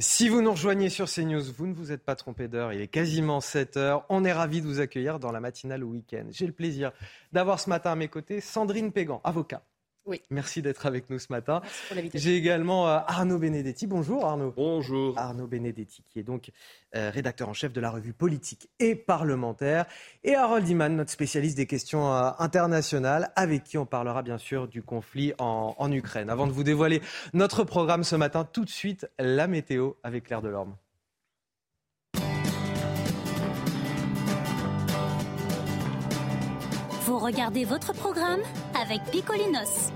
Si vous nous rejoignez sur CNews, vous ne vous êtes pas trompé d'heure, il est quasiment 7 heures. On est ravis de vous accueillir dans la matinale week-end. J'ai le plaisir d'avoir ce matin à mes côtés Sandrine Pégan, avocat. Oui. Merci d'être avec nous ce matin. Merci pour l'invitation. J'ai également euh, Arnaud Benedetti. Bonjour Arnaud. Bonjour. Arnaud Benedetti, qui est donc euh, rédacteur en chef de la revue politique et parlementaire. Et Harold Iman, notre spécialiste des questions euh, internationales, avec qui on parlera bien sûr du conflit en, en Ukraine. Avant de vous dévoiler notre programme ce matin, tout de suite, la météo avec Claire Delorme. Regardez votre programme avec Picolinos.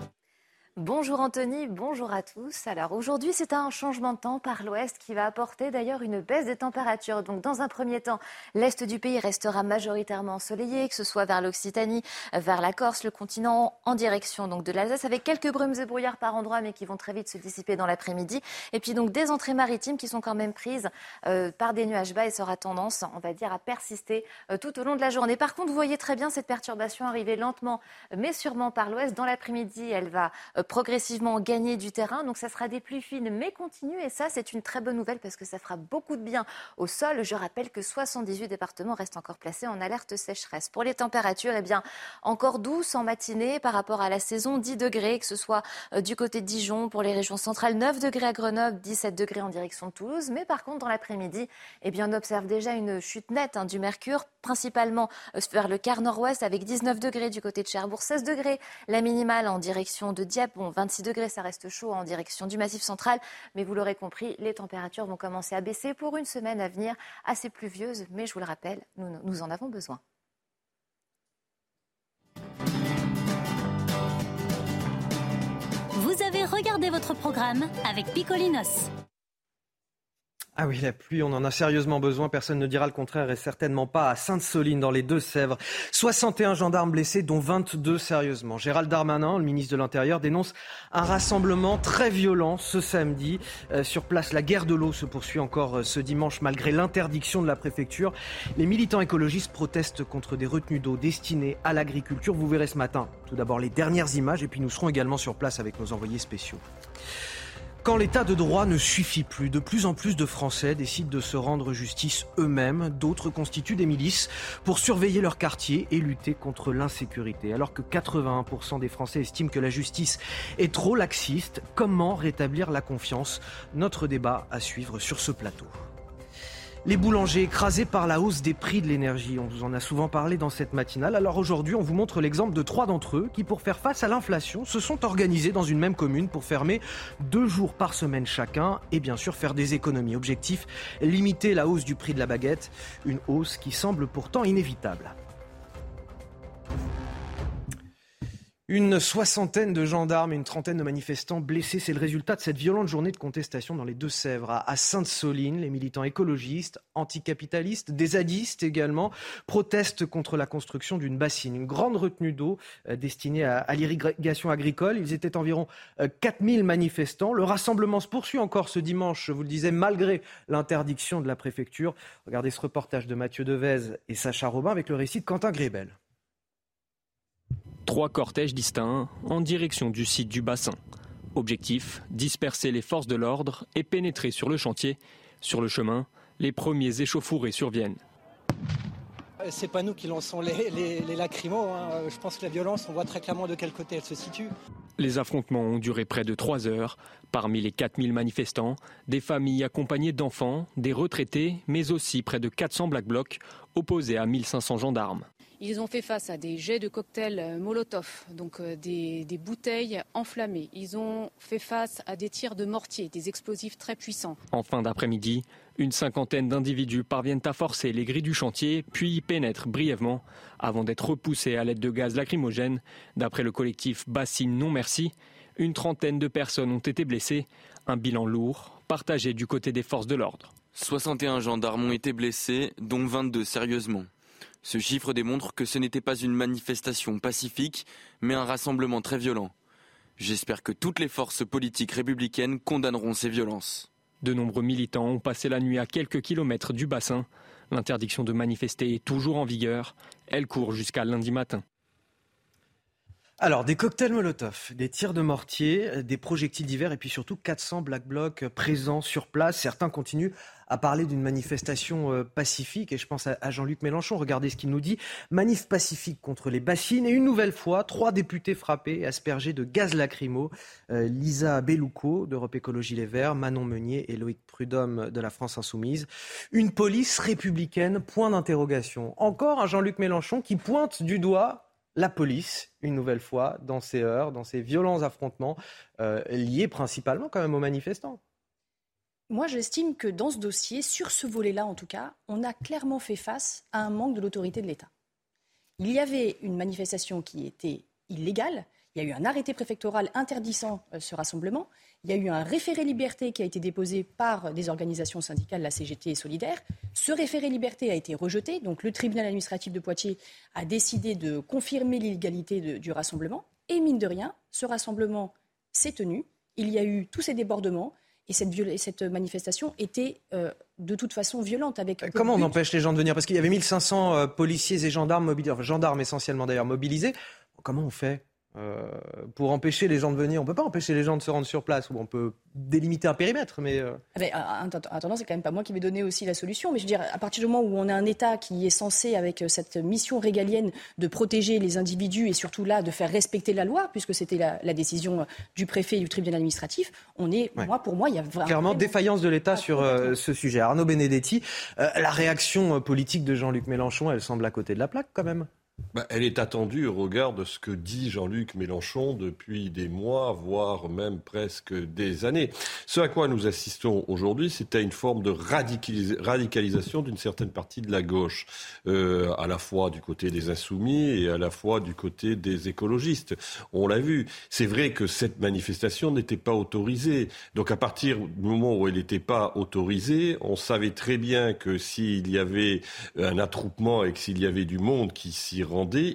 Bonjour Anthony, bonjour à tous. Alors aujourd'hui, c'est un changement de temps par l'ouest qui va apporter d'ailleurs une baisse des températures. Donc dans un premier temps, l'est du pays restera majoritairement ensoleillé, que ce soit vers l'Occitanie, vers la Corse, le continent, en direction donc de l'Alsace, avec quelques brumes et brouillards par endroits, mais qui vont très vite se dissiper dans l'après-midi. Et puis donc des entrées maritimes qui sont quand même prises euh, par des nuages bas et aura tendance, on va dire, à persister euh, tout au long de la journée. Par contre, vous voyez très bien cette perturbation arriver lentement, mais sûrement par l'ouest. Dans l'après-midi, elle va euh, progressivement gagner du terrain. Donc ça sera des pluies fines mais continues. Et ça, c'est une très bonne nouvelle parce que ça fera beaucoup de bien au sol. Je rappelle que 78 départements restent encore placés en alerte sécheresse. Pour les températures, eh bien, encore douces en matinée par rapport à la saison. 10 degrés, que ce soit euh, du côté de Dijon, pour les régions centrales, 9 degrés à Grenoble, 17 degrés en direction de Toulouse. Mais par contre, dans l'après-midi, eh bien, on observe déjà une chute nette hein, du mercure, principalement euh, vers le quart nord-ouest avec 19 degrés du côté de Cherbourg, 16 degrés la minimale en direction de Dieppe. Bon, 26 degrés, ça reste chaud en direction du Massif central, mais vous l'aurez compris, les températures vont commencer à baisser pour une semaine à venir assez pluvieuse, mais je vous le rappelle, nous, nous en avons besoin. Vous avez regardé votre programme avec Picolinos. Ah oui, la pluie, on en a sérieusement besoin. Personne ne dira le contraire et certainement pas à Sainte-Soline dans les Deux-Sèvres. 61 gendarmes blessés, dont 22 sérieusement. Gérald Darmanin, le ministre de l'Intérieur, dénonce un rassemblement très violent ce samedi. Euh, sur place, la guerre de l'eau se poursuit encore euh, ce dimanche malgré l'interdiction de la préfecture. Les militants écologistes protestent contre des retenues d'eau destinées à l'agriculture. Vous verrez ce matin tout d'abord les dernières images et puis nous serons également sur place avec nos envoyés spéciaux. Quand l'état de droit ne suffit plus, de plus en plus de Français décident de se rendre justice eux-mêmes. D'autres constituent des milices pour surveiller leur quartier et lutter contre l'insécurité. Alors que 81% des Français estiment que la justice est trop laxiste, comment rétablir la confiance? Notre débat à suivre sur ce plateau. Les boulangers écrasés par la hausse des prix de l'énergie. On vous en a souvent parlé dans cette matinale. Alors aujourd'hui, on vous montre l'exemple de trois d'entre eux qui, pour faire face à l'inflation, se sont organisés dans une même commune pour fermer deux jours par semaine chacun et bien sûr faire des économies. Objectif, limiter la hausse du prix de la baguette. Une hausse qui semble pourtant inévitable. Une soixantaine de gendarmes et une trentaine de manifestants blessés, c'est le résultat de cette violente journée de contestation dans les Deux-Sèvres. À Sainte-Soline, les militants écologistes, anticapitalistes, des zadistes également, protestent contre la construction d'une bassine, une grande retenue d'eau euh, destinée à, l'irrigation agricole. Ils étaient environ euh, 4000 manifestants. Le rassemblement se poursuit encore ce dimanche, je vous le disais, malgré l'interdiction de la préfecture. Regardez ce reportage de Mathieu Devez et Sacha Robin avec le récit de Quentin Grébel. Trois cortèges distincts en direction du site du bassin. Objectif, disperser les forces de l'ordre et pénétrer sur le chantier. Sur le chemin, les premiers échauffourés surviennent. C'est pas nous qui lançons les, les, les lacrymos. hein. Je pense que la violence, on voit très clairement de quel côté elle se situe. Les affrontements ont duré près de trois heures. Parmi les 4000 manifestants, des familles accompagnées d'enfants, des retraités, mais aussi près de 400 Black Blocs opposés à 1500 gendarmes. Ils ont fait face à des jets de cocktails euh, Molotov, donc euh, des, des bouteilles enflammées. Ils ont fait face à des tirs de mortier, des explosifs très puissants. En fin d'après-midi, une cinquantaine d'individus parviennent à forcer les grilles du chantier, puis y pénètrent brièvement avant d'être repoussés à l'aide de gaz lacrymogène. D'après le collectif Bassine Non Merci, Une trentaine de personnes ont été blessées. Un bilan lourd, partagé du côté des forces de l'ordre. 61 gendarmes ont été blessés, dont 22 sérieusement. Ce chiffre démontre que ce n'était pas une manifestation pacifique, mais un rassemblement très violent. J'espère que toutes les forces politiques républicaines condamneront ces violences. De nombreux militants ont passé la nuit à quelques kilomètres du bassin. L'interdiction de manifester est toujours en vigueur. Elle court jusqu'à lundi matin. Alors, des cocktails Molotov, des tirs de mortier, des projectiles divers et puis surtout 400 Black Blocs présents sur place. Certains continuent à parler d'une manifestation euh, pacifique et je pense à Jean-Luc Mélenchon. Regardez ce qu'il nous dit. Manif pacifique contre les bassines et une nouvelle fois, trois députés frappés aspergés de gaz lacrymo. Euh, Lisa Bellouco d'Europe Écologie Les Verts, Manon Meunier et Loïc Prudhomme de la France Insoumise. Une police républicaine, point d'interrogation. Encore un Jean-Luc Mélenchon qui pointe du doigt la police, une nouvelle fois, dans ces heures, dans ces violents affrontements, euh, liés principalement quand aux manifestants. Moi, j'estime que dans ce dossier, sur ce volet-là en tout cas, on a clairement fait face à un manque de l'autorité de l'État. Il y avait une manifestation qui était illégale, il y a eu un arrêté préfectoral interdisant euh, ce rassemblement. Il y a eu un référé liberté qui a été déposé par des organisations syndicales, la CGT et Solidaire. Ce référé liberté a été rejeté. Donc le tribunal administratif de Poitiers a décidé de confirmer l'illégalité du rassemblement. Et mine de rien, ce rassemblement s'est tenu. Il y a eu tous ces débordements. Et cette, manifestation était euh, de toute façon violente. Avec Comment on empêche les gens de venir? Parce qu'il y avait 1500 euh, policiers et gendarmes mobilisés, enfin gendarmes essentiellement d'ailleurs mobilisés. Comment on fait? Euh, pour empêcher les gens de venir. On ne peut pas empêcher les gens de se rendre sur place, ou on peut délimiter un périmètre, mais... Euh... Ah attends, c'est quand même pas moi qui vais donner aussi la solution, mais je veux dire, à partir du moment où on a un État qui est censé, avec euh, cette mission régalienne, de protéger les individus et surtout là, de faire respecter la loi, puisque c'était la, décision du préfet et du tribunal administratif, on est, moi, pour moi, il y a vraiment... Clairement, défaillance de l'État sur euh, ce sujet. Arnaud Benedetti, la réaction politique de Jean-Luc Mélenchon, elle semble à côté de la plaque quand même bah, elle est attendue au regard de ce que dit Jean-Luc Mélenchon depuis des mois, voire même presque des années. Ce à quoi nous assistons aujourd'hui, c'est à une forme de radicalisation d'une certaine partie de la gauche, euh, à la fois du côté des insoumis et à la fois du côté des écologistes. On l'a vu. C'est vrai que cette manifestation n'était pas autorisée. Donc à partir du moment où elle n'était pas autorisée, on savait très bien que s'il y avait un attroupement et que s'il y avait du monde qui s'y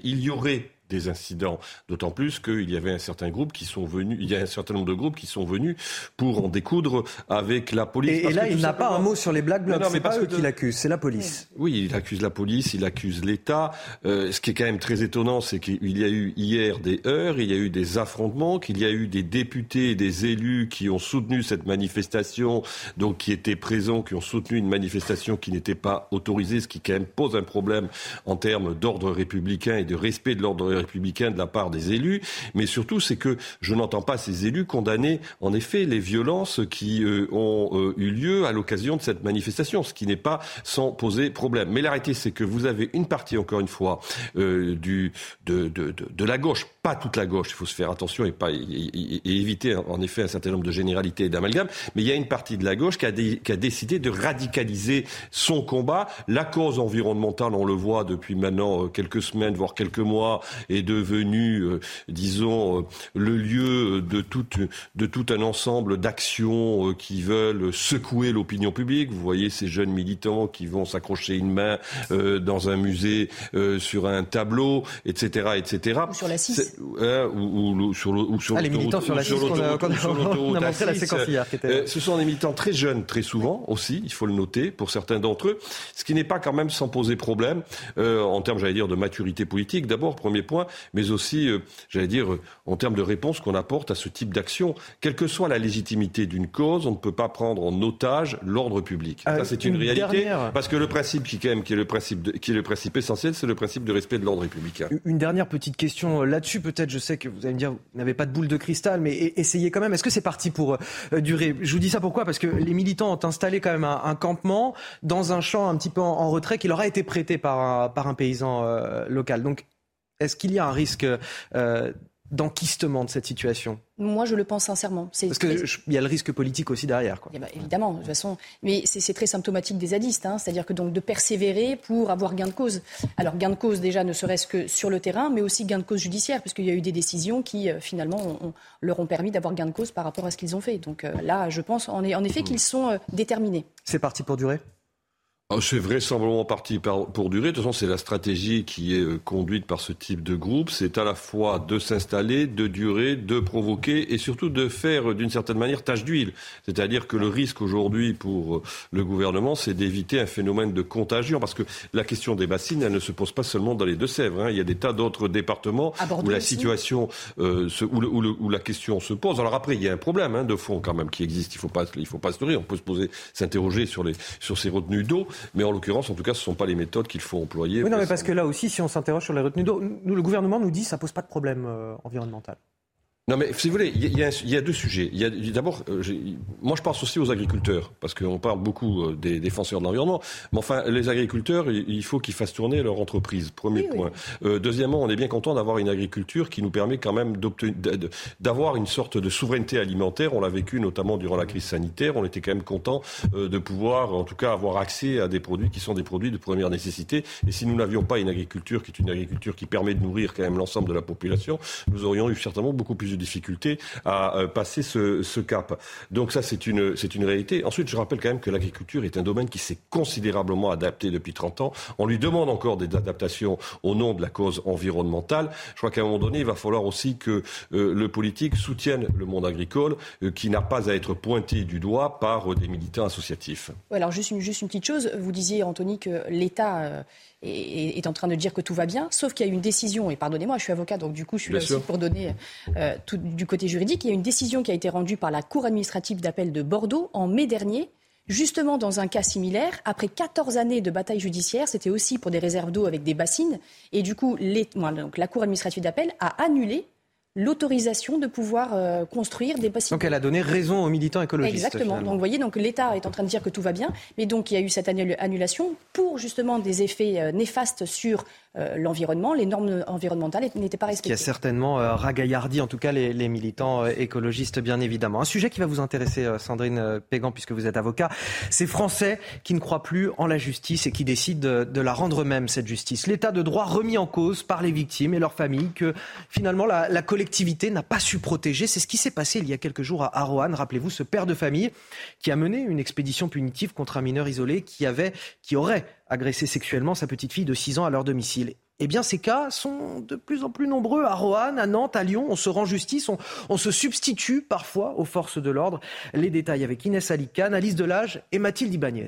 il y aurait des incidents. D'autant plus qu'il y avait un certain groupe qui sont venus, il y a un certain nombre de groupes qui sont venus pour en découdre avec la police. Et, là, il n'a pas un mot sur les Black Blocs. C'est pas eux qui l'accusent, c'est la police. Oui, il accuse la police, il accuse l'État. Euh, ce qui est quand même très étonnant, c'est qu'il y a eu hier des heures, il y a eu des affrontements, qu'il y a eu des députés et des élus qui ont soutenu cette manifestation, donc qui étaient présents, qui ont soutenu une manifestation qui n'était pas autorisée, ce qui quand même pose un problème en termes d'ordre républicain et de respect de l'ordre républicain de la part des élus, mais surtout c'est que je n'entends pas ces élus condamner en effet les violences qui euh, ont euh, eu lieu à l'occasion de cette manifestation, ce qui n'est pas sans poser problème. Mais l'arrêté, c'est que vous avez une partie, encore une fois, euh, du, de, de, de, de, la gauche, pas toute la gauche, il faut se faire attention et, pas, et, éviter en effet un certain nombre de généralités et d'amalgames, mais il y a une partie de la gauche qui a, qui a décidé de radicaliser son combat. La cause environnementale, on le voit depuis maintenant quelques semaines, voire quelques mois, est devenu, euh, disons, euh, le lieu de tout, de tout un ensemble d'actions euh, qui veulent secouer l'opinion publique. Vous voyez ces jeunes militants qui vont s'accrocher une main dans un musée sur un tableau, etc., etc. Ou sur la 6. ou, sur ou sur ah, les militants sur la 6 qu'on a, montré la séquence hier. Ce sont des militants très jeunes, très souvent aussi, il faut le noter, pour certains d'entre eux, ce qui n'est pas quand même sans poser problème en termes, j'allais dire, de maturité politique. D'abord, premier point, mais aussi, euh, j'allais dire, euh, en termes de réponse qu'on apporte à ce type d'action. Quelle que soit la légitimité d'une cause, on ne peut pas prendre en otage l'ordre public. Euh, Ça, c'est une, réalité, parce que le principe qui, quand même, qui est le principe, qui est le principe essentiel, c'est le principe de respect de l'ordre républicain. Une dernière petite question là-dessus, peut-être. Je sais que vous allez me dire, vous n'avez pas de boule de cristal, mais essayez quand même. Est-ce que c'est parti pour durer Je vous dis ça pourquoi? Parce que les militants ont installé quand même un, campement dans un champ un petit peu en, retrait qui leur a été prêté par un, par un paysan local. Donc est-ce qu'il y a un risque euh, d'enquistement de cette situation? Moi, je le pense sincèrement. Parce qu'il y a le risque politique aussi derrière. Quoi. Eh ben, évidemment, de toute façon. Mais c'est très symptomatique des zadistes. Hein. C'est-à-dire que donc de persévérer pour avoir gain de cause. Alors, gain de cause déjà, ne serait-ce que sur le terrain, mais aussi gain de cause judiciaire, puisqu'il y a eu des décisions qui, euh, finalement, leur ont permis d'avoir gain de cause par rapport à ce qu'ils ont fait. Donc euh, là, je pense en, en effet qu'ils sont euh, déterminés. C'est parti pour durer? C'est vraisemblablement parti pour durer. De toute façon, c'est la stratégie qui est euh, conduite par ce type de groupe. C'est à la fois de s'installer, de durer, de provoquer et surtout de faire, euh, d'une certaine manière, tâche d'huile. C'est-à-dire que le risque aujourd'hui pour euh, le gouvernement, c'est d'éviter un phénomène de contagion. Parce que la question des bassines, elle ne se pose pas seulement dans les Deux-Sèvres. Hein. Il y a des tas d'autres départements où la situation, où, la question se pose. Alors après, il y a un problème hein, de fond quand même qui existe. Il ne faut pas, il faut pas se leurrer. On peut se poser, s'interroger sur, les, sur ces retenues d'eau. Mais en l'occurrence, en tout cas, ce ne sont pas les méthodes qu'il faut employer. Oui, non, mais parce que là aussi, si on s'interroge sur les retenues d'eau, le gouvernement nous dit que ça ne pose pas de problème euh, environnemental. Non, mais si vous voulez, il y, a, deux sujets. D'abord, euh, moi je pense aussi aux agriculteurs, parce qu'on parle beaucoup euh, des défenseurs de l'environnement. Mais enfin, les agriculteurs, il faut qu'ils fassent tourner leur entreprise. Premier point. Euh, deuxièmement, on est bien content d'avoir une agriculture qui nous permet quand même d'avoir une sorte de souveraineté alimentaire. On l'a vécu notamment durant la crise sanitaire. On était quand même content de pouvoir, en tout cas, avoir accès à des produits qui sont des produits de première nécessité. Et si nous n'avions pas une agriculture qui est une agriculture qui permet de nourrir quand même l'ensemble de la population, nous aurions eu certainement beaucoup plus difficultés à euh, passer ce, cap. Donc ça, c'est une, c'est une réalité. Ensuite, je rappelle quand même que l'agriculture est un domaine qui s'est considérablement adapté depuis 30 ans. On lui demande encore des adaptations au nom de la cause environnementale. Je crois qu'à un moment donné, il va falloir aussi que euh, le politique soutienne le monde agricole, euh, qui n'a pas à être pointé du doigt par des militants associatifs. alors juste juste une petite chose, vous disiez, Anthony, que l'État est, en train de dire que tout va bien, sauf qu'il y a une décision, et pardonnez-moi, je suis avocat, donc du coup, je suis là aussi pour donner euh, tout du côté juridique. Il y a une décision qui a été rendue par la Cour administrative d'appel de Bordeaux en mai dernier, justement dans un cas similaire, après 14 années de bataille judiciaire, c'était aussi pour des réserves d'eau avec des bassines, et du coup, donc, la Cour administrative d'appel a annulé l'autorisation de pouvoir euh, construire des bassines. Donc elle a donné raison aux militants écologistes. Exactement. Donc vous voyez, donc l'État est en train de dire que tout va bien, mais donc il y a eu cette annulation pour justement des effets euh, néfastes sur l'environnement, les normes environnementales n'étaient pas respectées. Qui a certainement euh, ragaillardi, en tout cas, les, militants euh, écologistes, bien évidemment. Un sujet qui va vous intéresser, Sandrine Pégan, puisque vous êtes avocat, ces Français qui ne croient plus en la justice et qui décident de, la rendre eux-mêmes, cette justice. L'état de droit remis en cause par les victimes et leurs familles, que finalement la, la collectivité n'a pas su protéger. C'est ce qui s'est passé il y a quelques jours à Aroane. Rappelez-vous, ce père de famille qui a mené une expédition punitive contre un mineur isolé qui, avait, qui aurait agressé sexuellement sa petite fille de 6 ans à leur domicile. Eh bien, ces cas sont de plus en plus nombreux à Roanne, à Nantes, à Lyon. On se rend justice, on, se substitue parfois aux forces de l'ordre. Les détails avec Inès Alicane, Alice Delage et Mathilde Ibanez.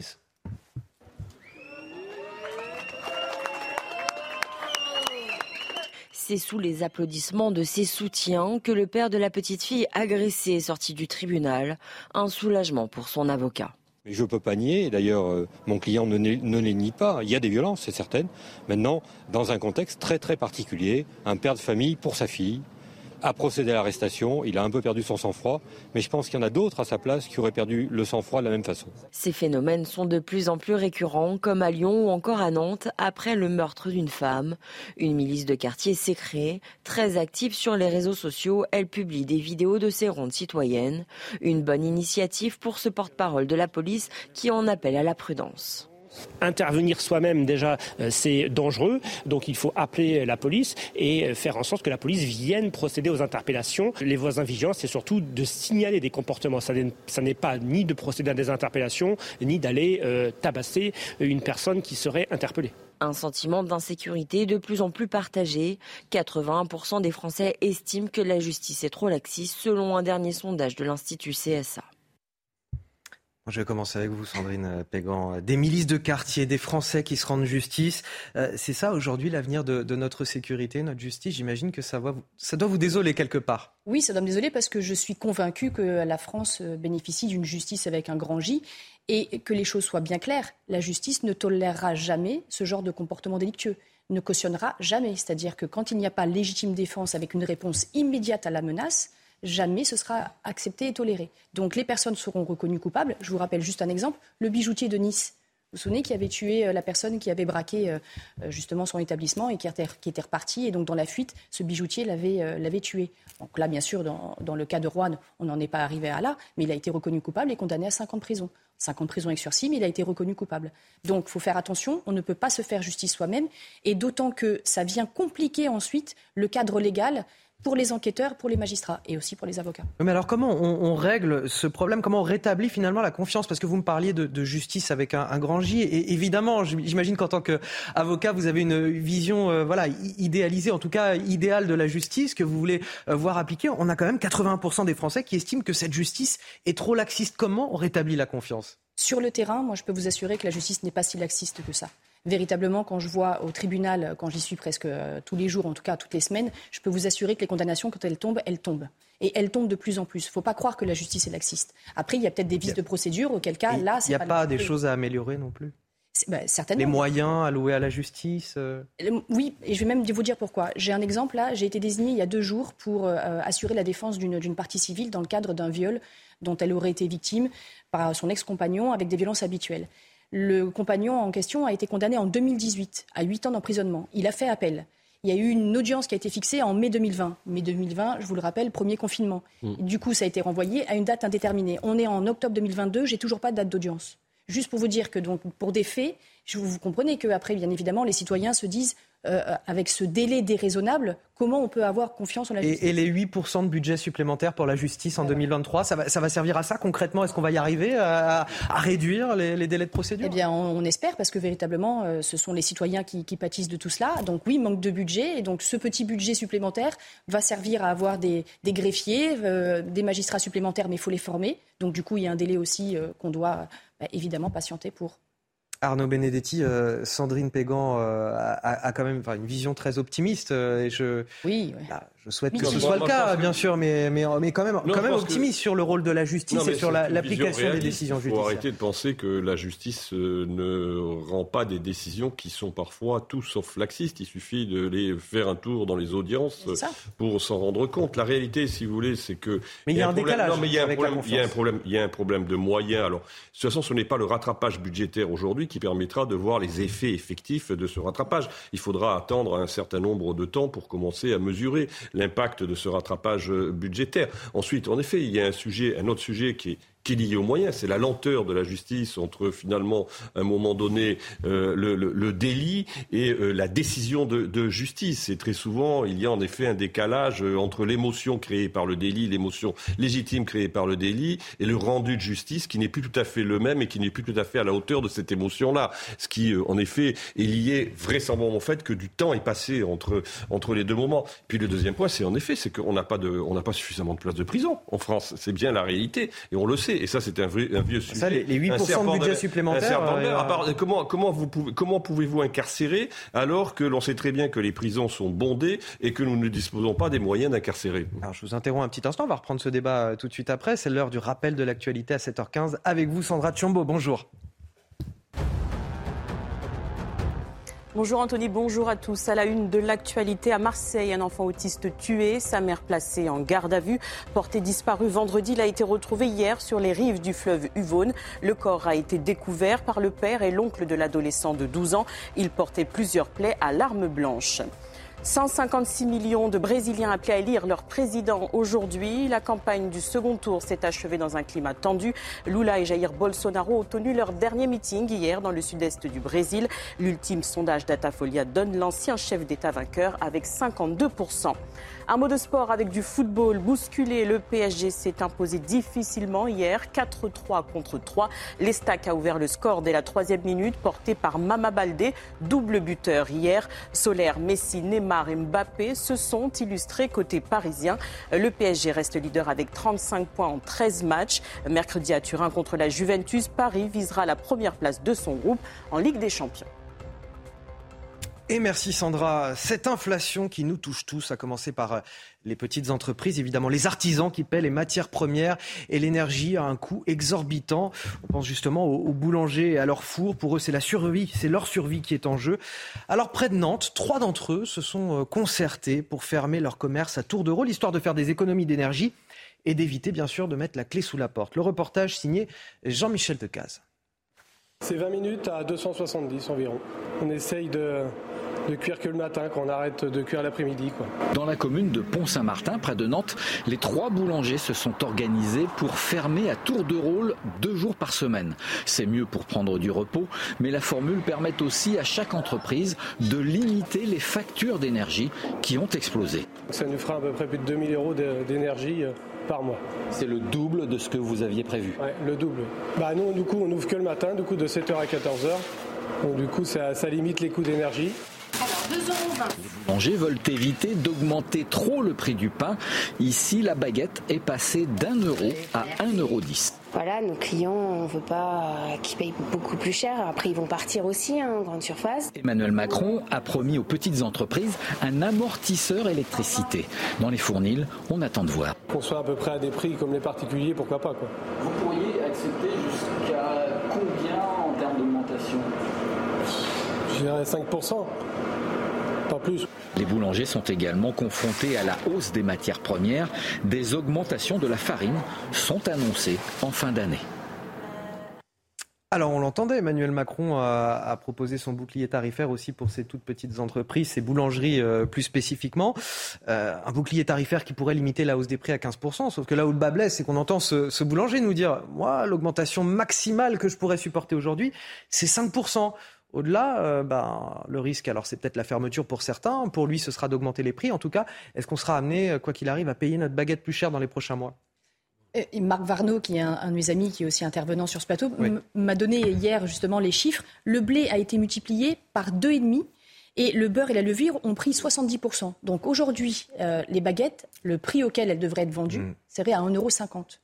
C'est sous les applaudissements de ses soutiens que le père de la petite fille agressée est sorti du tribunal. Un soulagement pour son avocat. Je ne peux pas nier, d'ailleurs euh, mon client ne, ne, les nie pas, il y a des violences, c'est certain. Maintenant, dans un contexte très très particulier, un père de famille pour sa fille, a procédé à l'arrestation. Il a un peu perdu son sang-froid, mais je pense qu'il y en a d'autres à sa place qui auraient perdu le sang-froid de la même façon. Ces phénomènes sont de plus en plus récurrents, comme à Lyon ou encore à Nantes, après le meurtre d'une femme. Une milice de quartier s'est créée, très active sur les réseaux sociaux. Elle publie des vidéos de ses rondes citoyennes. Une bonne initiative pour ce porte-parole de la police qui en appelle à la prudence. Intervenir soi-même déjà, euh, c'est dangereux. Donc il faut appeler la police et euh, faire en sorte que la police vienne procéder aux interpellations. Les voisins vigilants, c'est surtout de signaler des comportements. Ça n'est pas ni de procéder à des interpellations, ni d'aller euh, tabasser une personne qui serait interpellée. Un sentiment d'insécurité de plus en plus partagé. 81% des Français estiment que la justice est trop laxiste selon un dernier sondage de l'Institut CSA. Je vais commencer avec vous, Sandrine Pégan. Des milices de quartier, des Français qui se rendent justice. Euh, c'est ça aujourd'hui l'avenir de, notre sécurité, notre justice? J'imagine que ça, ça doit vous désoler quelque part. Oui, ça doit me désoler parce que je suis convaincue que la France bénéficie d'une justice avec un grand J et que les choses soient bien claires. La justice ne tolérera jamais ce genre de comportement délictueux ne cautionnera jamais. C'est-à-dire que quand il n'y a pas légitime défense avec une réponse immédiate à la menace, jamais ce sera accepté et toléré. Donc les personnes seront reconnues coupables. Je vous rappelle juste un exemple, le bijoutier de Nice. vous souvenez qui avait tué la personne qui avait braqué justement son établissement et qui était, qui était reparti. Et donc, dans la fuite, ce bijoutier l'avait, l'avait tué. Donc là, bien sûr, dans, dans le cas de Rouen, on n'en est pas arrivé à là, mais il a été reconnu coupable et condamné à 5 ans de prison. 5 ans de prison avec sursis, mais il a été reconnu coupable. Donc, il faut faire attention, on ne peut pas se faire justice soi-même, et d'autant que ça vient compliquer ensuite le cadre légal pour les enquêteurs, pour les magistrats et aussi pour les avocats. Mais alors comment on, règle ce problème? Comment on rétablit finalement la confiance? Parce que vous me parliez de, justice avec un, grand J. Et évidemment, j'imagine qu'en tant qu'avocat, vous avez une vision euh, voilà, idéalisée, en tout cas idéale de la justice que vous voulez euh, voir appliquée. On a quand même 80% des Français qui estiment que cette justice est trop laxiste. Comment on rétablit la confiance? Sur le terrain, moi je peux vous assurer que la justice n'est pas si laxiste que ça véritablement, quand je vois au tribunal, quand j'y suis presque euh, tous les jours, en tout cas toutes les semaines, je peux vous assurer que les condamnations, quand elles tombent, elles tombent. Et elles tombent de plus en plus. Il ne faut pas croire que la justice est laxiste. Après, il y a peut-être des vices de procédure, auquel cas, là, c'est Il n'y a pas, des choses à améliorer non plus? Bah, certainement. Les moyens alloués à la justice euh Oui, et je vais même vous dire pourquoi. J'ai un exemple là, j'ai été désignée il y a deux jours pour euh, assurer la défense d'une partie civile dans le cadre d'un viol dont elle aurait été victime par son ex-compagnon avec des violences habituelles. Le compagnon en question a été condamné en 2018 à 8 ans d'emprisonnement. Il a fait appel. Il y a eu une audience qui a été fixée en mai 2020. Mai 2020, je vous le rappelle, premier confinement. Mm. Du coup, ça a été renvoyé à une date indéterminée. On est en octobre 2022, j'ai toujours pas de date d'audience. Juste pour vous dire que donc pour des faits, vous comprenez qu'après, bien évidemment, les citoyens se disent euh, avec ce délai déraisonnable, comment on peut avoir confiance en la justice et, les 8% de budget supplémentaire pour la justice en 2023, ça va, ça va, servir à ça concrètement? Est-ce qu'on va y arriver à, réduire les, délais de procédure? Eh bien, on, espère, parce que véritablement, euh, ce sont les citoyens qui, pâtissent de tout cela. Donc oui, manque de budget. Et donc ce petit budget supplémentaire va servir à avoir des, greffiers, euh, des magistrats supplémentaires, mais il faut les former. Donc du coup, il y a un délai aussi qu'on doit bah, évidemment patienter pour. Arnaud Benedetti, euh, Sandrine Pégan euh, a, quand même une vision très optimiste. Euh, et je, oui, bah, je souhaite que ce soit le cas, bien sûr, mais, mais, mais quand même, quand même optimiste sur le rôle de la justice et sur l'application des décisions judiciaires. Il faut arrêter de penser que la justice ne rend pas des décisions qui sont parfois tout sauf laxistes. Il suffit de les faire un tour dans les audiences pour s'en rendre compte. La réalité, si vous voulez, c'est que. Mais il y a, un, décalage. Non, mais il y a un problème. Il y a un problème. Il y a un problème de moyens. Alors, de toute façon, ce n'est pas le rattrapage budgétaire aujourd'hui qui permettra de voir les effets effectifs de ce rattrapage. Il faudra attendre un certain nombre de temps pour commencer à mesurer l'impact de ce rattrapage budgétaire. Ensuite, en effet, il y a un sujet, un autre sujet qui est qui est lié aux moyens. C'est la lenteur de la justice entre finalement, à un moment donné, euh, le, le, le, délit et euh, la décision de, de justice. Et très souvent, il y a en effet un décalage euh, entre l'émotion créée par le délit, l'émotion légitime créée par le délit, et le rendu de justice qui n'est plus tout à fait le même et qui n'est plus tout à fait à la hauteur de cette émotion-là. Ce qui, en effet, est lié vraisemblablement au fait que du temps est passé entre, entre les deux moments. Puis le deuxième point, c'est en effet, c'est qu'on n'a pas, de, on pas suffisamment de places de prison en France. C'est bien la réalité, et on le sait. Et ça, c'est un, un, vieux sujet. Ça, les, 8% de budget supplémentaire. Euh, comment, comment, vous pouvez, comment pouvez-vous incarcérer alors que l'on sait très bien que les prisons sont bondées et que nous ne disposons pas des moyens d'incarcérer? Alors, je vous interromps un petit instant. On va reprendre ce débat euh, tout de suite après. C'est l'heure du rappel de l'actualité à 7h15. Avec vous, Sandra Tchombo. Bonjour. Bonjour Anthony, bonjour à tous. À la une de l'actualité à Marseille, un enfant autiste tué, sa mère placée en garde à vue, porté disparu vendredi, il a été retrouvé hier sur les rives du fleuve Uvone. Le corps a été découvert par le père et l'oncle de l'adolescent de 12 ans. Il portait plusieurs plaies à l'arme blanche. 156 millions de Brésiliens appelés à élire leur président aujourd'hui. La campagne du second tour s'est achevée dans un climat tendu. Lula et Jair Bolsonaro ont tenu leur dernier meeting hier dans le sud-est du Brésil. L'ultime sondage Datafolia donne l'ancien chef d'État vainqueur avec 52 un mot de sport avec du football bousculé. Le PSG s'est imposé difficilement hier, 4-3 contre 3. L'Estac a ouvert le score dès la troisième minute, porté par Mama Baldé, double buteur hier. Solaire, Messi, Neymar et Mbappé se sont illustrés côté parisien. Le PSG reste leader avec 35 points en 13 matchs. Mercredi à Turin contre la Juventus, Paris visera la première place de son groupe en Ligue des Champions. Et merci Sandra. Cette inflation qui nous touche tous, à commencer par euh, les petites entreprises, évidemment les artisans qui paient les matières premières et l'énergie à un coût exorbitant. On pense justement aux, boulangers et à leur four. Pour eux, c'est la survie, c'est leur survie qui est en jeu. Alors près de Nantes, trois d'entre eux se sont euh, concertés pour fermer leur commerce à tour de rôle, histoire de faire des économies d'énergie et d'éviter bien sûr de mettre la clé sous la porte. Le reportage signé Jean-Michel Decaze. C'est 20 minutes à 270 environ. On essaye de, de cuire que le matin, qu'on arrête de cuire l'après-midi. Dans la commune de Pont-Saint-Martin, près de Nantes, les trois boulangers se sont organisés pour fermer à tour de rôle deux jours par semaine. C'est mieux pour prendre du repos, mais la formule permet aussi à chaque entreprise de limiter les factures d'énergie qui ont explosé. Ça nous fera à peu près plus de 2000 euros d'énergie euh, par mois. C'est le double de ce que vous aviez prévu Oui, le double. Bah nous, du coup, on ouvre que le matin, du coup de 7h à 14h. Donc du coup, ça, ça limite les coûts d'énergie. Les boulangers veulent éviter d'augmenter trop le prix du pain. Ici, la baguette est passée d'un euro à 1,10 euro. Voilà, nos clients, on ne veut pas qu'ils payent beaucoup plus cher. Après, ils vont partir aussi hein, en grande surface. Emmanuel Macron a promis aux petites entreprises un amortisseur électricité. Dans les fournils, on attend de voir. Qu'on soit à peu près à des prix comme les particuliers, pourquoi pas quoi. Vous pourriez accepter jusqu'à combien en termes d'augmentation? Je dirais 5% pas Les boulangers sont également confrontés à la hausse des matières premières. Des augmentations de la farine sont annoncées en fin d'année. Alors on l'entendait, Emmanuel Macron a, proposé son bouclier tarifaire aussi pour ces toutes petites entreprises, ces boulangeries euh, plus spécifiquement. Euh, un bouclier tarifaire qui pourrait limiter la hausse des prix à 15%. Sauf que là où le bas blesse, c'est qu'on entend ce, ce, boulanger nous dire, moi, l'augmentation maximale que je pourrais supporter aujourd'hui, c'est 5%. Au-delà, euh, ben, le risque, alors c'est peut-être la fermeture pour certains, pour lui ce sera d'augmenter les prix. En tout cas, est-ce qu'on sera amené, euh, quoi qu'il arrive, à payer notre baguette plus cher dans les prochains mois? Euh, Marc Varnaud, qui est un, de mes amis, qui est aussi intervenant sur ce plateau, m'a donné hier justement les chiffres. Le blé a été multiplié par deux et demi et le beurre et la levure ont pris 70%. Donc aujourd'hui, les baguettes, le prix auquel elles devraient être vendues mm. serait à 1,50€.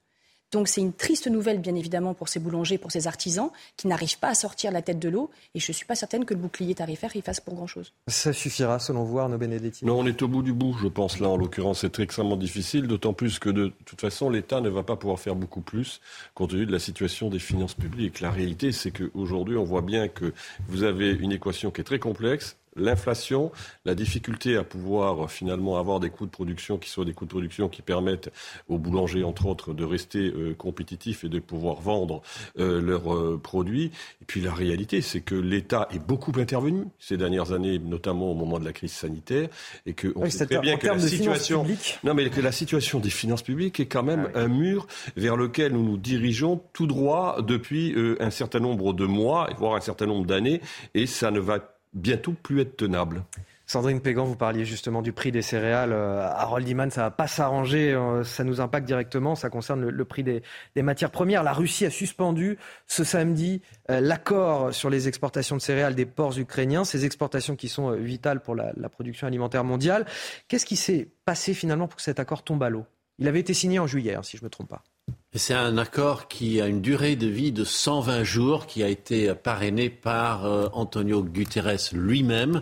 Donc c'est une triste nouvelle, bien évidemment, pour ces boulangers, pour ces artisans qui n'arrivent pas à sortir la tête de l'eau. Et je ne suis pas certaine que le bouclier tarifaire y fasse pour grand-chose. Ça suffira, selon vous, Arnaud Benedetti? Non, on est au bout du bout, je pense. Là, en l'occurrence, c'est extrêmement difficile, d'autant plus que, de toute façon, l'État ne va pas pouvoir faire beaucoup plus, compte tenu de la situation des finances publiques. La réalité, c'est qu'aujourd'hui, on voit bien que vous avez une équation qui est très complexe l'inflation, la difficulté à pouvoir finalement avoir des coûts de production qui soient des coûts de production qui permettent aux boulangers, entre autres, de rester euh, compétitifs et de pouvoir vendre euh, leurs euh, produits. Et puis la réalité, c'est que l'État est beaucoup intervenu ces dernières années, notamment au moment de la crise sanitaire, et que on sait très bien que la situation, non mais que la situation des finances publiques est quand même ah un mur vers lequel nous nous dirigeons tout droit depuis un certain nombre de mois, voire un certain nombre d'années, et ça ne va bientôt plus être tenable. Sandrine Pégan, vous parliez justement du prix des céréales. Euh, Harold Iman, ça va pas s'arranger, euh, ça nous impacte directement, ça concerne le, prix des, matières premières. La Russie a suspendu ce samedi euh, l'accord sur les exportations de céréales des ports ukrainiens, ces exportations qui sont vitales pour la, production alimentaire mondiale. Qu'est-ce qui s'est passé finalement pour que cet accord tombe à l'eau? Il avait été signé en juillet, hein, si je ne me trompe pas. C'est un accord qui a une durée de vie de 120 jours, qui a été parrainé par euh, Antonio Guterres lui-même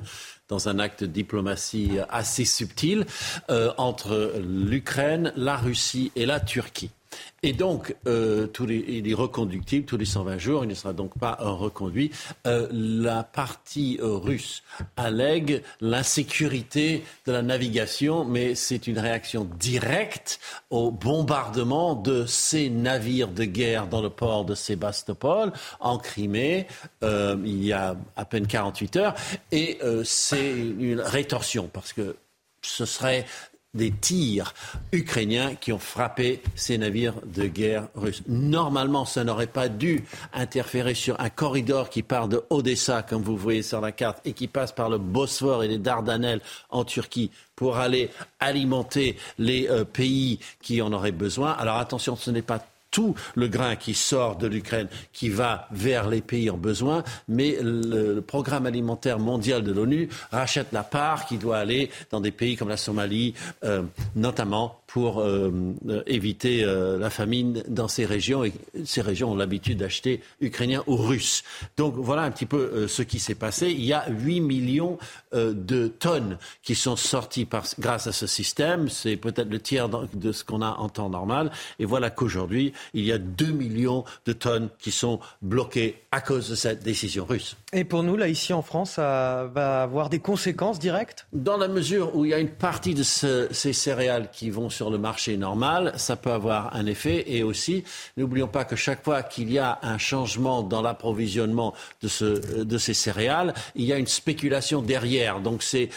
dans un acte de diplomatie assez subtil euh, entre l'Ukraine, la Russie et la Turquie. Et donc, euh, il est reconductible tous les 120 jours, il ne sera donc pas reconduit. Euh, la partie euh, russe allègue l'insécurité de la navigation, mais c'est une réaction directe au bombardement de ces navires de guerre dans le port de Sébastopol, en Crimée, il y a à peine 48 heures. Et c'est une rétorsion, parce que ce serait des tirs ukrainiens qui ont frappé ces navires de guerre russes. Normalement, ça n'aurait pas dû interférer sur un corridor qui part de Odessa, comme vous voyez sur la carte, et qui passe par le Bosphore et les Dardanelles en Turquie pour aller alimenter les euh, pays qui en auraient besoin. Alors attention, ce n'est pas tout le grain qui sort de l'Ukraine, qui va vers les pays en besoin, mais le, programme alimentaire mondial de l'ONU rachète la part qui doit aller dans des pays comme la Somalie, euh, notamment pour euh, euh, éviter la famine dans ces régions. Et ces régions ont l'habitude d'acheter ukrainiens ou russes. Donc voilà un petit peu ce qui s'est passé. Il y a 8 millions de tonnes qui sont sorties grâce à ce système. C'est peut-être le tiers de ce qu'on a en temps normal. Et voilà qu'aujourd'hui, il y a 2 millions de tonnes qui sont bloquées à cause de cette décision russe. Et pour nous, là, ici en France, ça va avoir des conséquences directes? Dans la mesure où il y a une partie de ces céréales qui vont sur le marché normal, ça peut avoir un effet. Et aussi, n'oublions pas que chaque fois qu'il y a un changement dans l'approvisionnement de, ce, de ces céréales, il y a une spéculation derrière. Donc c'est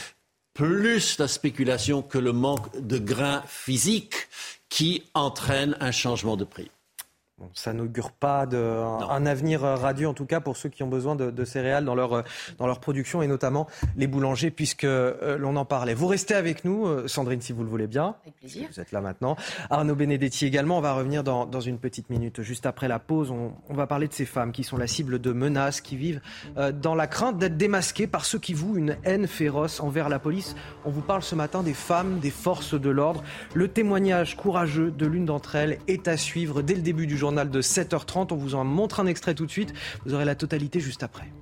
plus la spéculation que le manque de grains physiques qui entraîne un changement de prix ça n'augure pas de, un, avenir radieux, en tout cas pour ceux qui ont besoin de, céréales dans leur, dans leur production et notamment les boulangers, puisque euh, l'on en parlait. Vous restez avec nous, euh, Sandrine, si vous le voulez bien. Avec plaisir. Vous êtes là maintenant. Arnaud Benedetti également. On va revenir dans, dans une petite minute. Juste après la pause, on, on, va parler de ces femmes qui sont la cible de menaces, qui vivent euh, dans la crainte d'être démasquées par ceux qui vouent une haine féroce envers la police. On vous parle ce matin des femmes, des forces de l'ordre. Le témoignage courageux de l'une d'entre elles est à suivre dès le début du journal de 7h30. On vous en montre un extrait tout de suite. Vous aurez la totalité juste après.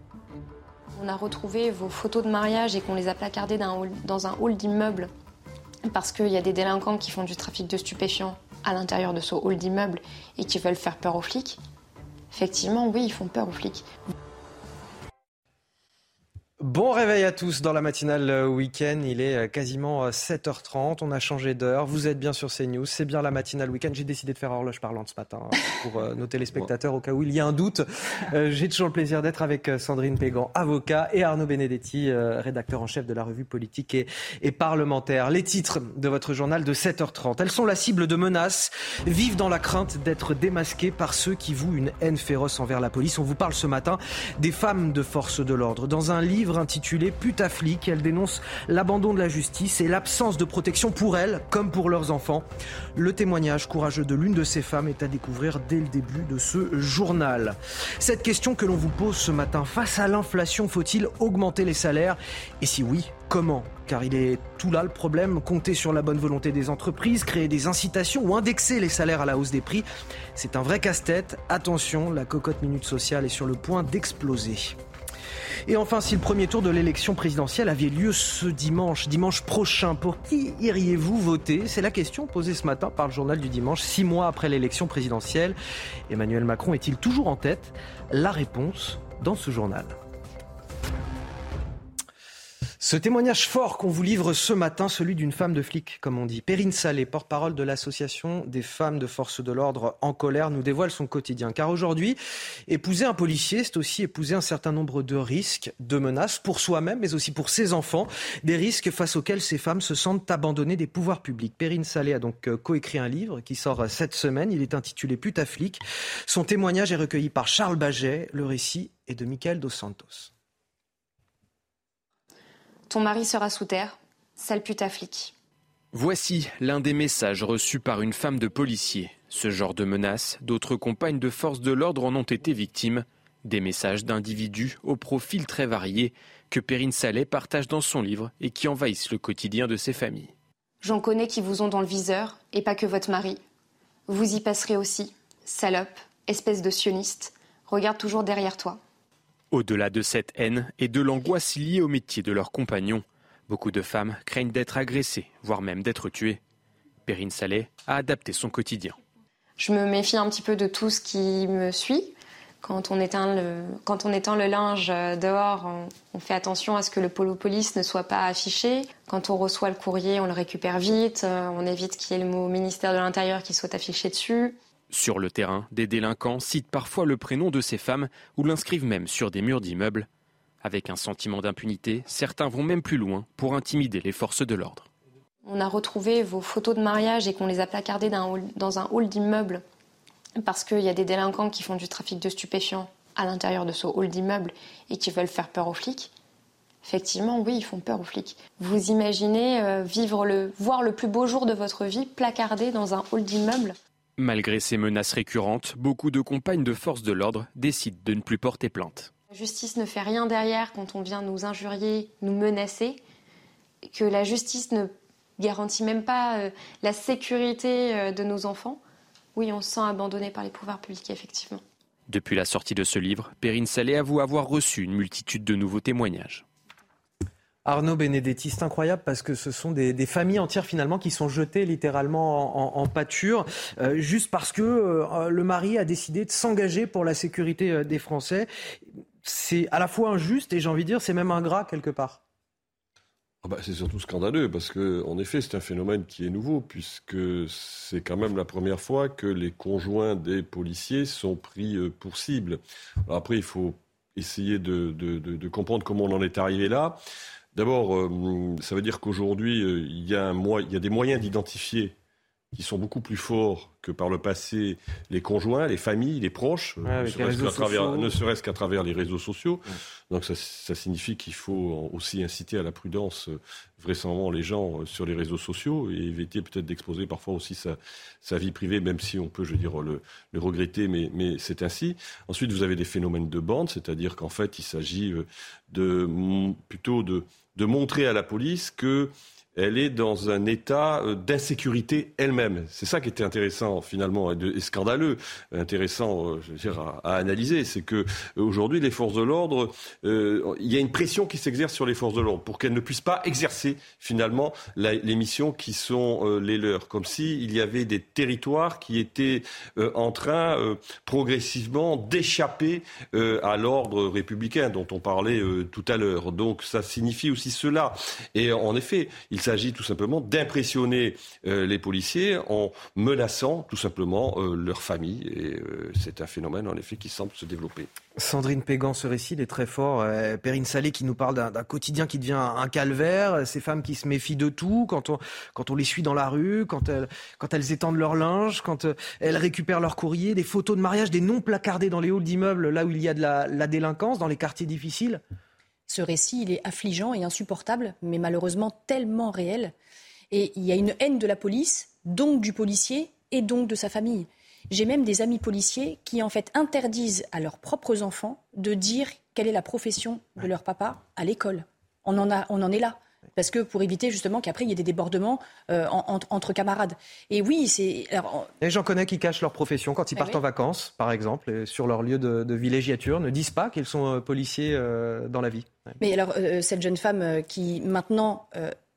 On a retrouvé vos photos de mariage et qu'on les a placardées dans un hall d'immeuble parce qu'il y a des délinquants qui font du trafic de stupéfiants à l'intérieur de ce hall d'immeuble et qui veulent faire peur aux flics. Effectivement, oui, ils font peur aux flics. Bon réveil à tous dans la matinale euh, week-end. Il est euh, quasiment 7h30. Euh, On a changé d'heure. Vous êtes bien sur CNews. C'est bien la matinale week-end. J'ai décidé de faire horloge parlante ce matin hein, pour nos téléspectateurs au cas où il y a un doute. J'ai toujours le plaisir d'être avec Sandrine Pégan, avocat, et Arnaud Benedetti, rédacteur en chef de la revue politique et, parlementaire. Les titres de votre journal de 7h30. Elles sont la cible de menaces, vivent dans la crainte d'être démasquées par ceux qui vouent une haine féroce envers la police. On vous parle ce matin des femmes de force de l'ordre. Dans un livre intitulé Putaflic. Elle dénonce l'abandon de la justice et l'absence de protection pour elles comme pour leurs enfants. Le témoignage courageux de l'une de ces femmes est à découvrir dès le début de ce journal. Cette question que l'on vous pose ce matin, face à l'inflation, faut-il augmenter les salaires? Et si oui, comment? Car il est tout là le problème, compter sur la bonne volonté des entreprises, créer des incitations ou indexer les salaires à la hausse des prix, c'est un vrai casse-tête. Attention, la cocotte minute sociale est sur le point d'exploser. Et enfin, si le premier tour de l'élection présidentielle avait lieu ce dimanche, dimanche prochain, pour qui iriez-vous voter? C'est la question posée ce matin par le journal du dimanche, six mois après l'élection présidentielle. Emmanuel Macron est-il toujours en tête? La réponse dans ce journal. Ce témoignage fort qu'on vous livre ce matin, celui d'une femme de flic, comme on dit. Perrine Salé, porte-parole de l'association des femmes de force de l'ordre en colère, nous dévoile son quotidien. Car aujourd'hui, épouser un policier, c'est aussi épouser un certain nombre de risques, de menaces pour soi-même, mais aussi pour ses enfants. Des risques face auxquels ces femmes se sentent abandonnées des pouvoirs publics. Perrine Salé a donc euh, coécrit un livre qui sort euh, cette semaine. Il est intitulé Putaflic. Son témoignage est recueilli par Charles Baget. Le récit est de Michael Dos Santos. Ton mari sera sous terre, sale flic. Voici l'un des messages reçus par une femme de policier. Ce genre de menaces, d'autres compagnes de force de l'ordre en ont été victimes. Des messages d'individus au profil très varié que Perrine Saleh partage dans son livre et qui envahissent le quotidien de ses familles. J'en connais qui vous ont dans le viseur, et pas que votre mari. Vous y passerez aussi. Salope, espèce de sioniste, regarde toujours derrière toi. Au-delà de cette haine et de l'angoisse liée au métier de leurs compagnons, beaucoup de femmes craignent d'être agressées, voire même d'être tuées. Perrine Saleh a adapté son quotidien. Je me méfie un petit peu de tout ce qui me suit. Quand on éteint le, quand on éteint le linge dehors, on, fait attention à ce que le polo police ne soit pas affiché. Quand on reçoit le courrier, on le récupère vite. On évite qu'il y ait le mot ministère de l'Intérieur qui soit affiché dessus. Sur le terrain, des délinquants citent parfois le prénom de ces femmes ou l'inscrivent même sur des murs d'immeubles. Avec un sentiment d'impunité, certains vont même plus loin pour intimider les forces de l'ordre. On a retrouvé vos photos de mariage et qu'on les a placardées dans un hall d'immeuble parce qu'il y a des délinquants qui font du trafic de stupéfiants à l'intérieur de ce hall d'immeuble et qui veulent faire peur aux flics. Effectivement, oui, ils font peur aux flics. Vous imaginez euh, vivre le, voir le plus beau jour de votre vie placardé dans un hall d'immeuble Malgré ces menaces récurrentes, beaucoup de compagnes de force de l'ordre décident de ne plus porter plainte. La justice ne fait rien derrière quand on vient nous injurier, nous menacer, que la justice ne garantit même pas euh, la sécurité euh, de nos enfants. Oui, on se sent abandonné par les pouvoirs publics, effectivement. Depuis la sortie de ce livre, Perrine Salé avoue avoir reçu une multitude de nouveaux témoignages. Arnaud Benedetti, c'est incroyable parce que ce sont des, familles entières finalement qui sont jetées littéralement en, pâture, euh, juste parce que euh, le mari a décidé de s'engager pour la sécurité euh, des Français. C'est à la fois injuste et j'ai envie de dire c'est même ingrat quelque part. Ah bah, c'est surtout scandaleux parce que, en effet, c'est un phénomène qui est nouveau puisque c'est quand même la première fois que les conjoints des policiers sont pris pour cible. Après, il faut essayer de comprendre comment on en est arrivé là. D'abord, euh, ça veut dire qu'aujourd'hui, euh, il, y a des moyens d'identifier qui sont beaucoup plus forts que par le passé les conjoints, les familles, les proches, ne serait-ce qu'à travers, les réseaux sociaux. Donc ça, signifie qu'il faut aussi inciter à la prudence, euh, vraisemblablement les gens sur les réseaux sociaux et éviter peut-être d'exposer parfois aussi sa, vie privée, même si on peut, je veux dire, le, regretter, mais, mais c'est ainsi. Ensuite, vous avez des phénomènes de bande, c'est-à-dire qu'en fait, il s'agit de plutôt de de montrer à la police que elle est dans un état euh, d'insécurité elle-même. C'est ça qui était intéressant finalement et, scandaleux, intéressant euh, à, analyser, c'est que euh, aujourd'hui les forces de l'ordre, il y a une pression qui s'exerce sur les forces de l'ordre pour qu'elles ne puissent pas exercer finalement les missions qui sont les leurs, comme s'il y avait des territoires qui étaient en train progressivement d'échapper à l'ordre républicain dont on parlait tout à l'heure. Donc ça signifie aussi cela. Et en effet, il il s'agit tout simplement d'impressionner euh, les policiers en menaçant tout simplement euh, leur famille. Et euh, c'est un phénomène, en effet, qui semble se développer. Sandrine Pégan, ce récit est très fort. Perrine Salé qui nous parle d'un quotidien qui devient un calvaire. Ces femmes qui se méfient de tout quand on, les suit dans la rue, quand elles, étendent leur linge, quand elles récupèrent leur courrier, des photos de mariage, des noms placardés dans les halls d'immeubles, là où il y a de la délinquance, dans les quartiers difficiles. Ce récit, il est affligeant et insupportable, mais malheureusement tellement réel. Et il y a une haine de la police, donc du policier et donc de sa famille. J'ai même des amis policiers qui en fait interdisent à leurs propres enfants de dire quelle est la profession de leur papa à l'école. On en, a, on en est là parce que pour éviter justement qu'après il y ait des débordements euh, entre camarades. Et oui, c'est. Les gens connaissent qui cachent leur profession quand ils eh partent en vacances, par exemple, sur leur lieu de, villégiature, ne disent pas qu'ils sont euh, policiers euh, dans la vie. Mais alors, cette jeune femme qui maintenant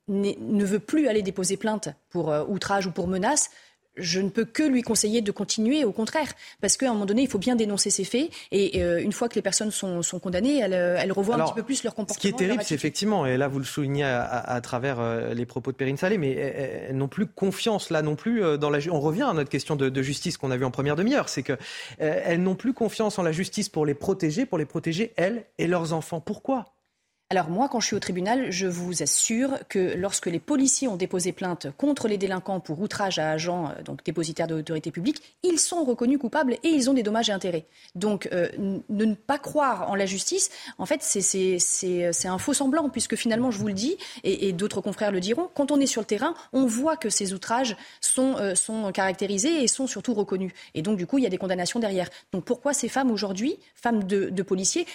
ne veut plus aller déposer plainte pour outrage ou pour menace, je ne peux que lui conseiller de continuer, au contraire, parce qu'à un moment donné, il faut bien dénoncer ces faits, et euh, une fois que les personnes sont, condamnées, elles, elles revoient un petit peu plus leur comportement. Ce qui est terrible, c'est effectivement, et là vous le soulignez à, travers euh, les propos de Perrine Salé, mais elles, n'ont plus confiance là non plus euh, dans la. On revient à notre question de, justice qu'on a vue en première demi-heure, c'est qu'elles n'ont plus confiance en la justice pour les protéger, pour les protéger elles et leurs enfants. Pourquoi? Alors moi, quand je suis au tribunal, je vous assure que lorsque les policiers ont déposé plainte contre les délinquants pour outrage à agents, euh, donc dépositaires de l'autorité publique, ils sont reconnus coupables et ils ont des dommages et intérêts. Donc euh, ne pas croire en la justice, en fait, c'est un faux semblant, puisque finalement, je vous le dis, et, d'autres confrères le diront, quand on est sur le terrain, on voit que ces outrages sont, euh, caractérisés et sont surtout reconnus. Et donc, du coup, il y a des condamnations derrière. Donc pourquoi ces femmes aujourd'hui, femmes de, policiers,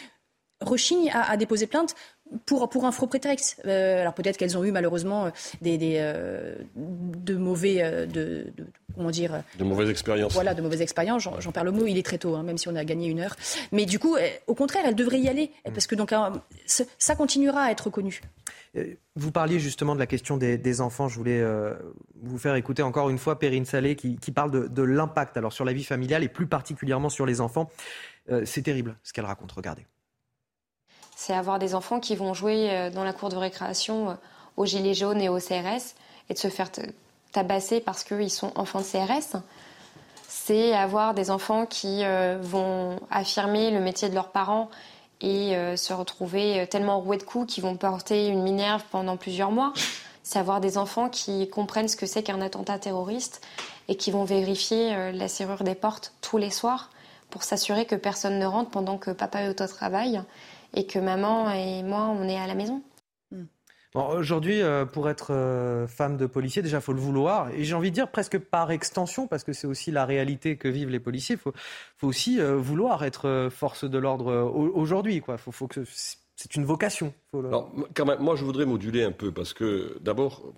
rechignent à, déposer plainte pour, pour un faux prétexte. Euh, alors peut-être qu'elles ont eu malheureusement euh, des, des euh, de mauvais, de, comment dire, de mauvaises expériences. Voilà, de mauvaises expériences. J'en perds le mot. Il est très tôt, hein, même si on a gagné une heure. Mais du coup, au contraire, elles devraient y aller parce que donc ça continuera à être reconnu. Vous parliez justement de la question des, enfants. Je voulais vous faire écouter encore une fois Perrine Salé qui, qui parle de, de l'impact alors sur la vie familiale et plus particulièrement sur les enfants. C'est terrible ce qu'elle raconte. Regardez c'est avoir des enfants qui vont jouer euh, dans la cour de récréation euh, aux gilets jaunes et au CRS et de se faire tabasser parce qu'ils sont enfants de CRS. C'est avoir des enfants qui euh, vont affirmer le métier de leurs parents et se retrouver tellement roués de coups qu'ils vont porter une minerve pendant plusieurs mois. C'est avoir des enfants qui comprennent ce que c'est qu'un attentat terroriste et qui vont vérifier la serrure des portes tous les soirs pour s'assurer que personne ne rentre pendant que papa est au travail et que maman et moi, on est à la maison. Hmm. Aujourd'hui, euh, pour être euh, femme de policier, déjà, il faut le vouloir. Et j'ai envie de dire presque par extension, parce que c'est aussi la réalité que vivent les policiers, il faut, faut, aussi euh, vouloir être force de l'ordre aujourd'hui. Faut, faut que c'est une vocation. quand même, moi, je voudrais moduler un peu, parce que d'abord,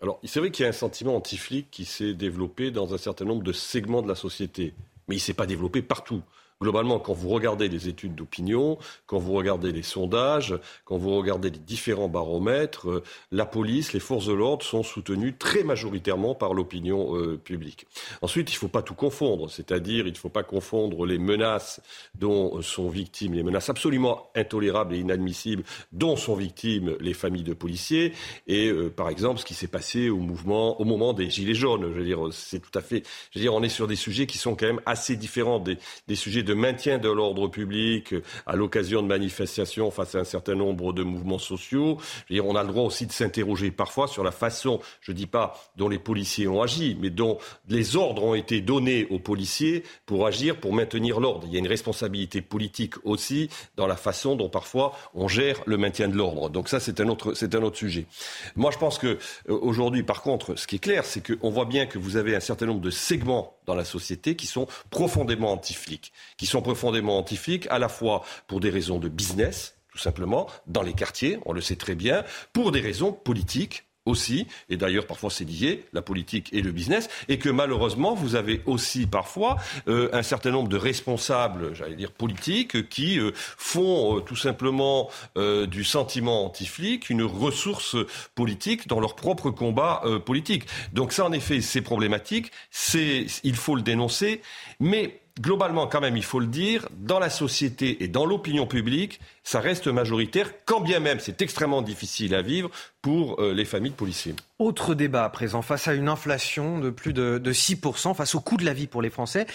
alors c'est vrai qu'il y a un sentiment anti-flic qui s'est développé dans un certain nombre de segments de la société, mais il ne s'est pas développé partout. Globalement, quand vous regardez les études d'opinion, quand vous regardez les sondages, quand vous regardez les différents baromètres, euh, la police, les forces de l'ordre sont soutenues très majoritairement par l'opinion euh, publique. Ensuite, il ne faut pas tout confondre, c'est-à-dire il ne faut pas confondre les menaces dont sont victimes, les menaces absolument intolérables et inadmissibles dont sont victimes les familles de policiers, et euh, par exemple ce qui s'est passé au mouvement, au moment des gilets jaunes. Je veux dire, c'est tout à fait. Je veux dire, on est sur des sujets qui sont quand même assez différents des, des sujets de maintien de l'ordre public à l'occasion de manifestations face à un certain nombre de mouvements sociaux. On a le droit aussi de s'interroger parfois sur la façon, je ne dis pas dont les policiers ont agi, mais dont les ordres ont été donnés aux policiers pour agir, pour maintenir l'ordre. Il y a une responsabilité politique aussi dans la façon dont parfois on gère le maintien de l'ordre. Donc ça, c'est un autre, un autre sujet. Moi, je pense que euh, aujourd'hui, par contre, ce qui est clair, c'est qu'on voit bien que vous avez un certain nombre de segments dans la société qui sont profondément anti-flics, qui sont profondément anti-flics à la fois pour des raisons de business, tout simplement, dans les quartiers, on le sait très bien, pour des raisons politiques, aussi, et d'ailleurs parfois c'est lié, la politique et le business, et que malheureusement vous avez aussi parfois euh, un certain nombre de responsables, j'allais dire politiques, qui euh, font euh, tout simplement du sentiment anti-flic une ressource politique dans leur propre combat politique. Donc ça en effet c'est problématique, c'est il faut le dénoncer, mais globalement, quand même, il faut le dire, dans la société et dans l'opinion publique, ça reste majoritaire, quand bien même c'est extrêmement difficile à vivre pour euh, les familles de policiers. Autre débat à présent, face à une inflation de plus de, 6%, face au coût de la vie pour les Français.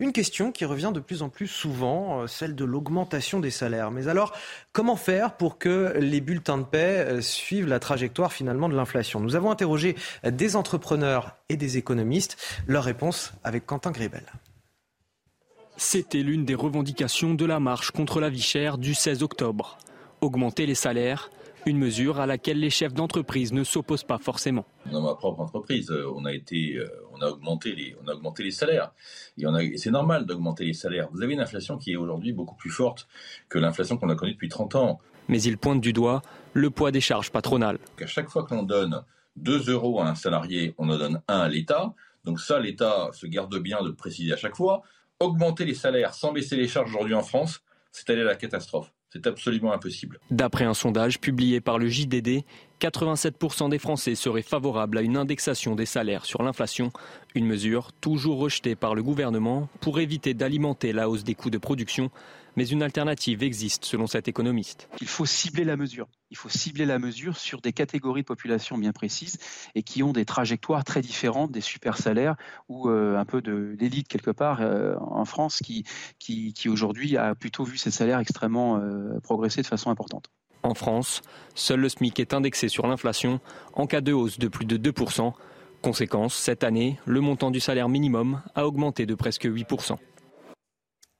Une question qui revient de plus en plus souvent, euh, celle de l'augmentation des salaires. Mais alors, comment faire pour que les bulletins de paix euh, suivent la trajectoire finalement de l'inflation? Nous avons interrogé des entrepreneurs et des économistes. Leur réponse avec Quentin Grébel. C'était l'une des revendications de la marche contre la vie chère du 16 octobre. Augmenter les salaires, une mesure à laquelle les chefs d'entreprise ne s'opposent pas forcément. Dans ma propre entreprise, euh, on a été, euh, on a augmenté les, on a augmenté les salaires. Et, c'est normal d'augmenter les salaires. Vous avez une inflation qui est aujourd'hui beaucoup plus forte que l'inflation qu'on a connue depuis 30 ans. Mais il pointe du doigt le poids des charges patronales. À chaque fois qu'on donne 2 euros à un salarié, on en donne 1 à l'État. Donc ça, l'État se garde bien de le préciser à chaque fois augmenter les salaires sans baisser les charges aujourd'hui en France, c'est aller à la catastrophe. C'est absolument impossible. D'après un sondage publié par le JDD, 87% des Français seraient favorables à une indexation des salaires sur l'inflation, une mesure toujours rejetée par le gouvernement pour éviter d'alimenter la hausse des coûts de production mais une alternative existe selon cet économiste. Il faut cibler la mesure. Il faut cibler la mesure sur des catégories de population bien précises et qui ont des trajectoires très différentes des super salaires ou euh, un peu de l'élite quelque part euh, en France qui, qui, aujourd'hui a plutôt vu ses salaires extrêmement euh, progresser de façon importante. En France, seul le SMIC est indexé sur l'inflation en cas de hausse de plus de 2%. Conséquence, cette année, le montant du salaire minimum a augmenté de presque 8%.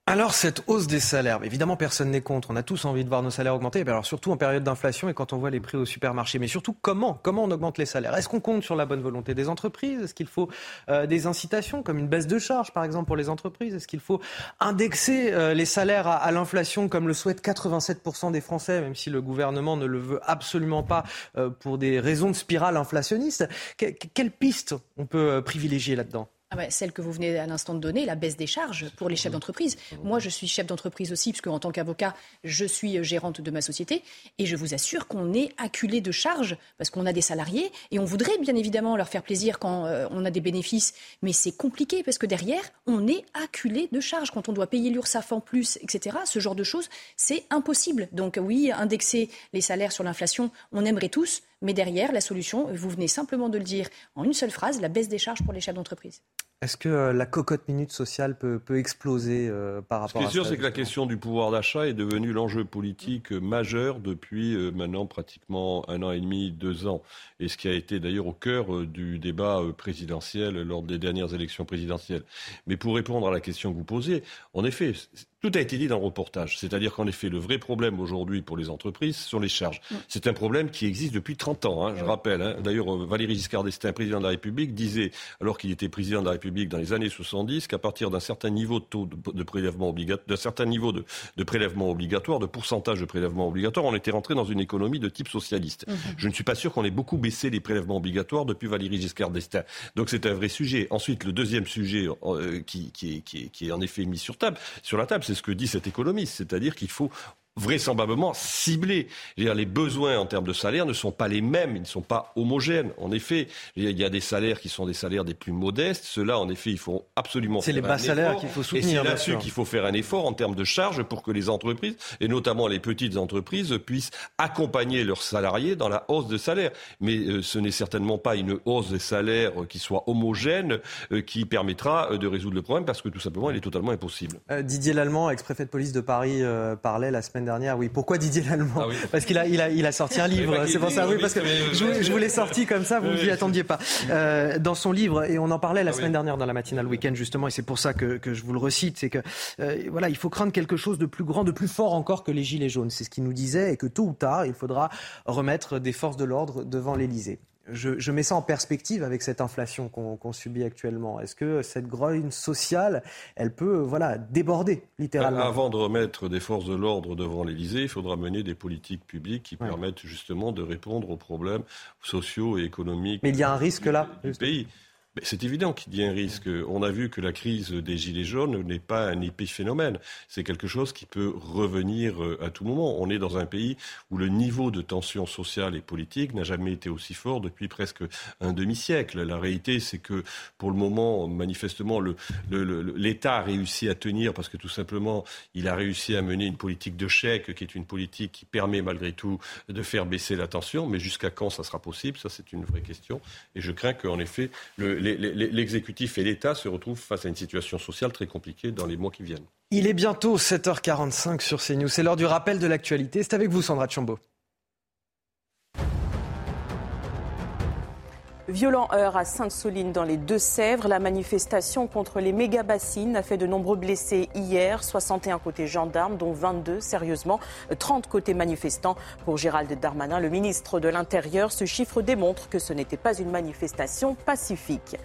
Alors cette hausse des salaires, évidemment personne n'est contre, on a tous envie de voir nos salaires augmenter, alors surtout en période d'inflation et quand on voit les prix au supermarché, mais surtout comment Comment on augmente les salaires? Est-ce qu'on compte sur la bonne volonté des entreprises? Est-ce qu'il faut euh, des incitations comme une baisse de charges par exemple pour les entreprises? Est-ce qu'il faut indexer euh, les salaires à, l'inflation comme le souhaitent 87% des Français, même si le gouvernement ne le veut absolument pas euh, pour des raisons de spirale inflationniste? Quelle piste on peut privilégier là-dedans? Ah celle que vous venez à l'instant de donner, la baisse des charges pour les chefs d'entreprise. Moi, je suis chef d'entreprise aussi, puisque en tant qu'avocat, je suis gérante de ma société. Et je vous assure qu'on est acculé de charges, parce qu'on a des salariés, et on voudrait bien évidemment leur faire plaisir quand euh, on a des bénéfices. Mais c'est compliqué, parce que derrière, on est acculé de charges. Quand on doit payer l'URSSAF en plus, etc., ce genre de choses, c'est impossible. Donc oui, indexer les salaires sur l'inflation, on aimerait tous. Mais derrière, la solution, vous venez simplement de le dire en une seule phrase, la baisse des charges pour les chefs d'entreprise. Est-ce que euh, la cocotte minute sociale peut, exploser euh, par rapport à ça Ce qui est sûr, c'est que la question du pouvoir d'achat est devenue l'enjeu politique majeur depuis euh, maintenant pratiquement un an et demi, deux ans. Et ce qui a été d'ailleurs au cœur du débat présidentiel lors des dernières élections présidentielles. Mais pour répondre à la question que vous posez, en effet, tout a été dit dans le reportage. C'est-à-dire qu'en effet, le vrai problème aujourd'hui pour les entreprises, ce sont les charges. C'est un problème qui existe depuis 30 ans, hein, je rappelle. Hein. D'ailleurs, Valéry Giscard d'Estaing, président de la République, disait, alors qu'il était président de la République, République dans les années 70 qu'à partir d'un certain niveau de taux de, prélèvement obligatoire, d'un certain niveau de, prélèvement obligatoire, de pourcentage de prélèvement obligatoire, on était rentré dans une économie de type socialiste. Mhm. Je ne suis pas sûr qu'on ait beaucoup baissé les prélèvements obligatoires depuis Valéry Giscard d'Estaing. Donc c'est un vrai sujet. Ensuite, le deuxième sujet euh, qui, qui, qui, qui, est en effet mis sur table, sur la table, c'est ce que dit cet économiste, c'est-à-dire qu'il faut vraisemblablement ciblés. les besoins en termes de salaire ne sont pas les mêmes, ils ne sont pas homogènes. En effet, il y a des salaires qui sont des salaires des plus modestes. Ceux-là, en effet, il faut absolument C'est les bas salaires qu'il faut soutenir. Et c'est là-dessus qu'il faut faire un effort en termes de charges pour que les entreprises, et notamment les petites entreprises, puissent accompagner leurs salariés dans la hausse de salaire. Mais euh, ce n'est certainement pas une hausse des salaires qui soit homogène euh, qui permettra euh, de résoudre le problème parce que tout simplement, il est totalement impossible. Didier Lallemand, ex-préfet de police de Paris, parlait la semaine dernière. Oui, pourquoi Didier Lallemand ah Parce qu'il a, il a, il a sorti un livre. C'est pour ça, oui, parce que je, je vous l'ai sorti comme ça, vous ne vous y attendiez pas. Euh, dans son livre, et on en parlait la ah semaine dernière dans la matinale week-end justement, et c'est pour ça que, que, je vous le recite, c'est que euh, voilà, il faut craindre quelque chose de plus grand, de plus fort encore que les gilets jaunes. C'est ce qu'il nous disait, et que tôt ou tard, il faudra remettre des forces de l'ordre devant l'Élysée je, mets ça en perspective avec cette inflation qu'on subit actuellement. Est-ce que cette grogne sociale, elle peut voilà, déborder littéralement Avant de remettre des forces de l'ordre devant l'Élysée, il faudra mener des politiques publiques qui permettent justement de répondre aux problèmes sociaux et économiques. Mais il y a un risque là du pays. C'est évident qu'il y a un risque. On a vu que la crise des Gilets jaunes n'est pas un épiphénomène. C'est quelque chose qui peut revenir euh, à tout moment. On est dans un pays où le niveau de tension sociale et politique n'a jamais été aussi fort depuis presque un demi-siècle. La réalité, c'est que pour le moment, manifestement, l'État a réussi à tenir parce que tout simplement, il a réussi à mener une politique de chèque qui est une politique qui permet malgré tout de faire baisser la tension. Mais jusqu'à quand ça sera possible? Ça, c'est une vraie question. Et je crains qu'en effet, le, l'exécutif et l'État se retrouvent face à une situation sociale très compliquée dans les mois qui viennent. Il est bientôt 7h45 sur CNews. C'est l'heure du rappel de l'actualité. C'est avec vous, Sandra Chambaud. Violent heurt à Sainte-Soline dans les Deux-Sèvres. La manifestation contre les méga-bassines a fait de nombreux blessés hier, 61 côté gendarmes, dont 22 sérieusement, 30 côté manifestants. Pour Gérald Darmanin, le ministre de l'Intérieur, ce chiffre démontre que ce n'était pas une manifestation pacifique.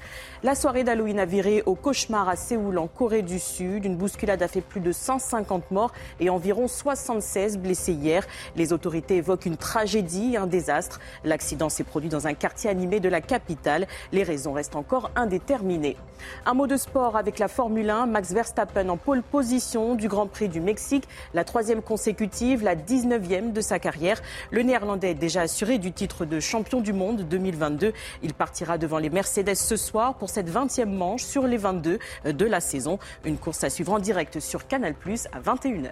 La soirée d'Halloween a viré au cauchemar à Séoul, en Corée du Sud. Une bousculade a fait plus de 150 morts et environ 76 blessés hier. Les autorités évoquent une tragédie, un désastre. L'accident s'est produit dans un quartier animé de la capitale. Les raisons restent encore indéterminées. Un mot de sport avec la Formule 1. Max Verstappen en pole position du Grand Prix du Mexique, la troisième consécutive, la 19e de sa carrière. Le Néerlandais est déjà assuré du titre de champion du monde 2022. Il partira devant les Mercedes ce soir pour cette 20e manche sur les 22 de la saison. Une course à suivre en direct sur Canal Plus à 21h.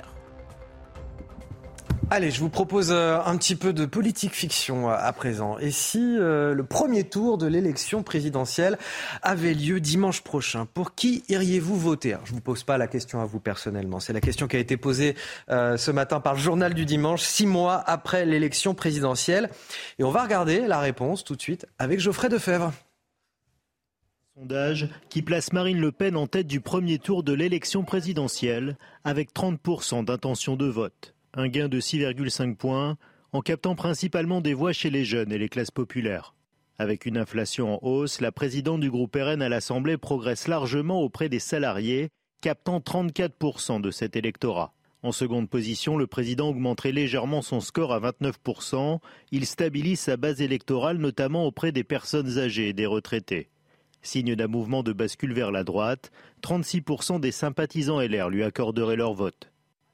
Allez, je vous propose euh, un petit peu de politique fiction euh, à présent. Et si euh, le premier tour de l'élection présidentielle avait lieu dimanche prochain, pour qui iriez-vous voter? Je ne vous pose pas la question à vous personnellement. C'est la question qui a été posée ce matin par le journal du dimanche, six mois après l'élection présidentielle. Et on va regarder la réponse tout de suite avec Geoffrey Defebvre sondage qui place Marine Le Pen en tête du premier tour de l'élection présidentielle avec 30% d'intention de vote. Un gain de 6,5 points en captant principalement des voix chez les jeunes et les classes populaires. Avec une inflation en hausse, la présidente du groupe RN à l'Assemblée progresse largement auprès des salariés, captant 34% de cet électorat. En seconde position, le président augmenterait légèrement son score à 29%. Il stabilise sa base électorale notamment auprès des personnes âgées et des retraités. Signe d'un mouvement de bascule vers la droite, 36% des sympathisants LR lui accorderaient leur vote.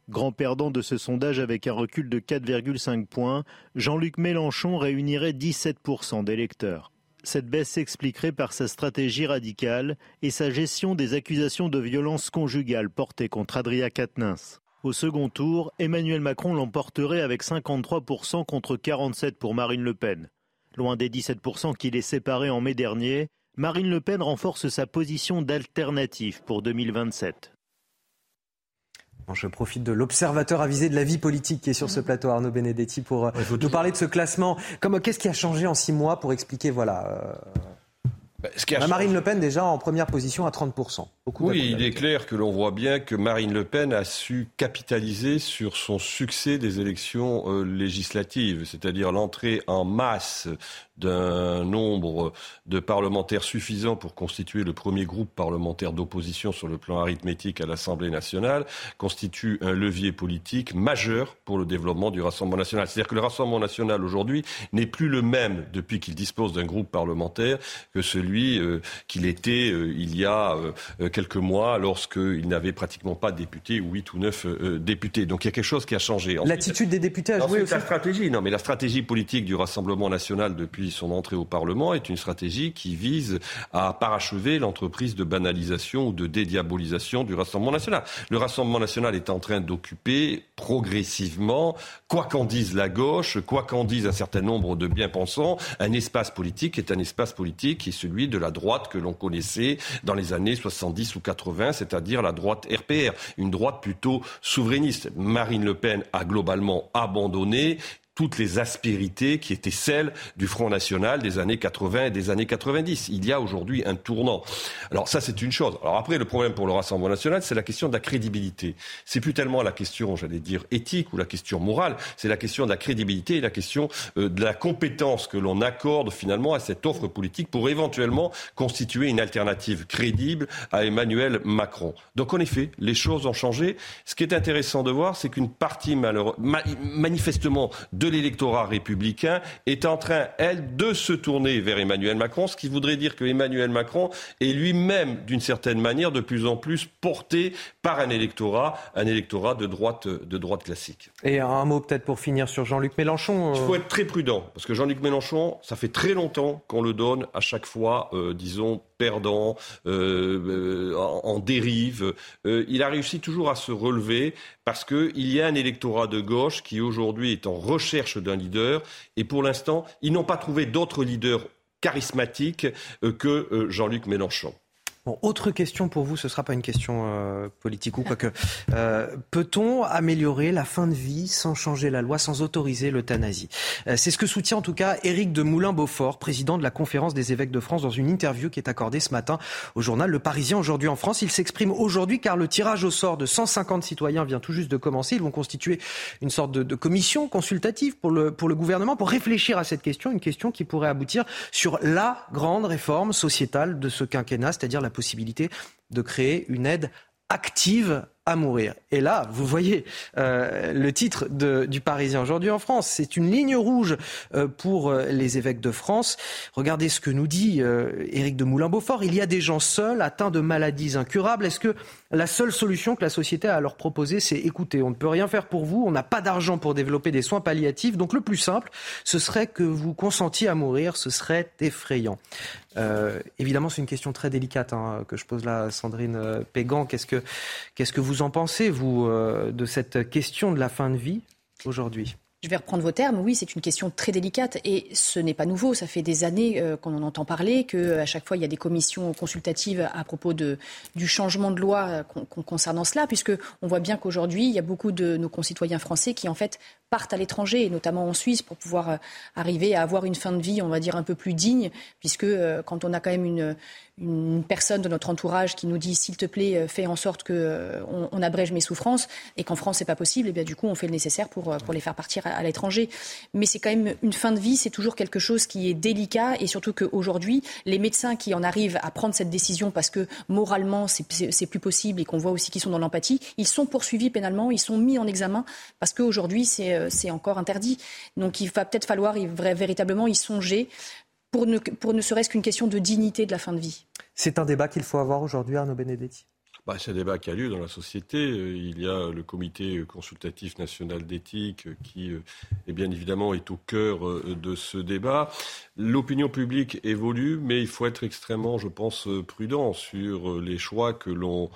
Grand perdant de ce sondage avec un recul de 4,5 points, Jean-Luc Mélenchon réunirait 17% d'électeurs. Cette baisse s'expliquerait par sa stratégie radicale et sa gestion des accusations de violence conjugale portées contre Adria Quatennens. Au second tour, Emmanuel Macron l'emporterait avec 53% contre 47% pour Marine Le Pen. Loin des 17% qui les séparaient en mai dernier, Marine Le Pen renforce sa position d'alternative pour 2027. Je profite de l'observateur avisé de la vie politique qui est sur ce plateau, Arnaud Benedetti, pour euh, nous parler de ce classement. Qu'est-ce qui a changé en six mois pour expliquer voilà, euh, bah, Marine Le Pen déjà en première position à 30%. oui, il est clair que l'on voit bien que Marine Le Pen a su capitaliser sur son succès des élections euh, législatives, c'est-à-dire l'entrée en masse d'un nombre de parlementaires suffisant pour constituer le premier groupe parlementaire d'opposition sur le plan arithmétique à l'Assemblée nationale constitue un levier politique majeur pour le développement du Rassemblement national. C'est-à-dire que le Rassemblement national aujourd'hui n'est plus le même depuis qu'il dispose d'un groupe parlementaire que celui euh, qu'il était euh, il y a euh, quelques mois lorsqu'il n'avait pratiquement pas de députés ou huit ou neuf députés. Donc il y a quelque chose qui a changé. L'attitude des députés a joué aussi. La stratégie, non, mais la stratégie politique du Rassemblement national depuis son entrée au Parlement est une stratégie qui vise à parachever l'entreprise de banalisation ou de dédiabolisation du Rassemblement national. Le Rassemblement national est en train d'occuper progressivement, quoi qu'en dise la gauche, quoi qu'en dise un certain nombre de bien-pensants, un espace politique est un espace politique qui est celui de la droite que l'on connaissait dans les années 70 ou 80, c'est-à-dire la droite RPR, une droite plutôt souverainiste. Marine Le Pen a globalement abandonné toutes les aspérités qui étaient celles du Front National des années 80 et des années 90. Il y a aujourd'hui un tournant. Alors ça, c'est une chose. Alors après, le problème pour le Rassemblement National, c'est la question de la crédibilité. C'est plus tellement la question, j'allais dire, éthique ou la question morale, c'est la question de la crédibilité et la question euh, de la compétence que l'on accorde finalement à cette offre politique pour éventuellement constituer une alternative crédible à Emmanuel Macron. Donc en effet, les choses ont changé. Ce qui est intéressant de voir, c'est qu'une partie malheureux, manifestement l'électorat républicain est en train, elle, de se tourner vers Emmanuel Macron, ce qui voudrait dire que Emmanuel Macron est lui-même, d'une certaine manière, de plus en plus porté par un électorat, un électorat de droite, de droite classique. Et un mot peut-être pour finir sur Jean-Luc Mélenchon. Il faut être très prudent, parce que Jean-Luc Mélenchon, ça fait très longtemps qu'on le donne à chaque fois, euh, disons, perdant, euh, euh, en, dérive. il a réussi toujours à se relever parce qu'il y a un électorat de gauche qui aujourd'hui est en recherche d'un leader et pour l'instant, ils n'ont pas trouvé d'autres leaders charismatiques que Jean-Luc Mélenchon. Bon, autre question pour vous, ce ne sera pas une question euh, politique ou quoique. Euh, Peut-on améliorer la fin de vie sans changer la loi, sans autoriser l'euthanasie? Euh, C'est ce que soutient en tout cas Éric de Moulin-Beaufort, président de la conférence des évêques de France, dans une interview qui est accordée ce matin au journal Le Parisien aujourd'hui en France. Il s'exprime aujourd'hui car le tirage au sort de 150 citoyens vient tout juste de commencer. Ils vont constituer une sorte de, de commission consultative pour le, pour le gouvernement pour réfléchir à cette question, une question qui pourrait aboutir sur la grande réforme sociétale de ce quinquennat, c'est-à-dire la possibilité de créer une aide active à mourir. Et là, vous voyez euh, le titre du Parisien aujourd'hui en France. C'est une ligne rouge euh, pour euh, les évêques de France. Regardez ce que nous dit Éric de Moulin-Beaufort. Il y a des gens seuls, atteints de maladies incurables. Est-ce que la seule solution que la société a à leur proposer, c'est écoutez, on ne peut rien faire pour vous, on n'a pas d'argent pour développer des soins palliatifs. Donc le plus simple, ce serait que vous consentiez à mourir. Ce serait effrayant. évidemment, c'est une question très délicate hein, que je pose là, Sandrine Pégan. Qu'est-ce que, que vous en pensez, vous, euh, de cette question de la fin de vie aujourd'hui? Je vais reprendre vos termes. Oui, c'est une question très délicate et ce n'est pas nouveau. Ça fait des années euh, qu'on en entend parler, qu'à chaque fois il y a des commissions consultatives à propos de, du changement de loi euh, concernant cela, puisque on voit bien qu'aujourd'hui il y a beaucoup de nos concitoyens français qui en fait partent à l'étranger, et notamment en Suisse, pour pouvoir arriver à avoir une fin de vie, on va dire un peu plus digne, puisque quand on a quand même une, une personne de notre entourage qui nous dit s'il te plaît euh, fais en sorte que euh, on, abrège mes souffrances et qu'en France c'est pas possible et bien du coup on fait le nécessaire pour euh, pour les faire partir à, l'étranger. Mais c'est quand même une fin de vie c'est toujours quelque chose qui est délicat et surtout qu'aujourd'hui les médecins qui en arrivent à prendre cette décision parce que moralement c'est plus possible et qu'on voit aussi qu'ils sont dans l'empathie ils sont poursuivis pénalement ils sont mis en examen parce qu'aujourd'hui c'est c'est encore interdit. Donc il va peut-être falloir véritablement y songer pour ne, pour ne serait-ce qu'une question de dignité de la fin de vie. C'est un débat qu'il faut avoir aujourd'hui, Arnaud Benedetti? Bah, c'est un débat qui a lieu dans la société. Euh, il y a le comité consultatif national d'éthique qui, est euh, bien évidemment, est au cœur euh, de ce débat. L'opinion publique évolue, mais il faut être extrêmement, je pense, prudent sur les choix que l'on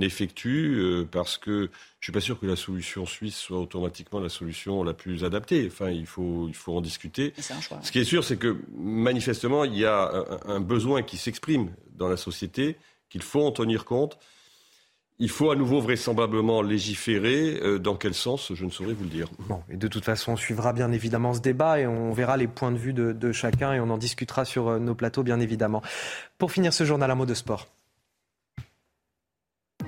effectue, parce que je suis pas sûr que la solution suisse soit automatiquement la solution la plus adaptée. Enfin, il faut, il faut en discuter. Ce qui est sûr, c'est que manifestement, il y a un besoin qui s'exprime dans la société, qu'il faut en tenir compte. Il faut à nouveau vraisemblablement légiférer. Euh, dans quel sens, je ne saurais vous le dire. Bon, et de toute façon, on suivra bien évidemment ce débat et on verra les points de vue de, chacun et on en discutera sur euh, nos plateaux, bien évidemment. Pour finir ce journal, un mot de sport.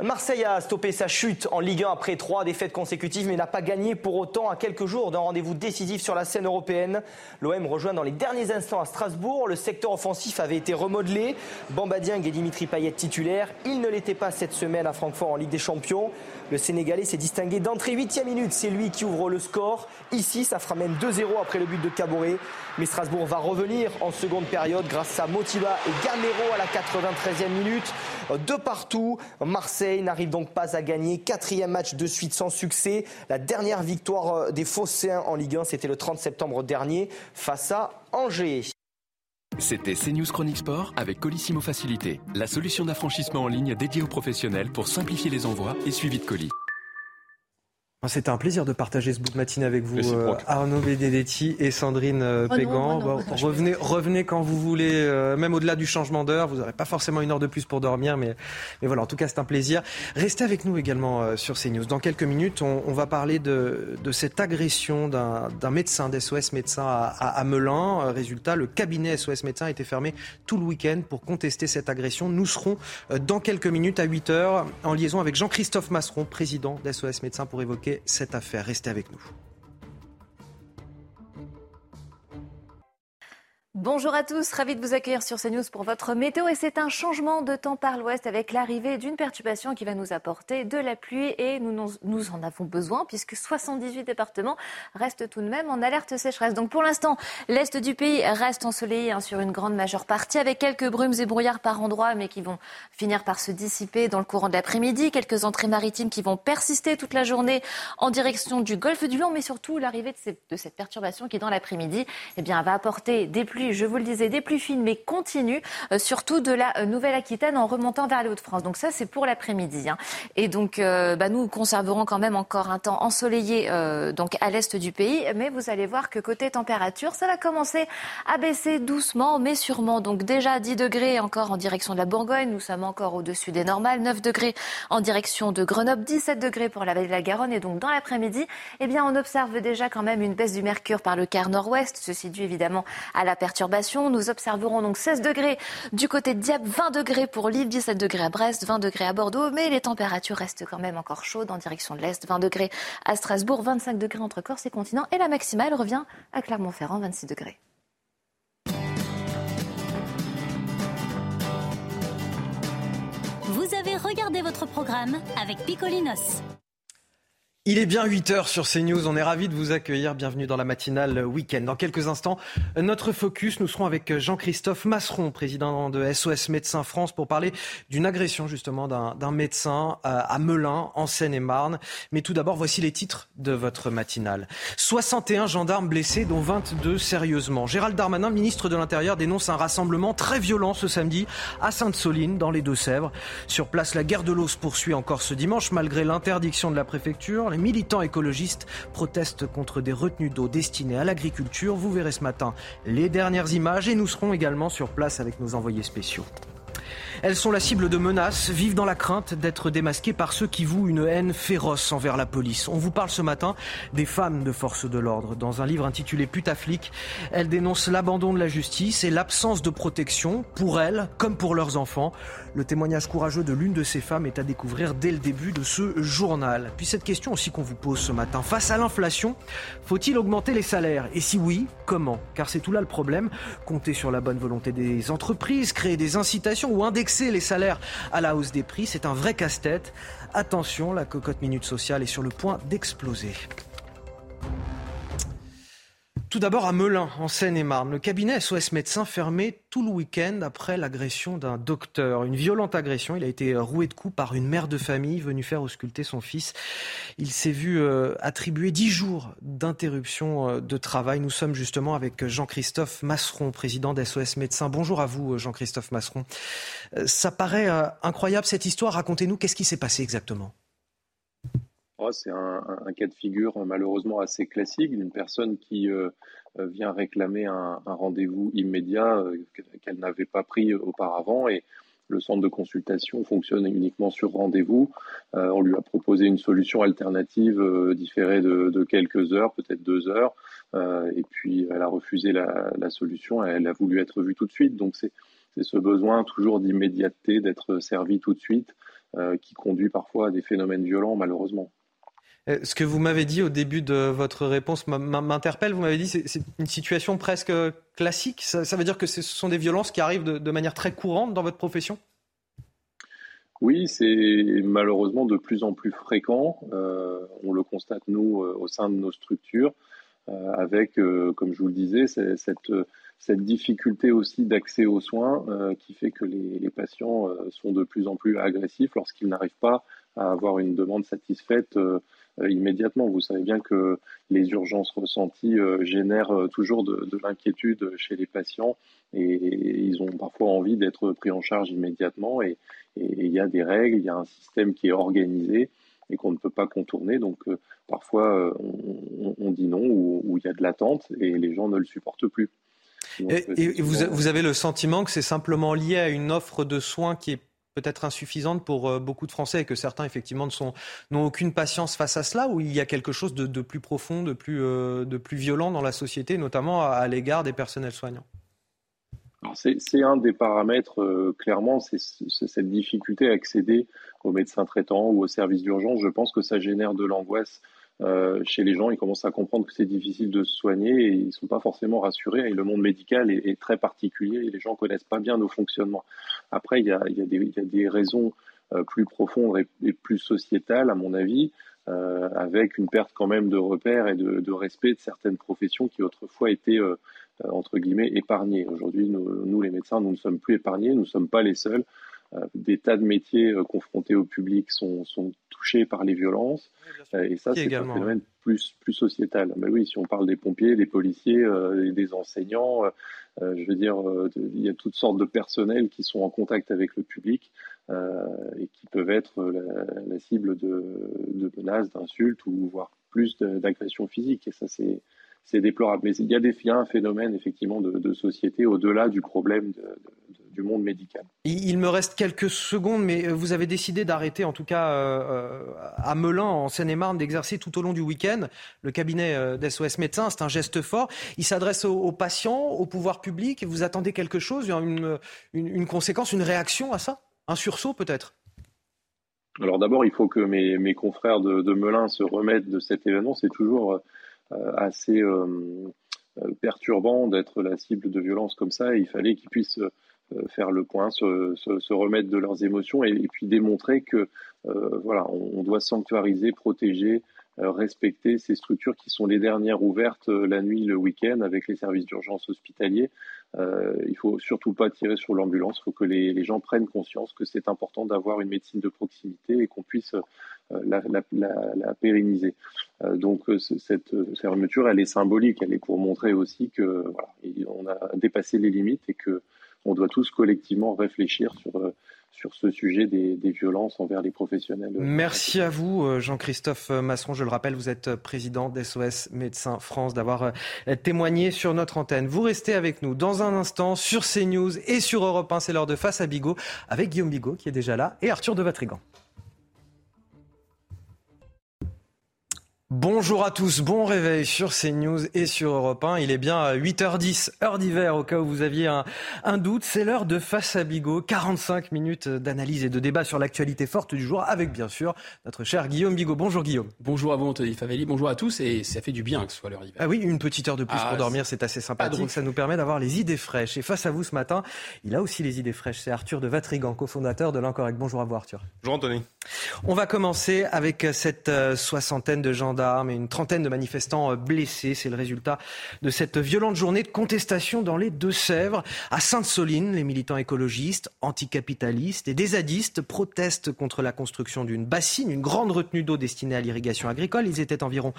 Marseille a stoppé sa chute en Ligue 1 après trois défaites consécutives, mais n'a pas gagné pour autant à quelques jours d'un rendez-vous décisif sur la scène européenne. L'OM rejoint dans les derniers instants à Strasbourg. Le secteur offensif avait été remodelé. Bamba Dieng et Dimitri Payet titulaires. Il ne l'était pas cette semaine à Francfort en Ligue des Champions. Le Sénégalais s'est distingué d'entrée 8 minute. C'est lui qui ouvre le score. Ici, ça fera même 2-0 après le but de Caboret. Mais Strasbourg va revenir en seconde période grâce à Motiva et Gamero à la 93e minute. De partout, Marseille n'arrive donc pas à gagner. Quatrième match de suite sans succès. La dernière victoire euh, des Phocéens en Ligue 1, c'était le 30 septembre dernier face à Angers. C'était CNews Chronique Sport avec Colissimo Facilité, la solution d'affranchissement en ligne dédiée aux professionnels pour simplifier les envois et suivi de colis. C'était un plaisir de partager ce bout de matinée avec vous, euh, Arnaud Benedetti et Sandrine euh, Oh Pégan. oh je revenez, revenez quand vous voulez, euh, même au-delà du changement d'heure. Vous n'aurez pas forcément une heure de plus pour dormir, mais, mais voilà, en tout cas, c'est un plaisir. Restez avec nous également euh, sur CNews. Dans quelques minutes, on, on va parler de, de cette agression d'un d'un médecin, d'SOS médecin à, à, à Melun. Résultat, le cabinet SOS médecin a été fermé tout le week-end pour contester cette agression. Nous serons euh, dans quelques minutes à 8 heures en liaison avec Jean-Christophe Masseron, président d'SOS médecin, pour évoquer cette affaire. Restez avec nous. Bonjour à tous, ravi de vous accueillir sur CNews pour votre météo et c'est un changement de temps par l'ouest avec l'arrivée d'une perturbation qui va nous apporter de la pluie et nous, en avons besoin puisque 78 départements restent tout de même en alerte sécheresse. Donc pour l'instant, l'est du pays reste ensoleillé hein, sur une grande majeure partie avec quelques brumes et brouillards par endroits mais qui vont finir par se dissiper dans le courant de l'après-midi. Quelques entrées maritimes qui vont persister toute la journée en direction du golfe du Lion mais surtout l'arrivée de, cette perturbation qui dans l'après-midi eh va apporter des pluies je vous le disais, des pluies fines mais continues, euh, surtout de la euh, Nouvelle-Aquitaine en remontant vers les Hauts-de-France. Donc ça, c'est pour l'après-midi. hein. Et donc, euh, bah, nous conserverons quand même encore un temps ensoleillé donc à l'est du pays. Mais vous allez voir que côté température, ça va commencer à baisser doucement, mais sûrement. Donc déjà 10 degrés encore en direction de la Bourgogne. Nous sommes encore au-dessus des normales. 9 degrés en direction de Grenoble. 17 degrés pour la vallée de la Garonne. Et donc dans l'après-midi, eh bien, on observe déjà quand même une baisse du mercure par le quart nord-ouest. Ceci dû évidemment à la Nous observerons donc 16 degrés du côté de Dieppe, 20 degrés pour Lille, 17 degrés à Brest, 20 degrés à Bordeaux. Mais les températures restent quand même encore chaudes en direction de l'Est. 20 degrés à Strasbourg, 25 degrés entre Corse et continent. Et la maximale revient à Clermont-Ferrand, 26 degrés. Vous avez regardé votre programme avec Picolinos. Il est bien 8 heures sur CNews. On est ravis de vous accueillir. Bienvenue dans la matinale week-end. Dans quelques instants, notre focus, nous serons avec Jean-Christophe Masseron, président de SOS Médecins France, pour parler d'une agression justement d'un d'un médecin euh, à Melun, en Seine-et-Marne. Mais tout d'abord, voici les titres de votre matinale. 61 gendarmes blessés, dont 22 sérieusement. Gérald Darmanin, ministre de l'Intérieur, dénonce un rassemblement très violent ce samedi à Sainte-Soline, dans les Deux-Sèvres. Sur place, la guerre de l'eau se poursuit encore ce dimanche, malgré l'interdiction de la préfecture. Militants écologistes protestent contre des retenues d'eau destinées à l'agriculture. Vous verrez ce matin les dernières images et nous serons également sur place avec nos envoyés spéciaux. Elles sont la cible de menaces, vivent dans la crainte d'être démasquées par ceux qui vouent une haine féroce envers la police. On vous parle ce matin des femmes de force de l'ordre. Dans un livre intitulé Putaflic, elles dénoncent l'abandon de la justice et l'absence de protection pour elles comme pour leurs enfants. Le témoignage courageux de l'une de ces femmes est à découvrir dès le début de ce journal. Puis cette question aussi qu'on vous pose ce matin. Face à l'inflation, faut-il augmenter les salaires? Et si oui, comment? Car c'est tout là le problème. Compter sur la bonne volonté des entreprises, créer des incitations ou indexer les salaires à la hausse des prix, c'est un vrai casse-tête. Attention, la cocotte minute sociale est sur le point d'exploser. Tout d'abord à Melun, en Seine-et-Marne. Le cabinet SOS Médecins fermé tout le week-end après l'agression d'un docteur. Une violente agression. Il a été roué de coups par une mère de famille venue faire ausculter son fils. Il s'est vu euh, attribuer dix jours d'interruption euh, de travail. Nous sommes justement avec Jean-Christophe Masseron, président d'SOS Médecins. Bonjour à vous, euh, Jean-Christophe Masseron. Ça paraît incroyable cette histoire. Racontez-nous qu'est-ce qui s'est passé exactement? C'est un, cas de figure euh, malheureusement assez classique d'une personne qui euh, euh, vient réclamer un, rendez-vous immédiat que- qu'elle n'avait pas pris auparavant et le centre de consultation fonctionne uniquement sur rendez-vous. On lui a proposé une solution alternative différée de, quelques heures, peut-être deux heures, et puis elle a refusé la, solution. Elle a voulu être vue tout de suite. Donc c'est c'est ce besoin toujours d'immédiateté, d'être servi tout de suite, qui conduit parfois à des phénomènes violents, malheureusement. Ce que vous m'avez dit au début de votre réponse m'interpelle. Vous m'avez dit que c'est une situation presque classique. Ça, veut dire que ce sont des violences qui arrivent de, manière très courante dans votre profession? Oui, c'est malheureusement de plus en plus fréquent. Euh, on le constate, nous, euh, au sein de nos structures, euh, avec, comme je vous le disais, cette, difficulté aussi d'accès aux soins qui fait que les, patients sont de plus en plus agressifs lorsqu'ils n'arrivent pas à avoir une demande satisfaite euh, immédiatement. Vous savez bien que les urgences ressenties euh, génèrent euh, toujours de, l'inquiétude chez les patients et, ils ont parfois envie d'être pris en charge immédiatement et, il y a des règles, il y a un système qui est organisé et qu'on ne peut pas contourner. Donc parfois on, dit non ou, il y a de l'attente et les gens ne le supportent plus. et, vous, vous, avez le sentiment que c'est simplement lié à une offre de soins qui est peut-être insuffisante pour euh, beaucoup de Français et que certains, effectivement, n'ont aucune patience face à cela, ou il y a quelque chose de, plus profond, de plus, euh, de plus violent dans la société, notamment à, l'égard des personnels soignants? C'est un des paramètres, euh, clairement, c'est cette difficulté à accéder aux médecins traitants ou aux services d'urgence. Je pense que ça génère de l'angoisse euh, chez les gens, ils commencent à comprendre que c'est difficile de se soigner et ils ne sont pas forcément rassurés. Et le monde médical est, très particulier et les gens connaissent pas bien nos fonctionnements. Après, il y a, des, raisons euh, plus profondes et, plus sociétales, à mon avis, euh, avec une perte quand même de repères et de, respect de certaines professions qui autrefois étaient entre guillemets épargnées. Aujourd'hui, nous, les médecins, nous ne sommes plus épargnés, nous ne sommes pas les seuls. Euh, des tas de métiers euh, confrontés au public sont, sont touchés par les violences. Euh, et ça, c'est un phénomène plus, plus sociétal. Mais oui, si on parle des pompiers, des policiers, des enseignants, je veux dire, il y a toutes sortes de personnels qui sont en contact avec le public et qui peuvent être la, cible de, de menaces, d'insultes ou voire plus d'agressions physiques. Et ça, c'est c'est déplorable. Mais il y a, des, il un phénomène effectivement de, société au-delà du problème du monde médical. Il me reste quelques secondes, mais euh, vous avez décidé d'arrêter, en tout cas euh, euh, à Melun, en Seine-et-Marne, d'exercer tout au long du week-end. Le cabinet d'SOS Médecins, c'est un geste fort. Il s'adresse aux, patients, au pouvoir public. Vous attendez quelque chose, une, une, conséquence, une réaction à ça? Un sursaut peut-être? Alors d'abord, il faut que mes, mes confrères de, de, Melun se remettent de cet événement. C'est toujours euh, assez euh, perturbant d'être la cible de violence comme ça. Et il fallait qu'ils puissent faire le point, se, remettre de leurs émotions et, puis démontrer que voilà, on, doit sanctuariser, protéger, respecter ces structures qui sont les dernières ouvertes la nuit, le week-end, avec les services d'urgence hospitaliers. Euh, il faut surtout pas tirer sur l'ambulance. Il faut que les, gens prennent conscience que c'est important d'avoir une médecine de proximité et qu'on puisse euh, la, pérenniser. Euh, donc euh, cette fermeture, elle est symbolique. Elle est pour montrer aussi que voilà, on a dépassé les limites et que on doit tous collectivement réfléchir sur sur ce sujet des, violences envers les professionnels. Merci à vous, euh, Jean-Christophe Masson. Je le rappelle, vous êtes président d'SOS Médecins France, d'avoir euh, témoigné sur notre antenne. Vous restez avec nous dans un instant sur CNews et sur Europe 1. C'est l'heure de Face à Bigot avec Guillaume Bigot qui est déjà là et Arthur de Vatrigan. Bonjour à tous, bon réveil sur CNews et sur Europe 1. Il est bien 8h10, heure d'hiver, au cas où vous aviez un, doute. C'est l'heure de Face à Bigot, 45 minutes d'analyse et de débat sur l'actualité forte du jour, avec bien sûr notre cher Guillaume Bigot. Bonjour Guillaume. Bonjour à vous Anthony Favelli, bonjour à tous, et ça fait du bien que ce soit l'heure d'hiver. Ah oui, une petite heure de plus pour ah, dormir, c'est assez sympathique, ça nous permet d'avoir les idées fraîches. Et face à vous ce matin, il a aussi les idées fraîches, c'est Arthur de Vatrigan, cofondateur de l'Incorrect. Bonjour à vous Arthur. Bonjour Anthony. On va commencer avec cette euh, soixantaine de gendarmes et une trentaine de manifestants euh, blessés. C'est le résultat de cette violente journée de contestation dans les Deux-Sèvres. À Sainte-Soline, les militants écologistes, anticapitalistes et des zadistes protestent contre la construction d'une bassine, une grande retenue d'eau destinée à l'irrigation agricole. Ils étaient environ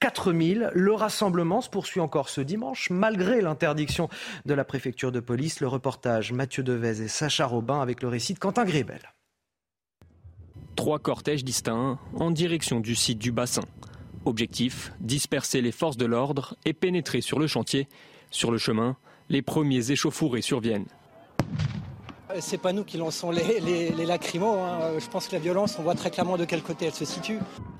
4000. Le rassemblement se poursuit encore ce dimanche, malgré l'interdiction de la préfecture de police. Le reportage Mathieu Devez et Sacha Robin avec le récit de Quentin Grébel. Trois cortèges distincts en direction du site du bassin. Objectif, disperser les forces de l'ordre et pénétrer sur le chantier. Sur le chemin, les premiers échauffourés surviennent. Euh, c'est pas nous qui lançons les, les, lacrymos. Hein. Euh, je pense que la violence, on voit très clairement de quel côté elle se situe.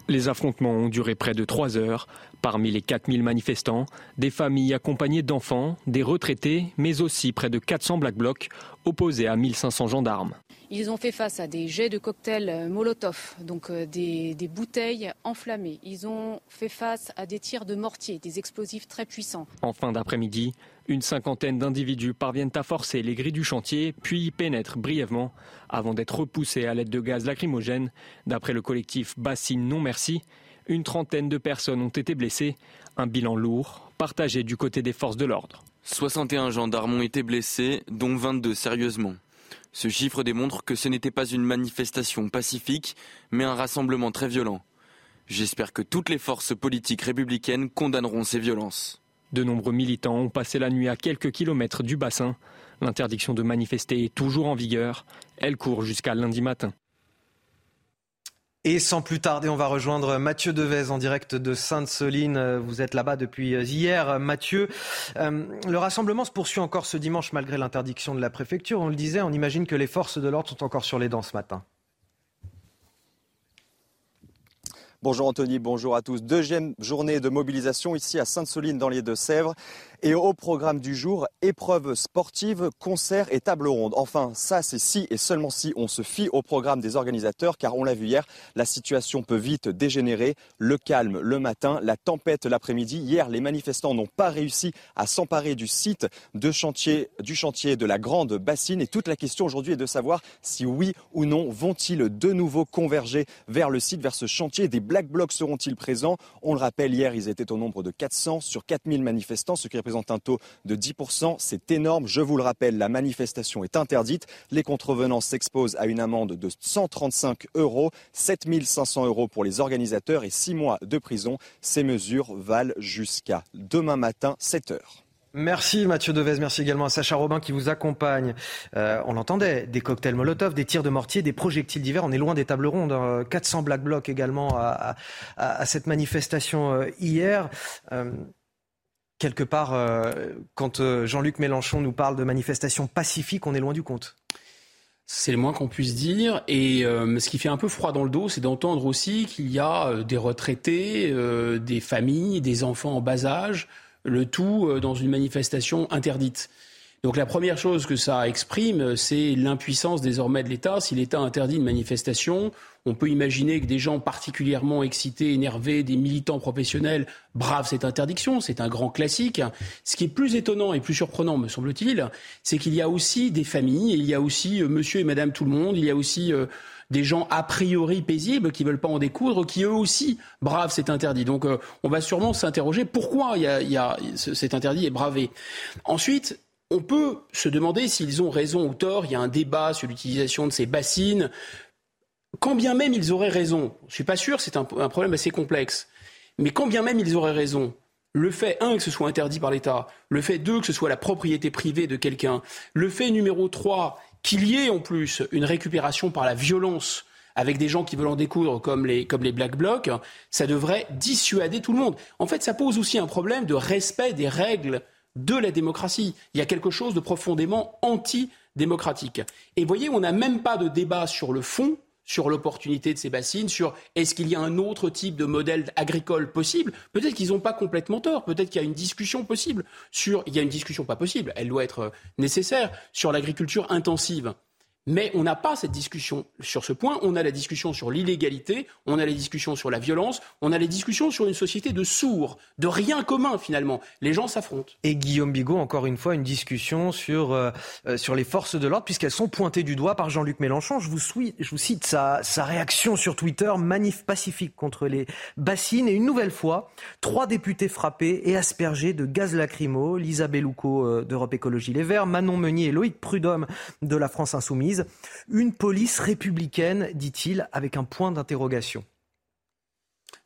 Les affrontements ont duré près de trois heures. Parmi les 4000 manifestants, des familles accompagnées d'enfants, des retraités, mais aussi près de 400 Black Blocs opposés à 1500 gendarmes. Ils ont fait face à des jets de cocktails Molotov, donc des, des bouteilles enflammées. Ils ont fait face à des tirs de mortier, des explosifs très puissants. En fin d'après-midi, une cinquantaine d'individus parviennent à forcer les grilles du chantier, puis y pénètrent brièvement avant d'être repoussés à l'aide de gaz lacrymogène. D'après le collectif Bassine Non Merci, une trentaine de personnes ont été blessées. Un bilan lourd, partagé du côté des forces de l'ordre. 61 gendarmes ont été blessés, dont 22 sérieusement. Ce chiffre démontre que ce n'était pas une manifestation pacifique, mais un rassemblement très violent. J'espère que toutes les forces politiques républicaines condamneront ces violences. De nombreux militants ont passé la nuit à quelques kilomètres du bassin. L'interdiction de manifester est toujours en vigueur. Elle court jusqu'à lundi matin. Et sans plus tarder, on va rejoindre Mathieu Devez en direct de Sainte-Soline. Vous êtes là-bas depuis hier. Mathieu, euh, le rassemblement se poursuit encore ce dimanche malgré l'interdiction de la préfecture. On le disait, on imagine que les forces de l'ordre sont encore sur les dents ce matin. Bonjour Anthony, bonjour à tous. Deuxième journée de mobilisation ici à Sainte-Soline dans les Deux-Sèvres. Et au programme du jour, épreuves sportives, concerts et tables rondes. Enfin, ça c'est si et seulement si on se fie au programme des organisateurs, car on l'a vu hier, la situation peut vite dégénérer. Le calme le matin, la tempête l'après-midi. Hier, les manifestants n'ont pas réussi à s'emparer du site du chantier de la Grande Bassine. Et toute la question aujourd'hui est de savoir si oui ou non vont-ils de nouveau converger vers le site, vers ce chantier. Des Black Blocs seront-ils présents? On le rappelle, hier, ils étaient au nombre de 400 sur 4000 manifestants, ce qui représente un taux de 10%. C'est énorme. Je vous le rappelle, la manifestation est interdite. Les contrevenants s'exposent à une amende de 135 euros, 7500 euros pour les organisateurs et 6 mois de prison. Ces mesures valent jusqu'à demain matin, 7 heures. Merci Mathieu Devez, merci également à Sacha Robin qui vous accompagne. Euh, on l'entendait, des cocktails Molotov, des tirs de mortier, des projectiles d'hiver. On est loin des tables rondes. 400 hein. Black Blocs également à, cette manifestation euh, hier. Euh, quelque part, euh, quand euh, Jean-Luc Mélenchon nous parle de manifestations pacifiques, on est loin du compte. C'est le moins qu'on puisse dire. Et euh, ce qui fait un peu froid dans le dos, c'est d'entendre aussi qu'il y a des retraités, des familles, des enfants en bas âge, le tout dans une manifestation interdite. Donc la première chose que ça exprime, c'est l'impuissance désormais de l'État. Si l'État interdit une manifestation, on peut imaginer que des gens particulièrement excités, énervés, des militants professionnels bravent cette interdiction. C'est un grand classique. Ce qui est plus étonnant et plus surprenant, me semble-t-il, c'est qu'il y a aussi des familles, il y a aussi euh, monsieur et madame tout le monde, il y a aussi euh, des gens a priori paisibles qui veulent pas en découdre, qui eux aussi bravent cet interdit. Donc euh, on va sûrement s'interroger pourquoi il y a, y a, cet interdit est bravé. Ensuite, on peut se demander s'ils ont raison ou tort. Il y a un débat sur l'utilisation de ces bassines. Quand bien même ils auraient raison, je ne suis pas sûr, c'est un, problème assez complexe, mais quand bien même ils auraient raison, le fait, un, que ce soit interdit par l'État, le fait, deux, que ce soit la propriété privée de quelqu'un, le fait numéro trois, qu'il y ait en plus une récupération par la violence avec des gens qui veulent en découdre comme les, comme les Black Blocs, ça devrait dissuader tout le monde. En fait, ça pose aussi un problème de respect des règles de la démocratie. Il y a quelque chose de profondément anti-démocratique. Et voyez, on n'a même pas de débat sur le fond, sur l'opportunité de ces bassines, sur est-ce qu'il y a un autre type de modèle agricole possible. Peut-être qu'ils n'ont pas complètement tort, peut-être qu'il y a une discussion possible sur, il y a une discussion pas possible, elle doit être nécessaire, sur l'agriculture intensive. Mais on n'a pas cette discussion sur ce point. On a la discussion sur l'illégalité, on a la discussion sur la violence, on a les discussions sur une société de sourds, de rien commun finalement. Les gens s'affrontent. Et Guillaume Bigot, encore une fois, une discussion sur, euh, euh, les forces de l'ordre, puisqu'elles sont pointées du doigt par Jean-Luc Mélenchon. Je vous, cite sa, sa, réaction sur Twitter, manif pacifique contre les bassines. Et une nouvelle fois, trois députés frappés et aspergés de gaz lacrymo. Lisa Bellouco euh, d'Europe Écologie Les Verts, Manon Meunier et Loïc Prudhomme de la France Insoumise. Une police républicaine, dit-il, avec un point d'interrogation.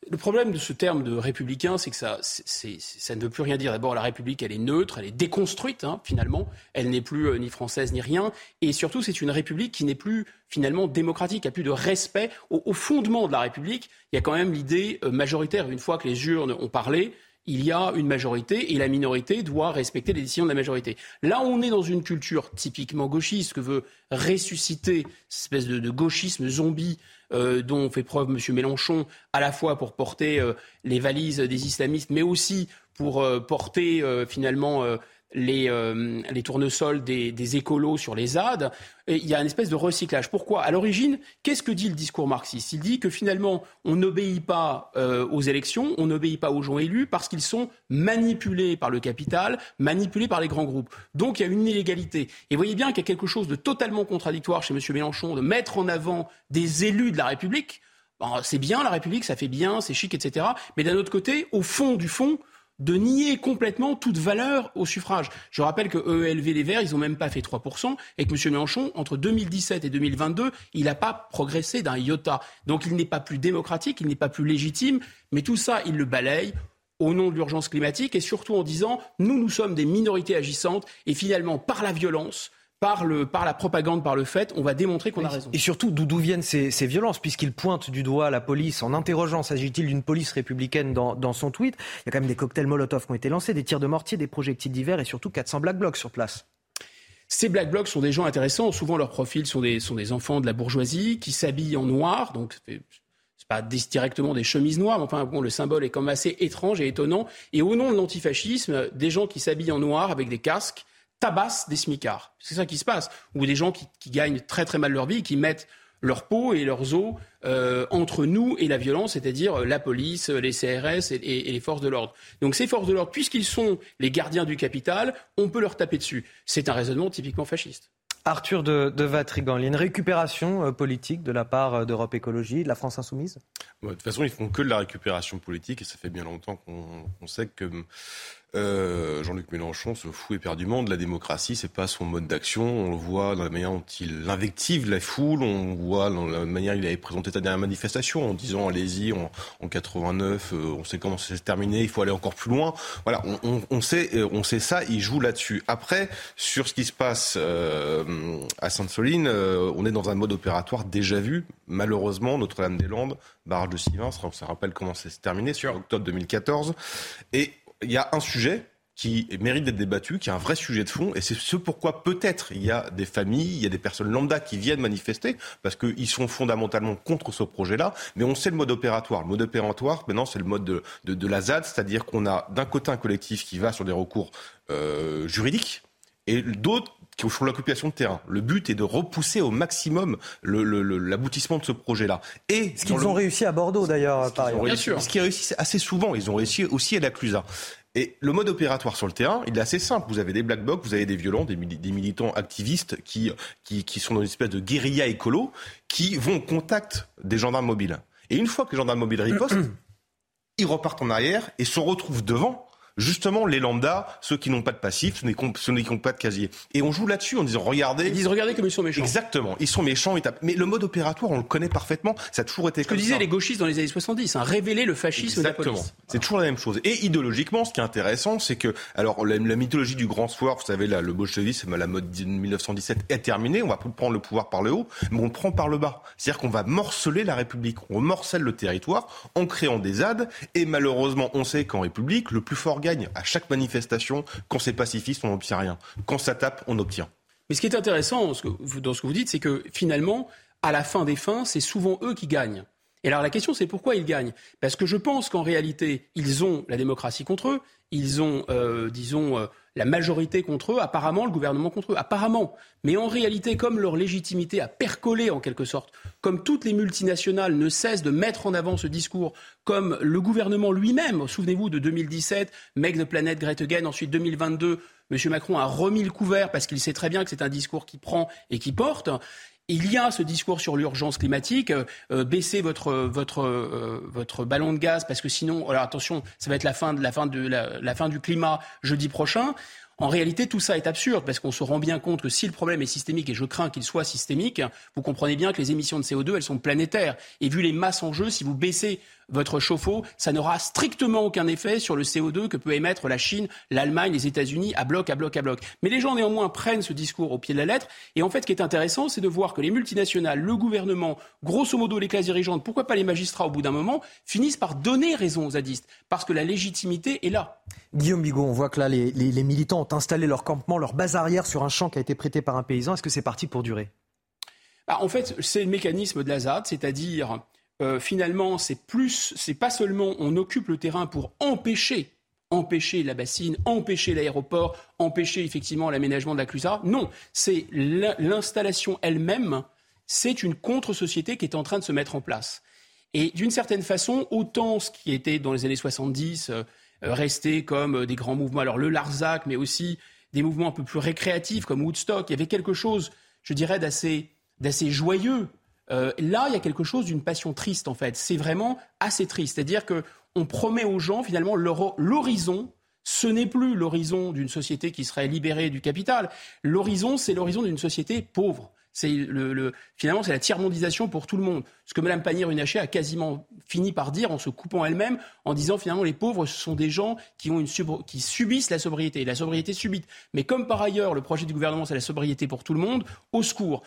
Le problème de ce terme de républicain, c'est que ça, ça ne veut plus rien dire. D'abord, la République, elle est neutre, elle est déconstruite, hein, finalement. Elle n'est plus euh, ni française ni rien. Et surtout, c'est une République qui n'est plus finalement démocratique, qui a plus de respect. Au, fondement de la République, il y a quand même l'idée euh, majoritaire. Une fois que les urnes ont parlé, il y a une majorité et la minorité doit respecter les décisions de la majorité. Là, on est dans une culture typiquement gauchiste que veut ressusciter cette espèce de, gauchisme zombie euh, dont fait preuve M. Mélenchon, à la fois pour porter euh, les valises des islamistes, mais aussi pour euh, porter finalement les, euh, les tournesols des, des, écolos sur les ZAD. Il y a une espèce de recyclage. Pourquoi? À l'origine, qu'est-ce que dit le discours marxiste? Il dit que finalement, on n'obéit pas euh, aux élections, on n'obéit pas aux gens élus parce qu'ils sont manipulés par le capital, manipulés par les grands groupes. Donc il y a une illégalité. Et vous voyez bien qu'il y a quelque chose de totalement contradictoire chez M. Mélenchon de mettre en avant des élus de la République. c'est bien la République, ça fait bien, c'est chic, etc. Mais d'un autre côté, au fond du fond, de nier complètement toute valeur au suffrage. Je rappelle que EELV Les Verts, ils n'ont même pas fait 3%, et que M. Mélenchon, entre 2017 et 2022, il n'a pas progressé d'un iota. Donc il n'est pas plus démocratique, il n'est pas plus légitime, mais tout ça, il le balaye au nom de l'urgence climatique et surtout en disant nous, nous sommes des minorités agissantes et finalement, par la violence, par, le, par la propagande, par le fait, on va démontrer qu'on a raison. Et surtout, d'où viennent ces, ces violences? Puisqu'il pointe du doigt la police en interrogeant s'agit-il d'une police républicaine dans, dans, son tweet Il y a quand même des cocktails Molotov qui ont été lancés, des tirs de mortier, des projectiles divers et surtout 400 Black Blocs sur place. Ces Black Blocs sont des gens intéressants. Souvent, leurs profils sont des, sont des enfants de la bourgeoisie qui s'habillent en noir. Donc, c'est pas directement des chemises noires, mais enfin, bon, le symbole est quand même assez étrange et étonnant. Et au nom de l'antifascisme, des gens qui s'habillent en noir avec des casques tabassent des smicards. C'est ça qui se passe. Ou des gens qui, gagnent très très mal leur vie, qui mettent leur peau et leurs os euh, entre nous et la violence, c'est-à-dire euh, la police, les CRS et, les forces de l'ordre. Donc ces forces de l'ordre, puisqu'ils sont les gardiens du capital, on peut leur taper dessus. C'est un raisonnement typiquement fasciste. Arthur de, de Vatrigan, il y a une récupération euh, politique de la part d'Europe Écologie, de la France Insoumise? De toute façon, ils font que de la récupération politique et ça fait bien longtemps qu'on sait que euh, Jean-Luc Mélenchon se fout éperdument de la démocratie, c'est pas son mode d'action. On le voit dans la manière dont il invective la foule, on voit dans la manière dont il avait présenté sa dernière manifestation en disant allez-y, en, 89, euh, on sait comment ça s'est terminé, il faut aller encore plus loin. Voilà, on, sait, euh, on sait ça, il joue là-dessus. Après, sur ce qui se passe à Sainte-Soline, on est dans un mode opératoire déjà vu. Malheureusement, Notre-Dame-des-Landes, barrage de Sivins, on se rappelle comment ça s'est terminé, sur octobre 2014, et il y a un sujet qui mérite d'être débattu, qui est un vrai sujet de fond, et c'est ce pourquoi peut-être il y a des familles, il y a des personnes lambda qui viennent manifester, parce qu'ils sont fondamentalement contre ce projet-là, mais on sait le mode opératoire. Le mode opératoire, maintenant, c'est le mode de, de, la ZAD, c'est-à-dire qu'on a d'un côté un collectif qui va sur des recours euh, juridiques, et d'autres qui font l'occupation de terrain. Le but est de repousser au maximum l'aboutissement de ce projet-là. Et ce qu'ils ont réussi à Bordeaux d'ailleurs, par Bien sûr. Ce qu'ils réussissent assez souvent, ils ont réussi aussi à la Clusa. Et le mode opératoire sur le terrain, il est assez simple. Vous avez des black blocs, vous avez des violents, des, militants activistes qui, qui, qui, sont dans une espèce de guérilla écolo, qui vont au contact des gendarmes mobiles. Et une fois que les gendarmes mobiles ripostent, ils repartent en arrière et se retrouvent devant justement les lambda, ceux qui n'ont pas de passif, ceux qui n'ont pas de casier. Et on joue là-dessus en disant regardez. Ils disent regardez comme ils sont méchants. Exactement, ils sont méchants. Mais le mode opératoire, on le connaît parfaitement. Ça a toujours été. Ce que disaient les gauchistes dans les années 70, hein, révéler le fascisme Exactement. de la police. C'est toujours la même chose. Et idéologiquement, ce qui est intéressant, c'est que alors la, mythologie du grand soir, vous savez, là, le bolchevisme, la mode 1917 est terminée. On va prendre le pouvoir par le haut, mais on le prend par le bas. C'est-à-dire qu'on va morceler la République. On morcelle le territoire en créant des ZAD. Et malheureusement, on sait qu'en République, le plus fort à chaque manifestation manifestation, quand c'est pacifiste, on n'obtient rien. Quand ça tape, on obtient. Mais ce qui est intéressant dans ce que vous dites, c'est que finalement, à la fin des fins, c'est souvent eux qui gagnent. Et alors la question, c'est pourquoi ils gagnent? Parce que je pense qu'en réalité, ils ont la démocratie contre eux, ils ont, euh, disons, euh, la majorité contre eux, apparemment le gouvernement contre eux, apparemment. Mais en réalité, comme leur légitimité a percolé en quelque sorte, comme toutes les multinationales ne cessent de mettre en avant ce discours, comme le gouvernement lui-même, souvenez-vous de 2017, Make the Planet Great Again, ensuite 2022, M. Macron a remis le couvert parce qu'il sait très bien que c'est un discours qui prend et qui porte il y a ce discours sur l'urgence climatique, euh, euh, baissez votre votre euh, votre ballon de gaz parce que sinon, alors attention, ça va être la fin de la fin de la fin du climat jeudi prochain. En réalité, tout ça est absurde parce qu'on se rend bien compte que si le problème est systémique, et je crains qu'il soit systémique, vous comprenez bien que les émissions de CO2, elles sont planétaires. Et vu les masses en jeu, si vous baissez votre chauffe-eau, ça n'aura strictement aucun effet sur le CO2 que peut émettre la Chine, l'Allemagne, les États-Unis à bloc, à bloc, à bloc. Mais les gens néanmoins prennent ce discours au pied de la lettre. Et en fait, ce qui est intéressant, c'est de voir que les multinationales, le gouvernement, grosso modo les classes dirigeantes, pourquoi pas les magistrats au bout d'un moment, finissent par donner raison aux zadistes. Parce que la légitimité est là. Guillaume Bigot, on voit que là, les, militants ont installé leur campement, leur base arrière sur un champ qui a été prêté par un paysan. Est-ce que c'est parti pour durer? Bah, En fait, c'est le mécanisme de la ZAD, c'est-à-dire euh, finalement, c'est plus, c'est pas seulement on occupe le terrain pour empêcher empêcher la bassine, empêcher l'aéroport, empêcher effectivement l'aménagement de la Clusaz. Non, c'est l'installation elle-même, c'est une contre-société qui est en train de se mettre en place. Et d'une certaine façon, autant ce qui était dans les années 70 euh, resté comme euh, des grands mouvements, alors le Larzac, mais aussi des mouvements un peu plus récréatifs comme Woodstock, il y avait quelque chose, je dirais, d'assez joyeux. Euh, là, il y a quelque chose d'une passion triste, en fait. C'est vraiment assez triste. C'est-à-dire qu'on promet aux gens, finalement, l'horizon ce n'est plus l'horizon d'une société qui serait libérée du capital. L'horizon, c'est l'horizon d'une société pauvre. C'est le, finalement, c'est la tiers-mondisation pour tout le monde. Ce que Mme Pannier-Runacher a quasiment fini par dire en se coupant elle-même, en disant finalement les pauvres, ce sont des gens qui, ont une qui subissent la sobriété, la sobriété subite. Mais comme par ailleurs, le projet du gouvernement, c'est la sobriété pour tout le monde, au secours.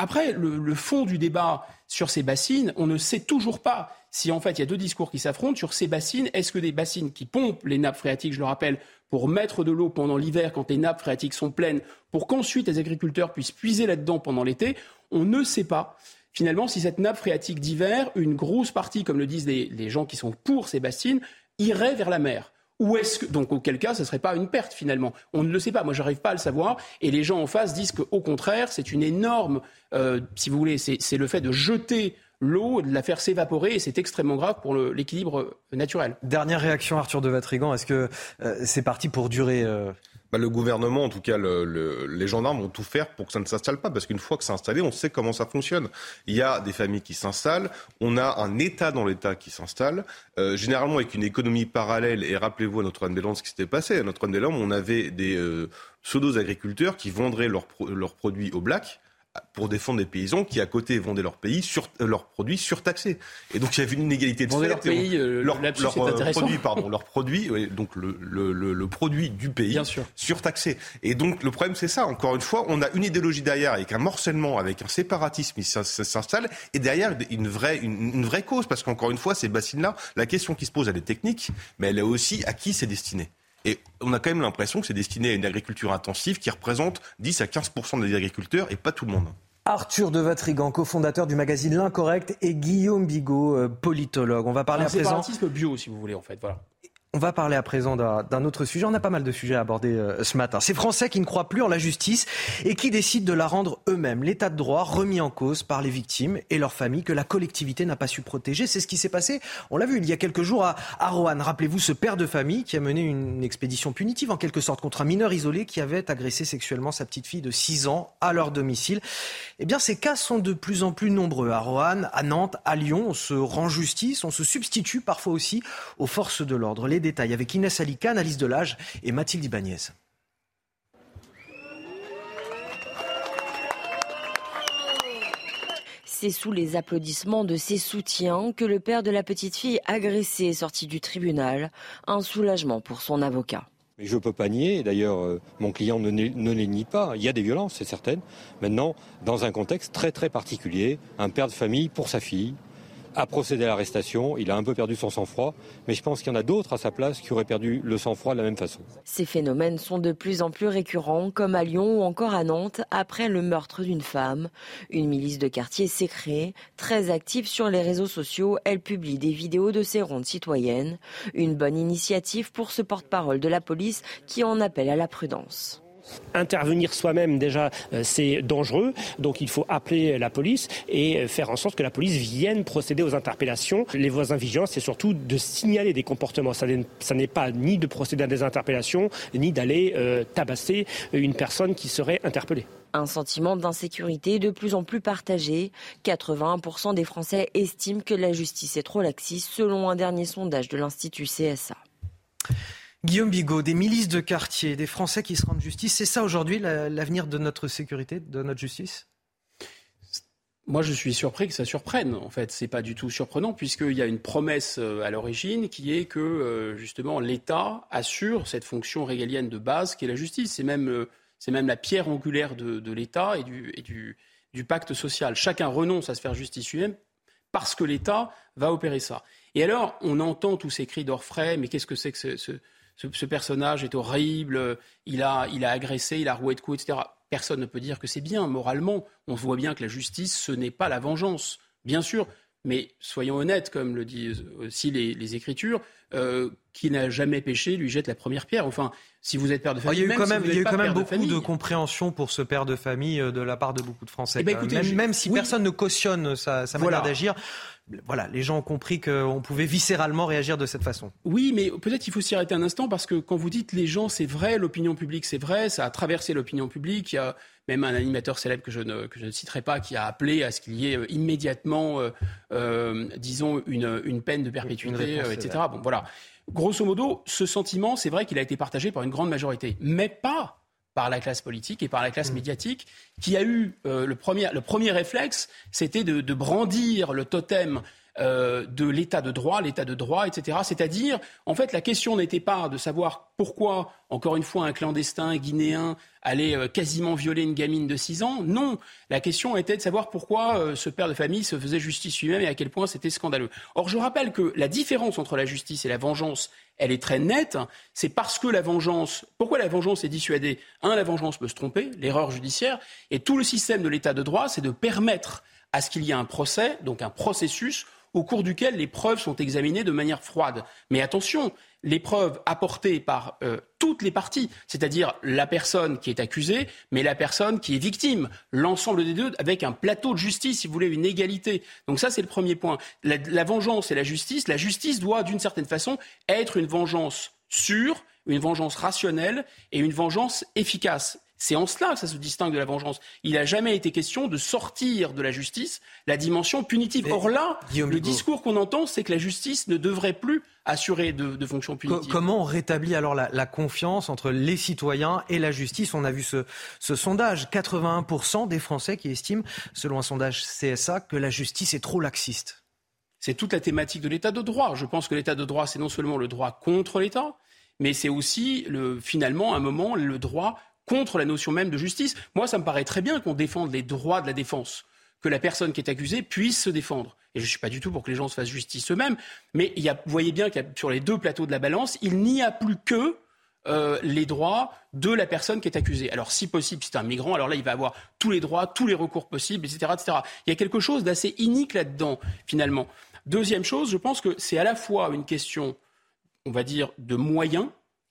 Après, le, fond du débat sur ces bassines, on ne sait toujours pas si en fait il y a deux discours qui s'affrontent sur ces bassines. Est-ce que des bassines qui pompent les nappes phréatiques, je le rappelle, pour mettre de l'eau pendant l'hiver quand les nappes phréatiques sont pleines, pour qu'ensuite les agriculteurs puissent puiser là-dedans pendant l'été, on ne sait pas. Finalement, si cette nappe phréatique d'hiver, une grosse partie, comme le disent les, gens qui sont pour ces bassines, irait vers la mer. Ou est-ce que, donc auquel cas, ce ne serait pas une perte finalement On ne le sait pas. Moi, j'arrive pas à le savoir. Et les gens en face disent qu'au contraire, c'est une énorme, euh, si vous voulez, c'est le fait de jeter l'eau, de la faire s'évaporer, et c'est extrêmement grave pour l'équilibre euh, naturel. Dernière réaction, Arthur de Vatrigan, est-ce que euh, c'est parti pour durer bah, le gouvernement, en tout cas les gendarmes, vont tout faire pour que ça ne s'installe pas, parce qu'une fois que c'est installé, on sait comment ça fonctionne. Il y a des familles qui s'installent, on a un État dans l'État qui s'installe, généralement avec une économie parallèle, et rappelez-vous à Notre-Dame-des-Landes ce qui s'était passé. À Notre-Dame-des-Landes, on avait des pseudo-agriculteurs qui vendraient leurs, leurs produits au black, pour défendre des paysans qui à côté vendaient leur pays sur leurs produits surtaxés. Et donc il y avait une inégalité de fait. Leur pays, euh, leur, leur euh, produit, pardon, leur produit, donc le, le, le, produit du pays Bien sûr. surtaxé. Et donc le problème c'est ça. Encore une fois, on a une idéologie derrière avec un morcellement, avec un séparatisme qui s'installe, et derrière une vraie une, une vraie cause parce qu'encore une fois ces bassines-là, la question qui se pose elle est technique, mais elle est aussi à qui c'est destiné. Et on a quand même l'impression que c'est destiné à une agriculture intensive qui représente 10 à 15% des agriculteurs et pas tout le monde. Arthur de Vatrigan, cofondateur du magazine L'Incorrect, et Guillaume Bigot, euh, politologue. On va parler à présent. bio, si vous voulez, en fait. Voilà. On va parler à présent d'un autre sujet. On a pas mal de sujets à aborder euh, ce matin. Ces Français qui ne croient plus en la justice et qui décident de la rendre eux-mêmes. L'état de droit remis en cause par les victimes et leurs familles que la collectivité n'a pas su protéger. C'est ce qui s'est passé, on l'a vu il y a quelques jours à, à Roanne. Rappelez-vous ce père de famille qui a mené une expédition punitive en quelque sorte contre un mineur isolé qui avait agressé sexuellement sa petite fille de 6 ans à leur domicile. Eh bien, ces cas sont de plus en plus nombreux. À Roanne, à Nantes, à Lyon, on se rend justice, on se substitue parfois aussi aux forces de l'ordre détails avec Inès Alika, Alice Delage et Mathilde Ibanez. C'est sous les applaudissements de ses soutiens que le père de la petite fille agressée est sorti du tribunal. Un soulagement pour son avocat. je ne peux pas nier, d'ailleurs euh, mon client ne, ne, les nie pas, il y a des violences, c'est certain. Maintenant, dans un contexte très très particulier, un père de famille pour sa fille, a procédé à l'arrestation. Il a un peu perdu son sang-froid, mais je pense qu'il y en a d'autres à sa place qui auraient perdu le sang-froid de la même façon. Ces phénomènes sont de plus en plus récurrents, comme à Lyon ou encore à Nantes, après le meurtre d'une femme. Une milice de quartier s'est créée, très active sur les réseaux sociaux. Elle publie des vidéos de ses rondes citoyennes. Une bonne initiative pour ce porte-parole de la police qui en appelle à la prudence. Intervenir soi-même, déjà, euh, c'est dangereux. Donc il faut appeler la police et euh, faire en sorte que la police vienne procéder aux interpellations. Les voisins vigilants, c'est surtout de signaler des comportements. Ça n'est pas ni de procéder à des interpellations, ni d'aller euh, tabasser une personne qui serait interpellée. Un sentiment d'insécurité de plus en plus partagé. 81% des Français estiment que la justice est trop laxiste, selon un dernier sondage de l'Institut CSA. Guillaume Bigot, des milices de quartier, des Français qui se rendent justice, c'est ça aujourd'hui l'avenir de notre sécurité, de notre justice? Moi, je suis surpris que ça surprenne. En fait, c'est pas du tout surprenant puisqu'il y a une promesse euh, à l'origine qui est que euh, justement l'État assure cette fonction régalienne de base qui est la justice. C'est même, euh, c'est même la pierre angulaire de, l'État et, du, pacte social. Chacun renonce à se faire justice lui-même parce que l'État va opérer ça. Et alors, on entend tous ces cris d'orfraie, mais qu'est-ce que c'est que ce, personnage est horrible, il a, il a agressé, il a roué de coups, etc. Personne ne peut dire que c'est bien. Moralement, on voit bien que la justice, ce n'est pas la vengeance. Bien sûr, mais soyons honnêtes, comme le disent aussi les, Écritures, qui n'a jamais péché lui jette la première pierre. Enfin, si vous êtes père de famille, il y a eu quand même, il y a eu quand même beaucoup de, compréhension pour ce père de famille de la part de beaucoup de Français. Eh ben, écoutez, même, même, si personne ne cautionne sa, sa manière d'agir, voilà, les gens ont compris qu'on pouvait viscéralement réagir de cette façon. Oui, mais peut-être il faut s'y arrêter un instant parce que quand vous dites les gens, c'est vrai, l'opinion publique, c'est vrai, ça a traversé l'opinion publique. Il y a même un animateur célèbre que je ne, que je ne citerai pas qui a appelé à ce qu'il y ait euh, immédiatement, euh, euh, disons, une, une, peine de perpétuité, etc. Bon, voilà. Grosso modo, ce sentiment, c'est vrai qu'il a été partagé par une grande majorité, mais pas par la classe politique et par la classe mmh. médiatique, qui a eu euh, le, premier, le premier réflexe, c'était de, de, brandir le totem euh, de l'état de droit, l'état de droit, etc. C'est-à-dire, en fait, la question n'était pas de savoir pourquoi, encore une fois, un clandestin guinéen allait euh, quasiment violer une gamine de 6 ans. Non, la question était de savoir pourquoi euh, ce père de famille se faisait justice lui-même et à quel point c'était scandaleux. Or, je rappelle que la différence entre la justice et la vengeance, elle est très nette. C'est parce que la vengeance, pourquoi la vengeance est dissuadée? Un, la vengeance peut se tromper, l'erreur judiciaire, et tout le système de l'état de droit, c'est de permettre à ce qu'il y ait un procès, donc un processus au cours duquel les preuves sont examinées de manière froide. Mais attention, les preuves apportées par euh, toutes les parties, c'est-à-dire la personne qui est accusée, mais la personne qui est victime, l'ensemble des deux, avec un plateau de justice, si vous voulez, une égalité. Donc ça, c'est le premier point. La, la vengeance et la justice, la justice doit, d'une certaine façon, être une vengeance sûre, une vengeance rationnelle et une vengeance efficace. C'est en cela que ça se distingue de la vengeance. Il n'a jamais été question de sortir de la justice la dimension punitive. Or là, le discours qu'on entend, c'est que la justice ne devrait plus assurer de, de fonctions punitives. comment on rétablit alors la, confiance entre les citoyens et la justice? On a vu ce, ce sondage. 81% des Français qui estiment, selon un sondage CSA, que la justice est trop laxiste. C'est toute la thématique de l'état de droit. Je pense que l'état de droit, c'est non seulement le droit contre l'État, mais c'est aussi le, finalement un moment le droit contre la notion même de justice. Moi, ça me paraît très bien qu'on défende les droits de la défense, que la personne qui est accusée puisse se défendre. Et je ne suis pas du tout pour que les gens se fassent justice eux-mêmes, mais y a, vous voyez bien que sur les deux plateaux de la balance, il n'y a plus que euh, les droits de la personne qui est accusée. Alors, si possible, si c'est un migrant, alors là, il va avoir tous les droits, tous les recours possibles, etc. etc. Il y a quelque chose d'assez inique là-dedans, finalement. Deuxième chose, je pense que c'est à la fois une question, on va dire, de moyens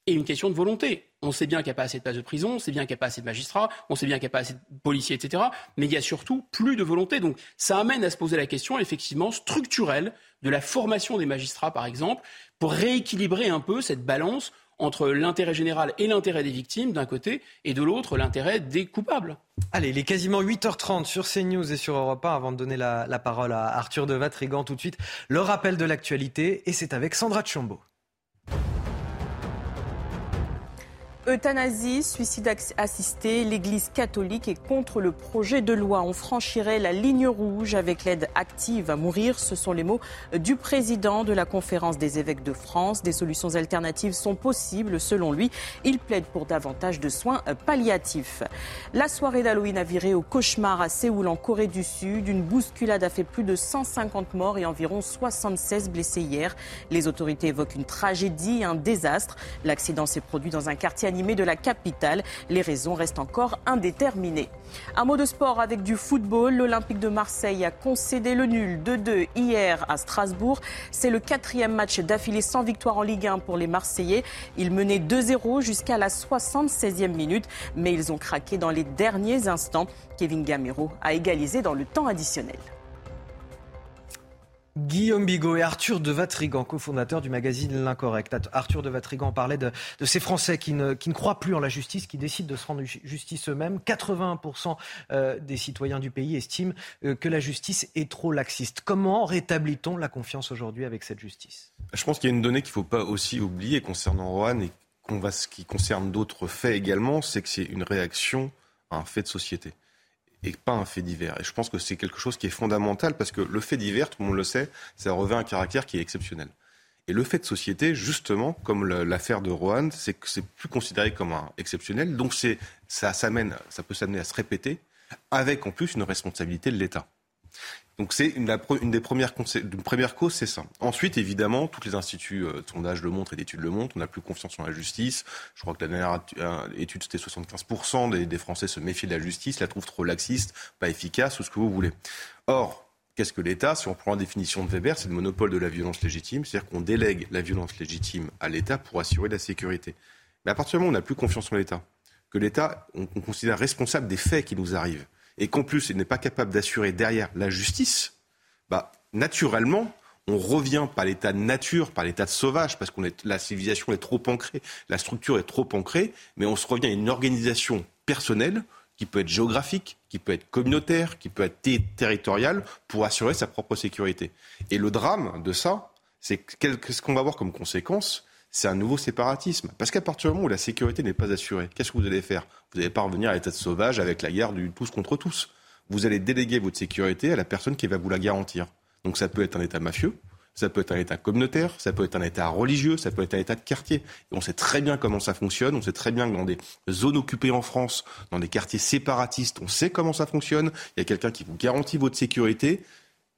et une question de volonté. On sait bien qu'il n'y a pas assez de places de prison, on sait bien qu'il n'y a pas assez de magistrats, on sait bien qu'il n'y a pas assez de policiers, etc. Mais il y a surtout plus de volonté. Donc ça amène à se poser la question, effectivement, structurelle de la formation des magistrats, par exemple, pour rééquilibrer un peu cette balance entre l'intérêt général et l'intérêt des victimes d'un côté et de l'autre l'intérêt des coupables. Allez, il est quasiment 8h30 sur CNews et sur Europe 1 avant de donner la, parole à Arthur de Vatrigan tout de suite. Le rappel de l'actualité et c'est avec Sandra Chambaud. Euthanasie, suicide assisté, l'Église catholique est contre le projet de loi. On franchirait la ligne rouge avec l'aide active à mourir. Ce sont les mots du président de la conférence des évêques de France. Des solutions alternatives sont possibles selon lui. Il plaide pour davantage de soins palliatifs. La soirée d'Halloween a viré au cauchemar à Séoul en Corée du Sud. Une bousculade a fait plus de 150 morts et environ 76 blessés hier. Les autorités évoquent une tragédie, un désastre. L'accident s'est produit dans un quartier de la capitale. Les raisons restent encore indéterminées. Un mot de sport avec du football. L'Olympique de Marseille a concédé le nul 2-2 hier à Strasbourg. C'est le quatrième match d'affilée sans victoire en Ligue 1 pour les Marseillais. Ils menaient 2-0 jusqu'à la 76e minute, mais ils ont craqué dans les derniers instants. Kevin Gamero a égalisé dans le temps additionnel. Guillaume Bigot et Arthur de Vatrigan, cofondateur du magazine L'Incorrect. Arthur de Vatrigan parlait de, ces Français qui ne, croient plus en la justice, qui décident de se rendre justice eux-mêmes. 81% euh, des citoyens du pays estiment euh, que la justice est trop laxiste. Comment rétablit-on la confiance aujourd'hui avec cette justice? Je pense qu'il y a une donnée qu'il ne faut pas aussi oublier concernant Rohan et ce qui concerne d'autres faits également, c'est que c'est une réaction à un fait de société et pas un fait divers. Et je pense que c'est quelque chose qui est fondamental parce que le fait divers, tout le monde le sait, ça revêt un caractère qui est exceptionnel. Et le fait de société, justement, comme l'affaire de Rohan, c'est que c'est plus considéré comme un exceptionnel. Donc ça, ça peut s'amener à se répéter, avec en plus une responsabilité de l'État. Donc c'est une, des premières, une première cause, c'est ça. Ensuite, évidemment, tous les instituts euh, le montrent et d'études le montrent. On n'a plus confiance en la justice. Je crois que la dernière euh, étude, c'était 75% des, Français se méfient de la justice, la trouvent trop laxiste, pas efficace ou ce que vous voulez. Or, Qu'est-ce que l'État Si on prend la définition de Weber, c'est le monopole de la violence légitime, c'est-à-dire qu'on délègue la violence légitime à l'État pour assurer la sécurité. Mais à partir du moment où on n'a plus confiance en l'État, que l'État, on, considère responsable des faits qui nous arrivent, et qu'en plus, il n'est pas capable d'assurer derrière la justice, bah, naturellement, on revient par l'état de nature, par l'état de sauvage, parce que la civilisation est trop ancrée, la structure est trop ancrée, mais on se revient à une organisation personnelle qui peut être géographique, qui peut être communautaire, qui peut être territoriale, pour assurer sa propre sécurité. Et le drame de ça, c'est qu'est-ce qu'on va avoir comme conséquence? C'est un nouveau séparatisme. Parce qu'à partir du moment où la sécurité n'est pas assurée, qu'est-ce que vous allez faire? Vous n'allez pas revenir à l'état de sauvage avec la guerre du tous contre tous. Vous allez déléguer votre sécurité à la personne qui va vous la garantir. Donc ça peut être un État mafieux, ça peut être un État communautaire, ça peut être un État religieux, ça peut être un État de quartier. Et on sait très bien comment ça fonctionne, on sait très bien que dans des zones occupées en France, dans des quartiers séparatistes, on sait comment ça fonctionne. Il y a quelqu'un qui vous garantit votre sécurité.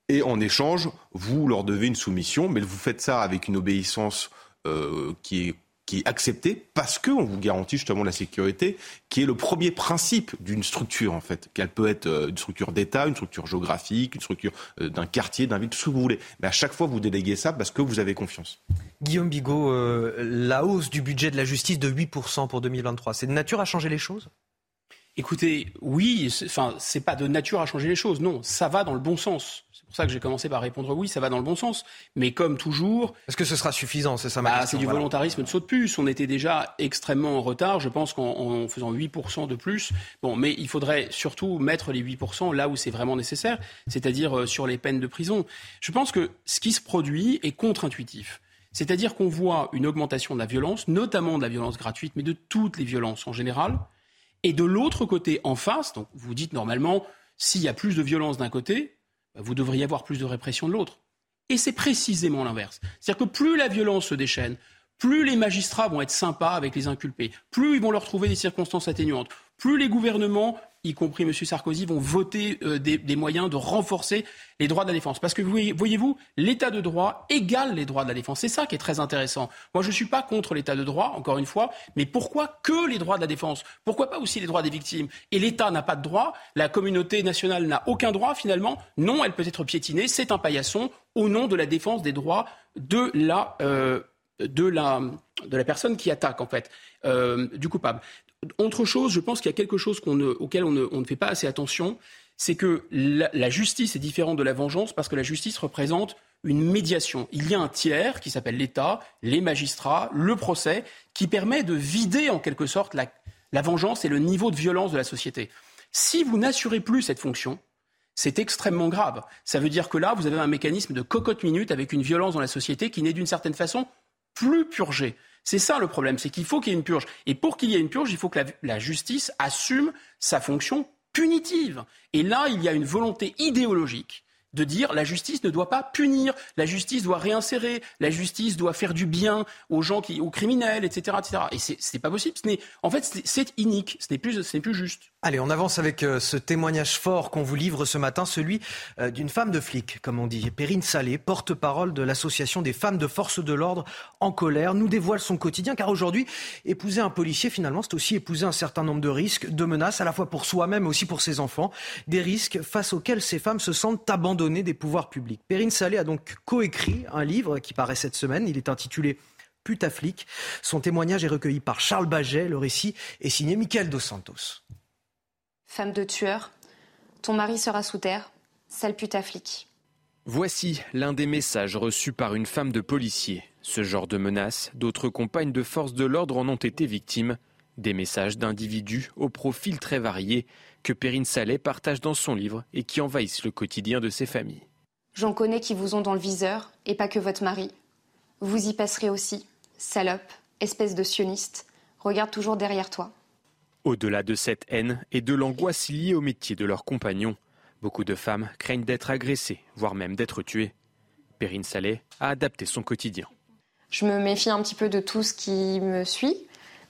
Et en échange, vous leur devez une soumission, mais vous faites ça avec une obéissance euh, qui est qui est accepté parce qu'on vous garantit justement la sécurité, qui est le premier principe d'une structure en fait, qu'elle peut être euh, une structure d'État, une structure géographique, une structure euh, d'un quartier, d'un ville, tout ce que vous voulez. Mais à chaque fois, vous déléguez ça parce que vous avez confiance. Guillaume Bigot, la hausse du budget de la justice de 8% pour 2023, c'est de nature à changer les choses? Écoutez, oui, enfin, c'est pas de nature à changer les choses. Non, ça va dans le bon sens pour ça que j'ai commencé par répondre oui, ça va dans le bon sens. Mais comme toujours. Est-ce que ce sera suffisant? C'est ça ma bah. C'est du volontarisme de saut de puce. On était déjà extrêmement en retard, je pense qu'en faisant 8% de plus. Bon, mais il faudrait surtout mettre les 8% là où c'est vraiment nécessaire, c'est-à-dire euh, sur les peines de prison. Je pense que ce qui se produit est contre-intuitif. C'est-à-dire qu'on voit une augmentation de la violence, notamment de la violence gratuite, mais de toutes les violences en général. Et de l'autre côté, en face, donc vous dites normalement, s'il y a plus de violence d'un côté, vous devriez avoir plus de répression de l'autre. Et c'est précisément l'inverse. C'est-à-dire que plus la violence se déchaîne, plus les magistrats vont être sympas avec les inculpés, plus ils vont leur trouver des circonstances atténuantes, plus les gouvernements y compris M. Sarkozy, vont voter euh, des, moyens de renforcer les droits de la défense. Parce que voyez-vous, l'état de droit égale les droits de la défense. C'est ça qui est très intéressant. Moi, je ne suis pas contre l'état de droit, encore une fois, mais pourquoi que les droits de la défense? Pourquoi pas aussi les droits des victimes? Et l'État n'a pas de droit, la communauté nationale n'a aucun droit finalement. Non, elle peut être piétinée, c'est un paillasson au nom de la défense des droits de la... Euh, personne qui attaque, en fait, euh, du coupable. Autre chose, je pense qu'il y a quelque chose auquel on ne, fait pas assez attention, c'est que la, justice est différente de la vengeance parce que la justice représente une médiation. Il y a un tiers qui s'appelle l'État, les magistrats, le procès, qui permet de vider en quelque sorte la, la vengeance et le niveau de violence de la société. Si vous n'assurez plus cette fonction, c'est extrêmement grave. Ça veut dire que là, vous avez un mécanisme de cocotte minute avec une violence dans la société qui n'est d'une certaine façon plus purgée. C'est ça le problème, c'est qu'il faut qu'il y ait une purge. Et pour qu'il y ait une purge, il faut que la, justice assume sa fonction punitive. Et là, il y a une volonté idéologique de dire la justice ne doit pas punir, la justice doit réinsérer, la justice doit faire du bien aux gens qui, aux criminels, etc., etc. Et c'est pas possible. en fait, c'est inique. Ce n'est plus, plus juste. Allez, on avance avec euh, ce témoignage fort qu'on vous livre ce matin, celui euh, d'une femme de flic, comme on dit. Perrine Salé, porte-parole de l'association des femmes de force de l'ordre en colère, nous dévoile son quotidien, car aujourd'hui, épouser un policier, finalement, c'est aussi épouser un certain nombre de risques, de menaces, à la fois pour soi-même, mais aussi pour ses enfants. Des risques face auxquels ces femmes se sentent abandonnées des pouvoirs publics. Perrine Salé a donc coécrit un livre qui paraît cette semaine. Il est intitulé Putaflic. Son témoignage est recueilli par Charles Baget. Le récit est signé Michael Dos Santos. Femme de tueur, ton mari sera sous terre, sale flic. Voici l'un des messages reçus par une femme de policier. Ce genre de menaces, d'autres compagnes de forces de l'ordre en ont été victimes. Des messages d'individus au profil très varié que Perrine Saleh partage dans son livre et qui envahissent le quotidien de ses familles. J'en connais qui vous ont dans le viseur, et pas que votre mari. Vous y passerez aussi. Salope, espèce de sioniste, regarde toujours derrière toi. Au-delà de cette haine et de l'angoisse liée au métier de leurs compagnons, beaucoup de femmes craignent d'être agressées, voire même d'être tuées. Perrine Saleh a adapté son quotidien. Je me méfie un petit peu de tout ce qui me suit.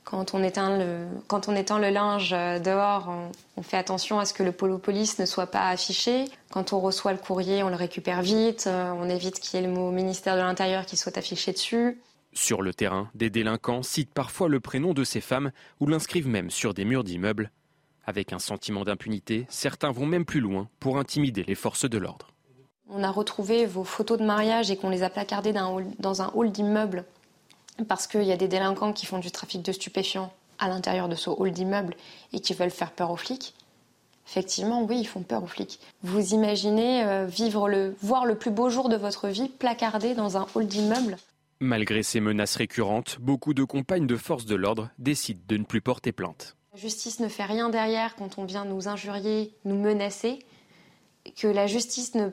Quand on éteint le, quand on étend le linge dehors, on, fait attention à ce que le polo police ne soit pas affiché. Quand on reçoit le courrier, on le récupère vite. On évite qu'il y ait le mot ministère de l'Intérieur qui soit affiché dessus. Sur le terrain, des délinquants citent parfois le prénom de ces femmes ou l'inscrivent même sur des murs d'immeubles. Avec un sentiment d'impunité, certains vont même plus loin pour intimider les forces de l'ordre. On a retrouvé vos photos de mariage et qu'on les a placardées dans un hall d'immeuble parce qu'il y a des délinquants qui font du trafic de stupéfiants à l'intérieur de ce hall d'immeuble et qui veulent faire peur aux flics. Effectivement, oui, ils font peur aux flics. Vous imaginez euh, vivre le, voir le plus beau jour de votre vie placardé dans un hall d'immeuble? Malgré ces menaces récurrentes, beaucoup de compagnes de forces de l'ordre décident de ne plus porter plainte. La justice ne fait rien derrière quand on vient nous injurier, nous menacer, que la justice ne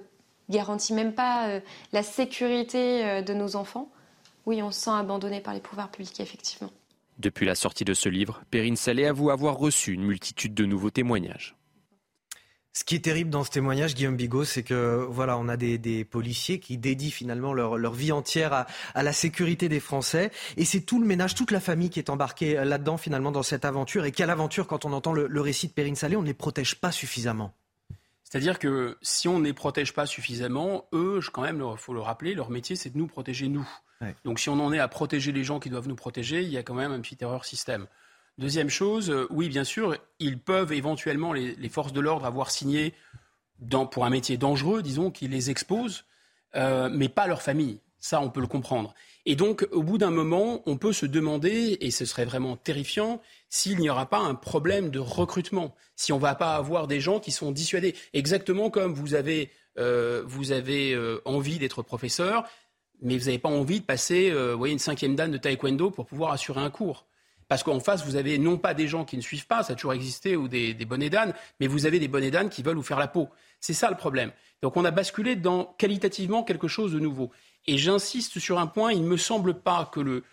garantit même pas euh, la sécurité euh, de nos enfants. Oui, on se sent abandonné par les pouvoirs publics, effectivement. Depuis la sortie de ce livre, Perrine Salé avoue avoir reçu une multitude de nouveaux témoignages. Ce qui est terrible dans ce témoignage, Guillaume Bigot, c'est que voilà, on a des, policiers qui dédient finalement leur, vie entière à, la sécurité des Français, et c'est tout le ménage, toute la famille qui est embarquée là-dedans finalement dans cette aventure. Et quelle aventure quand on entend le, récit de Perrine Salé, on ne les protège pas suffisamment. C'est-à-dire que si on ne les protège pas suffisamment, eux, quand même, il faut le rappeler, leur métier, c'est de nous protéger nous. Donc si on en est à protéger les gens qui doivent nous protéger, il y a quand même un petit erreur système. Deuxième chose, euh, oui, bien sûr, ils peuvent éventuellement, les, forces de l'ordre, avoir signé pour un métier dangereux, disons, qui les expose, euh, mais pas leur famille. Ça, on peut le comprendre. Et donc, au bout d'un moment, on peut se demander, et ce serait vraiment terrifiant, s'il n'y aura pas un problème de recrutement, si on ne va pas avoir des gens qui sont dissuadés. Exactement comme vous avez, euh, vous avez envie d'être professeur, mais vous n'avez pas envie de passer voyez, une cinquième dan de taekwondo pour pouvoir assurer un cours. Parce qu'en face, vous avez non pas des gens qui ne suivent pas, ça a toujours existé, ou des, des bonnets d'âne, mais vous avez des bonnets d'âne qui veulent vous faire la peau. C'est ça le problème. Donc on a basculé dans qualitativement quelque chose de nouveau. Et j'insiste sur un point, il ne me semble pas que le,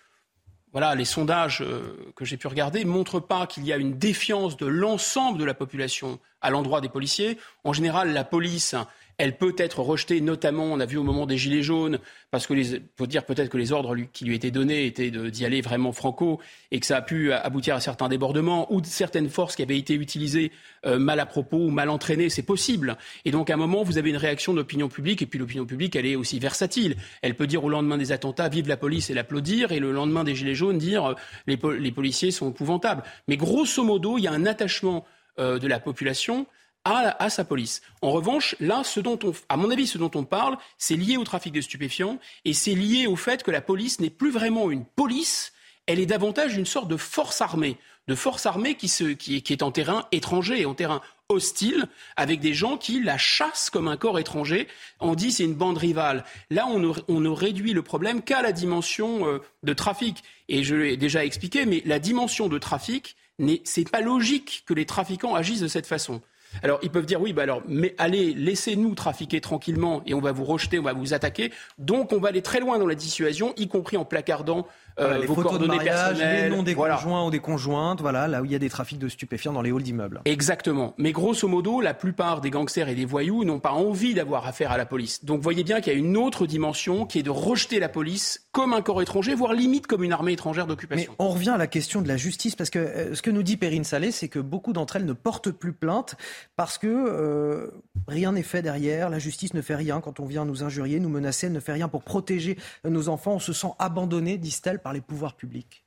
voilà, les sondages euh, que j'ai pu regarder montrent pas qu'il y a une défiance de l'ensemble de la population à l'endroit des policiers. En général, la police elle peut être rejetée, notamment, on a vu au moment des Gilets jaunes, parce que les, faut dire peut-être que les ordres qui lui étaient donnés étaient d'y aller vraiment franco, et que ça a pu aboutir à certains débordements ou certaines forces qui avaient été utilisées euh, mal à propos ou mal entraînées, c'est possible. Et donc, à un moment, vous avez une réaction de l'opinion publique, et puis l'opinion publique, elle est aussi versatile. Elle peut dire au lendemain des attentats, vive la police et l'applaudir, et le lendemain des Gilets jaunes, dire euh, les, policiers sont épouvantables. Mais grosso modo, il y a un attachement euh, de la population à, sa police. En revanche, là, ce dont on, à mon avis, ce dont on parle, c'est lié au trafic de stupéfiants et c'est lié au fait que la police n'est plus vraiment une police, elle est davantage une sorte de force armée, de force armée qui, se, qui, qui est en terrain étranger, en terrain hostile, avec des gens qui la chassent comme un corps étranger. On dit c'est une bande rivale. Là, on ne, on ne réduit le problème qu'à la dimension euh, de trafic. Et je l'ai déjà expliqué, mais la dimension de trafic, c'est pas logique que les trafiquants agissent de cette façon. Alors ils peuvent dire oui, bah alors mais allez, laissez-nous trafiquer tranquillement et on va vous rejeter, on va vous attaquer. Donc on va aller très loin dans la dissuasion, y compris en placardant euh, les photos de mariage, les noms des conjoints ou des conjointes, voilà, là où il y a des trafics de stupéfiants dans les halls d'immeubles. Exactement. Mais grosso modo, la plupart des gangsters et des voyous n'ont pas envie d'avoir affaire à la police. Donc voyez bien qu'il y a une autre dimension qui est de rejeter la police comme un corps étranger, voire limite comme une armée étrangère d'occupation. Mais on revient à la question de la justice, parce que euh, ce que nous dit Perrine Salé, c'est que beaucoup d'entre elles ne portent plus plainte parce que euh, rien n'est fait derrière, la justice ne fait rien quand on vient nous injurier, nous menacer, ne fait rien pour protéger nos enfants, on se sent abandonné, disent-elles, par les pouvoirs publics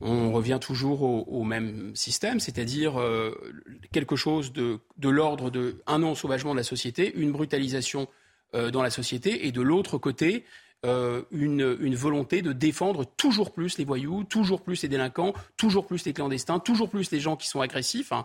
on revient toujours au, même système, c'est-à-dire euh, quelque chose de, l'ordre de un ensauvagement de la société, une brutalisation euh, dans la société, et de l'autre côté, une, une, volonté de défendre toujours plus les voyous, toujours plus les délinquants, toujours plus les clandestins, toujours plus les gens qui sont agressifs. Hein.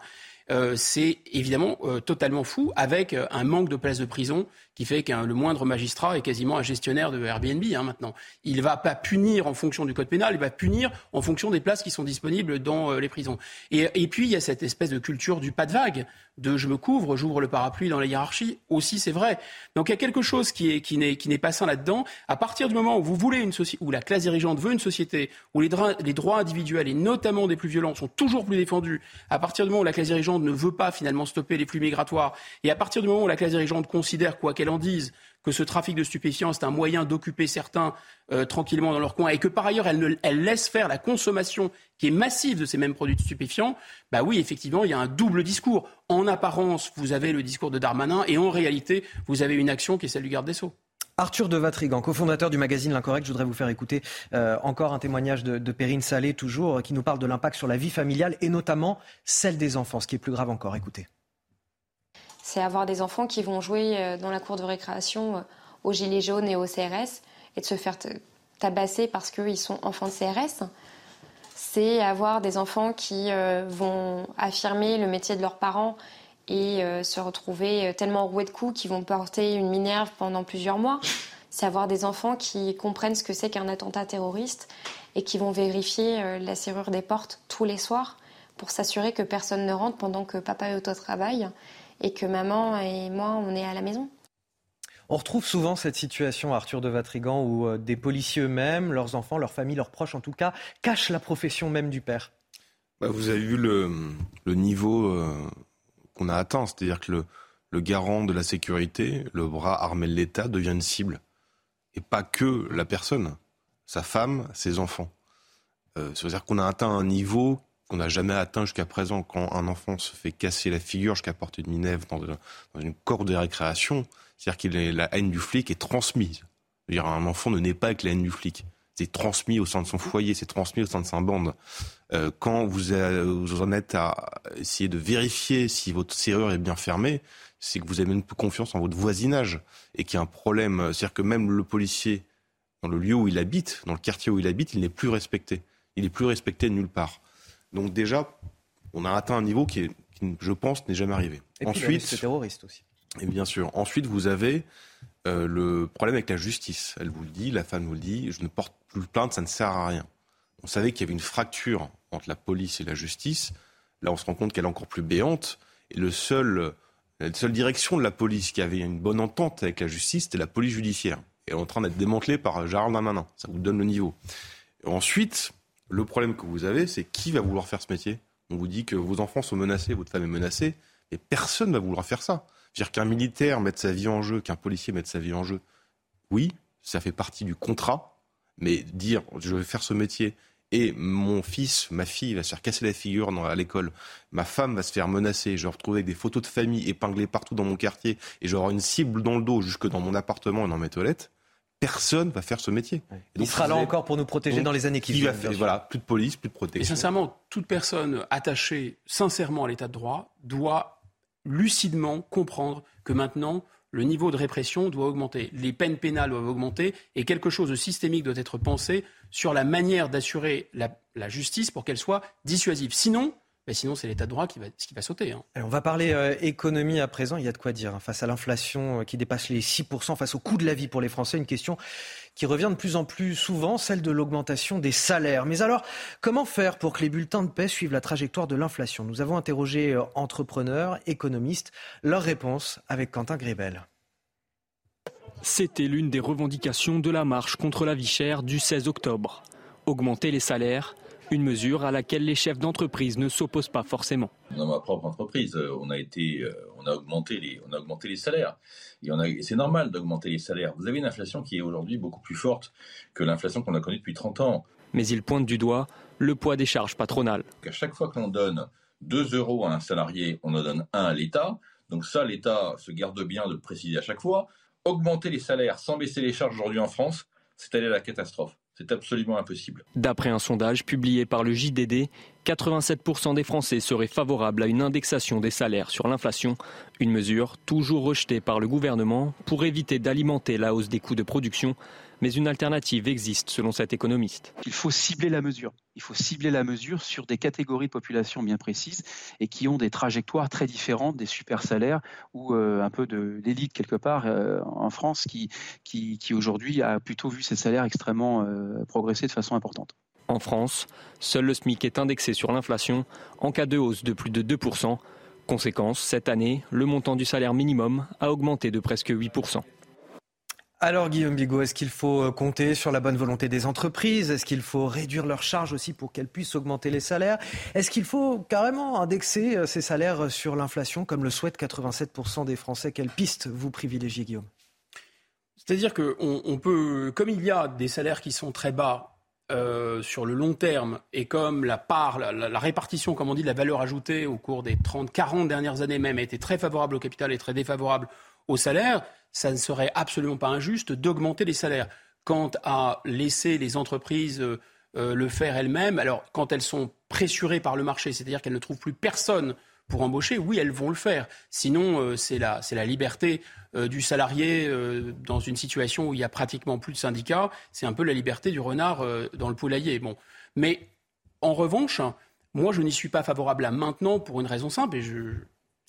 Euh, c'est évidemment euh, totalement fou, avec euh, un manque de places de prison qui fait que le moindre magistrat est quasiment un gestionnaire de Airbnb hein, maintenant. Il ne va pas punir en fonction du code pénal, il va punir en fonction des places qui sont disponibles dans les prisons. Et, et, puis il y a cette espèce de culture du pas de vague, de je me couvre, j'ouvre le parapluie dans la hiérarchie, aussi c'est vrai. Donc il y a quelque chose qui est qui n'est qui pas sain là-dedans. À partir du moment où vous voulez une société, où la classe dirigeante veut une société où les, les droits individuels et notamment des plus violents sont toujours plus défendus, à partir du moment où la classe dirigeante ne veut pas finalement stopper les flux migratoires, et à partir du moment où la classe dirigeante considère, quoi qu'elle en dise, que ce trafic de stupéfiants, c'est un moyen d'occuper certains euh, tranquillement dans leur coin, et que par ailleurs, elle, laisse faire la consommation qui est massive de ces mêmes produits stupéfiants, bah oui, effectivement, il y a un double discours. En apparence, vous avez le discours de Darmanin, et en réalité, vous avez une action qui est celle du garde des Sceaux. Arthur de Vatrigan, cofondateur du magazine L'Incorrect, je voudrais vous faire écouter euh, encore un témoignage de, de Perrine Salé, toujours, qui nous parle de l'impact sur la vie familiale et notamment celle des enfants, ce qui est plus grave encore. Écoutez. C'est avoir des enfants qui vont jouer dans la cour de récréation aux Gilets jaunes et au CRS et de se faire tabasser parce qu'ils sont enfants de CRS. C'est avoir des enfants qui vont affirmer le métier de leurs parents et se retrouver tellement roués de coups qu'ils vont porter une minerve pendant plusieurs mois. C'est avoir des enfants qui comprennent ce que c'est qu'un attentat terroriste et qui vont vérifier la serrure des portes tous les soirs pour s'assurer que personne ne rentre pendant que papa est au travail et que maman et moi, on est à la maison. On retrouve souvent cette situation, Arthur de Vatrigan, où euh, des policiers eux-mêmes, leurs enfants, leurs familles, leurs proches en tout cas, cachent la profession même du père. Bah, vous avez vu le, niveau euh, qu'on a atteint, c'est-à-dire que le, garant de la sécurité, le bras armé de l'État, devient une cible. Et pas que la personne, sa femme, ses enfants. Euh, c'est-à-dire qu'on a atteint un niveau qu'on n'a jamais atteint jusqu'à présent. Quand un enfant se fait casser la figure jusqu'à porter une mineure dans, une cour de récréation, c'est-à-dire que la haine du flic est transmise. -dire un enfant ne naît pas avec la haine du flic. C'est transmis au sein de son foyer, c'est transmis au sein de sa bande. Euh, quand vous, vous, en êtes à essayer de vérifier si votre serrure est bien fermée, c'est que vous avez même plus confiance en votre voisinage et qu'il y a un problème. C'est-à-dire que même le policier, dans le lieu où il habite, dans le quartier où il habite, il n'est plus respecté. Il n'est plus respecté nulle part. Donc déjà, on a atteint un niveau qui, je pense, n'est jamais arrivé. Et Ensuite, puis terroriste aussi. Et bien sûr. Ensuite, vous avez euh, le problème avec la justice. Elle vous le dit, la femme vous le dit, je ne porte plus plainte, ça ne sert à rien. On savait qu'il y avait une fracture entre la police et la justice. Là, on se rend compte qu'elle est encore plus béante. Et le seul, la seule direction de la police qui avait une bonne entente avec la justice, c'était la police judiciaire. Et elle est en train d'être démantelée par Gérald Darmanin. Ça vous donne le niveau. ensuite, le problème que vous avez, c'est qui va vouloir faire ce métier? On vous dit que vos enfants sont menacés, votre femme est menacée, et personne ne va vouloir faire ça. C'est-à-dire qu'un militaire mette sa vie en jeu, qu'un policier mette sa vie en jeu, oui, ça fait partie du contrat, mais dire je vais faire ce métier et mon fils, ma fille va se faire casser la figure à l'école, ma femme va se faire menacer, je vais retrouver des photos de famille épinglées partout dans mon quartier et j'aurai une cible dans le dos jusque dans mon appartement et dans mes toilettes, personne va faire ce métier. Il sera là encore pour nous protéger dans les années qui viennent. voilà, plus de police, plus de protection. Et sincèrement, toute personne attachée sincèrement à l'état de droit doit lucidement comprendre que maintenant, le niveau de répression doit augmenter, les peines pénales doivent augmenter, et quelque chose de systémique doit être pensé sur la manière d'assurer la justice pour qu'elle soit dissuasive. Sinon, mais sinon, c'est l'état de droit qui va, qui va sauter. Hein. on va parler euh, économie à présent. Il y a de quoi dire. Hein. face à l'inflation euh, qui dépasse les 6%, face au coût de la vie pour les Français, une question qui revient de plus en plus souvent, celle de l'augmentation des salaires. Mais alors, comment faire pour que les bulletins de paix suivent la trajectoire de l'inflation? Nous avons interrogé euh, entrepreneurs, économistes. Leur réponse avec Quentin Grébel. C'était l'une des revendications de la marche contre la vie chère du 16 octobre. Augmenter les salaires une mesure à laquelle les chefs d'entreprise ne s'opposent pas forcément. Dans ma propre entreprise, euh, on a été, euh, on a augmenté les, on a augmenté les salaires. Et, c'est normal d'augmenter les salaires. Vous avez une inflation qui est aujourd'hui beaucoup plus forte que l'inflation qu'on a connue depuis 30 ans. Mais il pointe du doigt le poids des charges patronales. À chaque fois qu'on donne 2 euros à un salarié, on en donne 1 à l'État. Donc ça, l'État se garde bien de le préciser à chaque fois. Augmenter les salaires sans baisser les charges aujourd'hui en France, c'est aller à la catastrophe. C'est absolument impossible. D'après un sondage publié par le JDD, 87% des Français seraient favorables à une indexation des salaires sur l'inflation, une mesure toujours rejetée par le gouvernement pour éviter d'alimenter la hausse des coûts de production mais une alternative existe selon cet économiste. Il faut cibler la mesure. Il faut cibler la mesure sur des catégories de population bien précises et qui ont des trajectoires très différentes des super salaires ou euh, un peu de l'élite quelque part euh, en France qui, qui, aujourd'hui a plutôt vu ses salaires extrêmement euh, progresser de façon importante. En France, seul le SMIC est indexé sur l'inflation en cas de hausse de plus de 2%. Conséquence, cette année, le montant du salaire minimum a augmenté de presque 8%. Alors Guillaume Bigot, est-ce qu'il faut euh, compter sur la bonne volonté des entreprises? Est-ce qu'il faut réduire leurs charges aussi pour qu'elles puissent augmenter les salaires? Est-ce qu'il faut carrément indexer euh, ces salaires sur l'inflation comme le souhaitent 87% des Français? Quelle piste vous privilégiez Guillaume? C'est-à-dire qu'on peut, comme il y a des salaires qui sont très bas euh, sur le long terme et comme la part, la, la, répartition, comme on dit, de la valeur ajoutée au cours des 30, 40 dernières années même a été très favorable au capital et très défavorable au salaire, ça ne serait absolument pas injuste d'augmenter les salaires. Quant à laisser les entreprises euh, euh, le faire elles-mêmes, alors quand elles sont pressurées par le marché, c'est-à-dire qu'elles ne trouvent plus personne pour embaucher, oui, elles vont le faire. Sinon, euh, c'est la, liberté du salarié dans une situation où il y a pratiquement plus de syndicats. C'est un peu la liberté du renard dans le poulailler. Bon. Mais en revanche, moi, je n'y suis pas favorable à maintenant pour une raison simple, et je...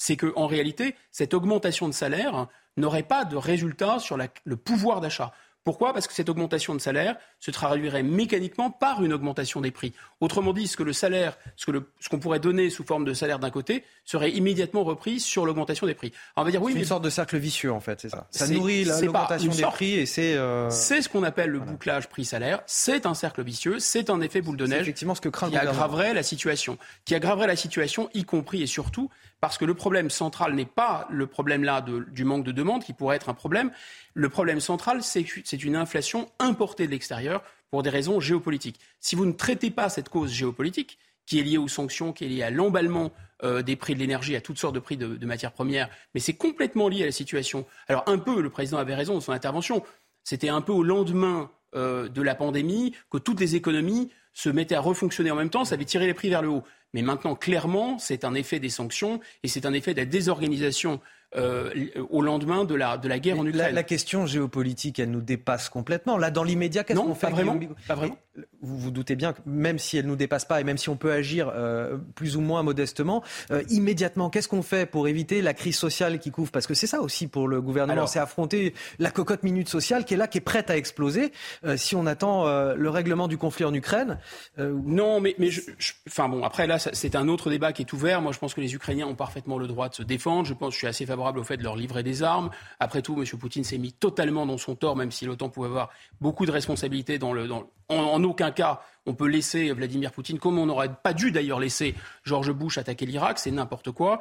c'est qu'en réalité, cette augmentation de salaire n'aurait pas de résultat sur le pouvoir d'achat. Pourquoi? Parce que cette augmentation de salaire se traduirait mécaniquement par une augmentation des prix. Autrement dit, ce que le salaire, ce qu'on ce pourrait donner sous forme de salaire d'un côté, serait immédiatement repris sur l'augmentation des prix. on va dire oui, c'est une sorte de cercle vicieux en fait, c'est ça. Ça nourrit l'augmentation des prix et c'est. Euh, c'est ce qu'on appelle le bouclage prix-salaire. C'est un cercle vicieux, c'est un effet boule de neige. Effectivement, ce que craint qui aggraverait la situation, qui aggraverait la situation, y compris et surtout parce que le problème central n'est pas le problème là du manque de demande, qui pourrait être un problème. Le problème central, c'est une inflation importée de l'extérieur pour des raisons géopolitiques. Si vous ne traitez pas cette cause géopolitique, qui est liée aux sanctions, qui est liée à l'emballement euh, des prix de l'énergie, à toutes sortes de prix de, matières premières, mais c'est complètement lié à la situation. Alors un peu, le président avait raison dans son intervention, c'était un peu au lendemain euh, de la pandémie que toutes les économies se mettaient à refonctionner en même temps, ça avait tiré les prix vers le haut. Mais maintenant, clairement, c'est un effet des sanctions et c'est un effet de la désorganisation au lendemain de la, de la guerre en Ukraine. La, question géopolitique, elle nous dépasse complètement. Là, dans l'immédiat, qu'est-ce qu'on fait pas vraiment, pas vraiment. Vous vous doutez bien que même si elle nous dépasse pas et même si on peut agir euh, plus ou moins modestement, euh, immédiatement, qu'est-ce qu'on fait pour éviter la crise sociale qui couvre? Parce que c'est ça aussi pour le gouvernement, c'est affronter la cocotte minute sociale qui est là, qui est prête à exploser. si on attend le règlement du conflit en Ukraine. Non, mais, mais je, enfin bon, après là, c'est un autre débat qui est ouvert. Moi, je pense que les Ukrainiens ont parfaitement le droit de se défendre. Je pense, je suis assez favorable au fait de leur livrer des armes. Après tout, M. Poutine s'est mis totalement dans son tort, même si l'OTAN pouvait avoir beaucoup de responsabilités dans le. Dans en, aucun cas, on peut laisser Vladimir Poutine, comme on n'aurait pas dû d'ailleurs laisser George Bush attaquer l'Irak, c'est n'importe quoi.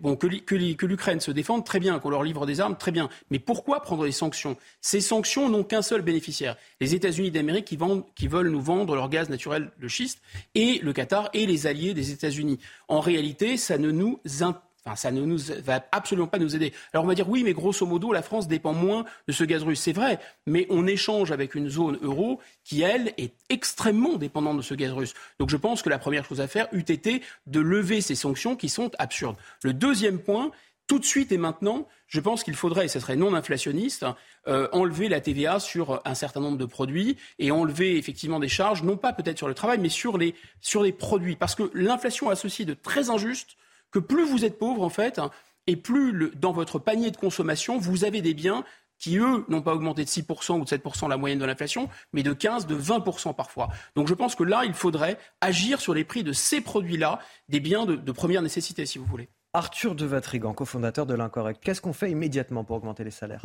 Bon, que, l'Ukraine se défende, très bien, qu'on leur livre des armes, très bien. Mais pourquoi prendre des sanctions? Ces sanctions n'ont qu'un seul bénéficiaire les États-Unis d'Amérique qui, qui veulent nous vendre leur gaz naturel, le schiste, et le Qatar et les alliés des États-Unis. En réalité, ça ne nous intéresse ça ne nous va absolument pas nous aider. Alors on va dire oui, mais grosso modo, la France dépend moins de ce gaz russe. C'est vrai, mais on échange avec une zone euro qui, elle, est extrêmement dépendante de ce gaz russe. Donc je pense que la première chose à faire eût été de lever ces sanctions qui sont absurdes. Le deuxième point, tout de suite et maintenant, je pense qu'il faudrait, et ce serait non inflationniste, euh, enlever la TVA sur un certain nombre de produits et enlever effectivement des charges, non pas peut-être sur le travail, mais sur les, produits. Parce que l'inflation associe de très injuste que plus vous êtes pauvre, en fait, et plus dans votre panier de consommation, vous avez des biens qui, eux, n'ont pas augmenté de 6% ou de 7% la moyenne de l'inflation, mais de 15, de 20% parfois. Donc je pense que là, il faudrait agir sur les prix de ces produits-là, des biens de, de première nécessité, si vous voulez. Arthur de Vatrigan, cofondateur de l'Incorrect. Qu'est-ce qu'on fait immédiatement pour augmenter les salaires?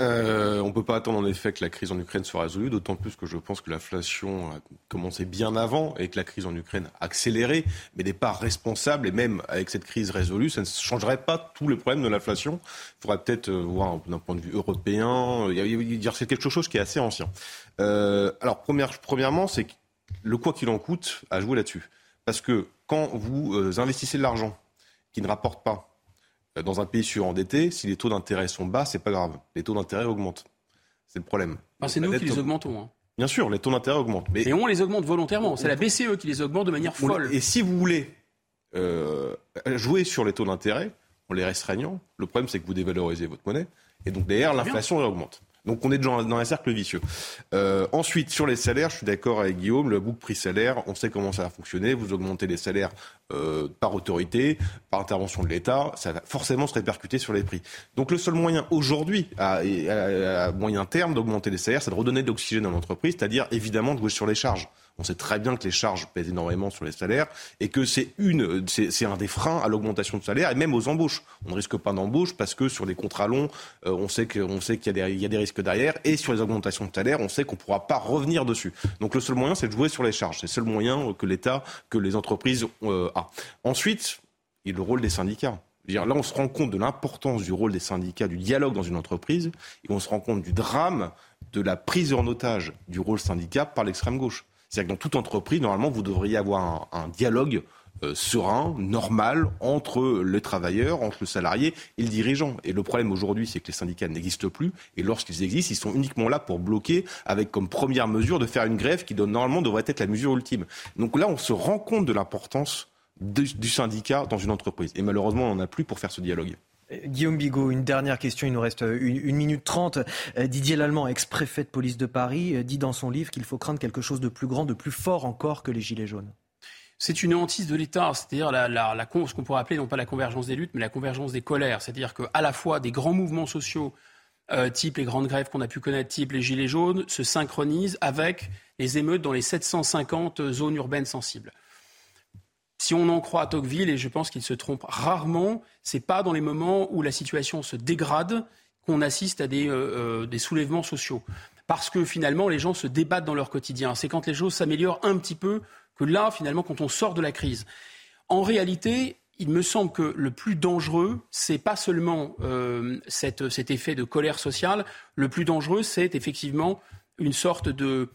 Euh, on ne peut pas attendre en effet que la crise en Ukraine soit résolue, d'autant plus que je pense que l'inflation a commencé bien avant et que la crise en Ukraine a accéléré, mais n'est pas responsable. Et même avec cette crise résolue, ça ne changerait pas tous les problèmes de l'inflation. Il faudrait peut-être euh, voir d'un point de vue européen. C'est quelque chose qui est assez ancien. Euh, alors, premièrement, c'est le quoi qu'il en coûte a joué là-dessus. Parce que quand vous investissez de l'argent qui ne rapporte pas, euh, dans un pays surendetté, si les taux d'intérêt sont bas, c'est pas grave. Les taux d'intérêt augmentent. C'est le problème. Ah, c'est nous qui les augmentons. Hein. Bien sûr, les taux d'intérêt augmentent. Mais... on les augmente volontairement. C'est la BCE qui les augmente de manière folle. Et si vous voulez euh, jouer sur les taux d'intérêt en les restreignant, le problème c'est que vous dévalorisez votre monnaie. Et donc derrière, l'inflation augmente. Donc on est dans, un cercle vicieux. Euh, ensuite, sur les salaires, je suis d'accord avec Guillaume, le boucle prix-salaire, on sait comment ça va fonctionner. Vous augmentez les salaires euh, par autorité, par intervention de l'État, ça va forcément se répercuter sur les prix. Donc le seul moyen aujourd'hui, à, à, moyen terme, d'augmenter les salaires, c'est de redonner de l'oxygène à l'entreprise, c'est-à-dire évidemment de jouer sur les charges. On sait très bien que les charges pèsent énormément sur les salaires et que c'est une, c'est un des freins à l'augmentation de salaire et même aux embauches. On ne risque pas d'embauche parce que sur les contrats longs, euh, on sait qu'on sait qu'il y, y, a des risques derrière et sur les augmentations de salaire, on sait qu'on ne pourra pas revenir dessus. Donc le seul moyen, c'est de jouer sur les charges. C'est le seul moyen que l'État, que les entreprises euh, a. Ensuite, il y a le rôle des syndicats. Là, on se rend compte de l'importance du rôle des syndicats, du dialogue dans une entreprise, et on se rend compte du drame de la prise en otage du rôle syndicat par l'extrême gauche. C'est-à-dire que dans toute entreprise, normalement, vous devriez avoir un, dialogue euh, serein, normal, entre les travailleurs, entre le salarié et le dirigeant. Et le problème aujourd'hui, c'est que les syndicats n'existent plus. Et lorsqu'ils existent, ils sont uniquement là pour bloquer, avec comme première mesure de faire une grève qui normalement devrait être la mesure ultime. Donc là, on se rend compte de l'importance du, syndicat dans une entreprise. Et malheureusement, on n'en a plus pour faire ce dialogue. Euh, Guillaume Bigot, une dernière question, il nous reste une, minute trente. Euh, Didier Lallemand, ex-préfet de police de Paris, dit dans son livre qu'il faut craindre quelque chose de plus grand, de plus fort encore que les Gilets jaunes. C'est une hantise de l'État, c'est-à-dire la, la, ce qu'on pourrait appeler non pas la convergence des luttes, mais la convergence des colères. C'est-à-dire qu'à la fois des grands mouvements sociaux, type les grandes grèves qu'on a pu connaître, type les Gilets jaunes, se synchronisent avec les émeutes dans les 750 zones urbaines sensibles. Si on en croit à Tocqueville, et je pense qu'il se trompe rarement, c'est pas dans les moments où la situation se dégrade qu'on assiste à des, euh, euh, soulèvements sociaux. Parce que finalement, les gens se débattent dans leur quotidien. C'est quand les choses s'améliorent un petit peu que là, finalement, quand on sort de la crise. En réalité, il me semble que le plus dangereux, c'est pas seulement euh, cet effet de colère sociale. Le plus dangereux, c'est effectivement une sorte de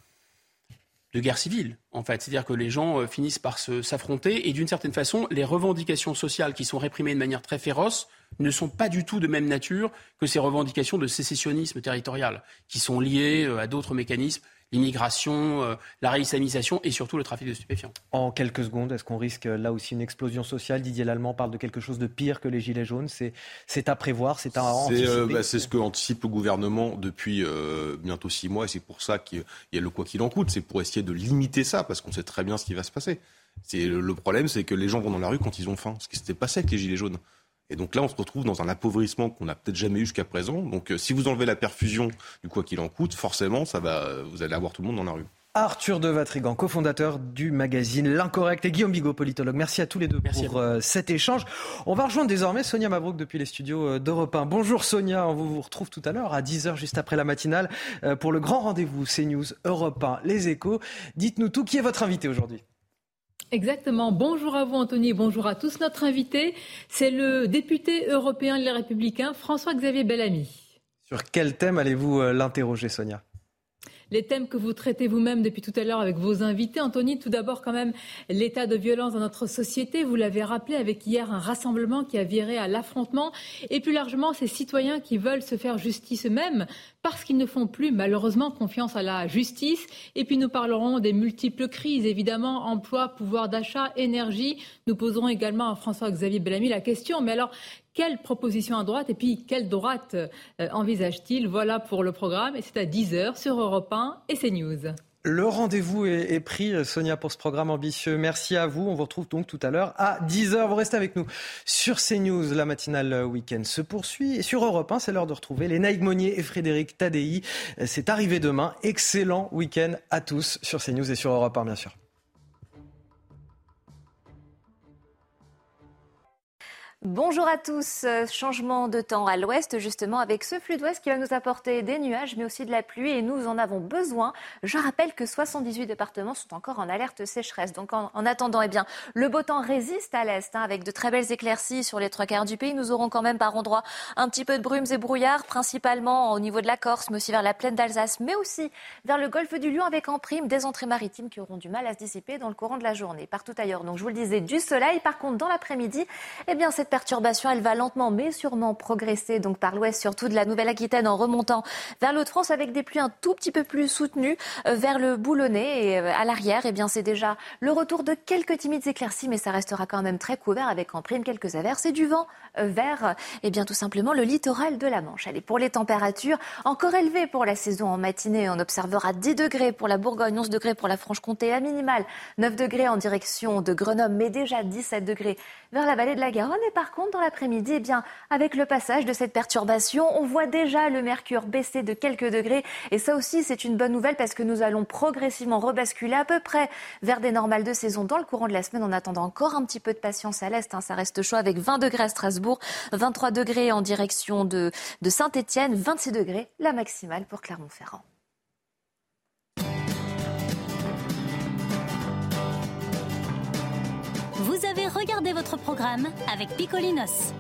de guerre civile, en fait. C'est-à-dire que les gens euh, finissent par s'affronter et d'une certaine façon, les revendications sociales qui sont réprimées de manière très féroce ne sont pas du tout de même nature que ces revendications de sécessionnisme territorial, qui sont liées euh, à d'autres mécanismes l'immigration, euh, la réislamisation et surtout le trafic de stupéfiants. En quelques secondes, est-ce qu'on risque là aussi une explosion sociale? Didier Lallemand parle de quelque chose de pire que les Gilets jaunes. C'est à prévoir, c'est à euh, bah, C'est ce que anticipe le gouvernement depuis euh, bientôt six mois et c'est pour ça qu'il y a le quoi qu'il en coûte. C'est pour essayer de limiter ça parce qu'on sait très bien ce qui va se passer. Le problème, c'est que les gens vont dans la rue quand ils ont faim, ce qui s'était passé avec les Gilets jaunes. Et donc là, on se retrouve dans un appauvrissement qu'on n'a peut-être jamais eu jusqu'à présent. Donc euh, si vous enlevez la perfusion du quoi qu'il en coûte, forcément, ça va, vous allez avoir tout le monde dans la rue. Arthur de Vatrigan, cofondateur du magazine L'Incorrect et Guillaume Bigot, politologue. Merci à tous les deux pour euh, cet échange. On va rejoindre désormais Sonia Mabrouk depuis les studios euh, d'Europe 1. Bonjour Sonia, on vous retrouve tout à l'heure à 10h juste après la matinale pour le grand rendez-vous CNews Europe 1 Les Échos. Dites-nous tout, qui est votre invité aujourd'hui? Exactement. Bonjour à vous, Anthony. Bonjour à tous. Notre invité, c'est le député européen Les Républicains, François-Xavier Bellamy. Sur quel thème allez-vous euh, l'interroger, Sonia? Les thèmes que vous traitez vous-même depuis tout à l'heure avec vos invités. Anthony, tout d'abord quand même l'état de violence dans notre société. Vous l'avez rappelé avec hier un rassemblement qui a viré à l'affrontement et plus largement ces citoyens qui veulent se faire justice eux-mêmes parce qu'ils ne font plus malheureusement confiance à la justice. Et puis nous parlerons des multiples crises, évidemment, emploi, pouvoir d'achat, énergie. Nous poserons également à François-Xavier Bellamy la question, mais alors quelle proposition à droite et puis quelle droite euh, envisage-t-il? Voilà pour le programme et c'est à 10h sur Europe 1 et CNews. Le rendez-vous est, pris, Sonia, pour ce programme ambitieux. Merci à vous. On vous retrouve donc tout à l'heure à 10h. Vous restez avec nous sur CNews. La matinale week-end se poursuit. Et sur Europe 1, c'est l'heure de retrouver les Naïg Monnier et Frédéric Tadei. C'est arrivé demain. Excellent week-end à tous sur CNews et sur Europe 1, bien sûr. Bonjour à tous. Euh, changement de temps à l'ouest, justement, avec ce flux d'ouest qui va nous apporter des nuages, mais aussi de la pluie, et nous en avons besoin. Je rappelle que 78 départements sont encore en alerte sécheresse. Donc, en, attendant, eh bien, le beau temps résiste à l'est, hein, avec de très belles éclaircies sur les trois quarts du pays. Nous aurons quand même par endroits un petit peu de brumes et brouillards, principalement au niveau de la Corse, mais aussi vers la plaine d'Alsace, mais aussi vers le golfe du Lion, avec en prime des entrées maritimes qui auront du mal à se dissiper dans le courant de la journée. Partout ailleurs, donc, je vous le disais, du soleil. Par contre, dans l'après-midi, eh bien, cette perturbation, elle va lentement mais sûrement progresser donc par l'ouest, surtout de la Nouvelle-Aquitaine en remontant vers l'autre france avec des pluies un tout petit peu plus soutenues euh, vers le Boulonnais et euh, à l'arrière, eh bien c'est déjà le retour de quelques timides éclaircies, mais ça restera quand même très couvert avec en prime quelques averses et du vent euh, vers, eh bien tout simplement le littoral de la Manche. Allez, pour les températures, encore élevées pour la saison en matinée, on observera 10 degrés pour la Bourgogne, 11 degrés pour la Franche-Comté, à minimale 9 degrés en direction de Grenoble, mais déjà 17 degrés vers la vallée de la Garonne. Et par contre, dans l'après-midi, eh bien, avec le passage de cette perturbation, on voit déjà le mercure baisser de quelques degrés. Et ça aussi, c'est une bonne nouvelle parce que nous allons progressivement rebasculer à peu près vers des normales de saison dans le courant de la semaine en attendant encore un petit peu de patience à l'est. Hein. Ça reste chaud avec 20 degrés à Strasbourg, 23 degrés en direction de, de Saint-Étienne, 26 degrés la maximale pour Clermont-Ferrand. Avez regardé votre programme avec Picolinos.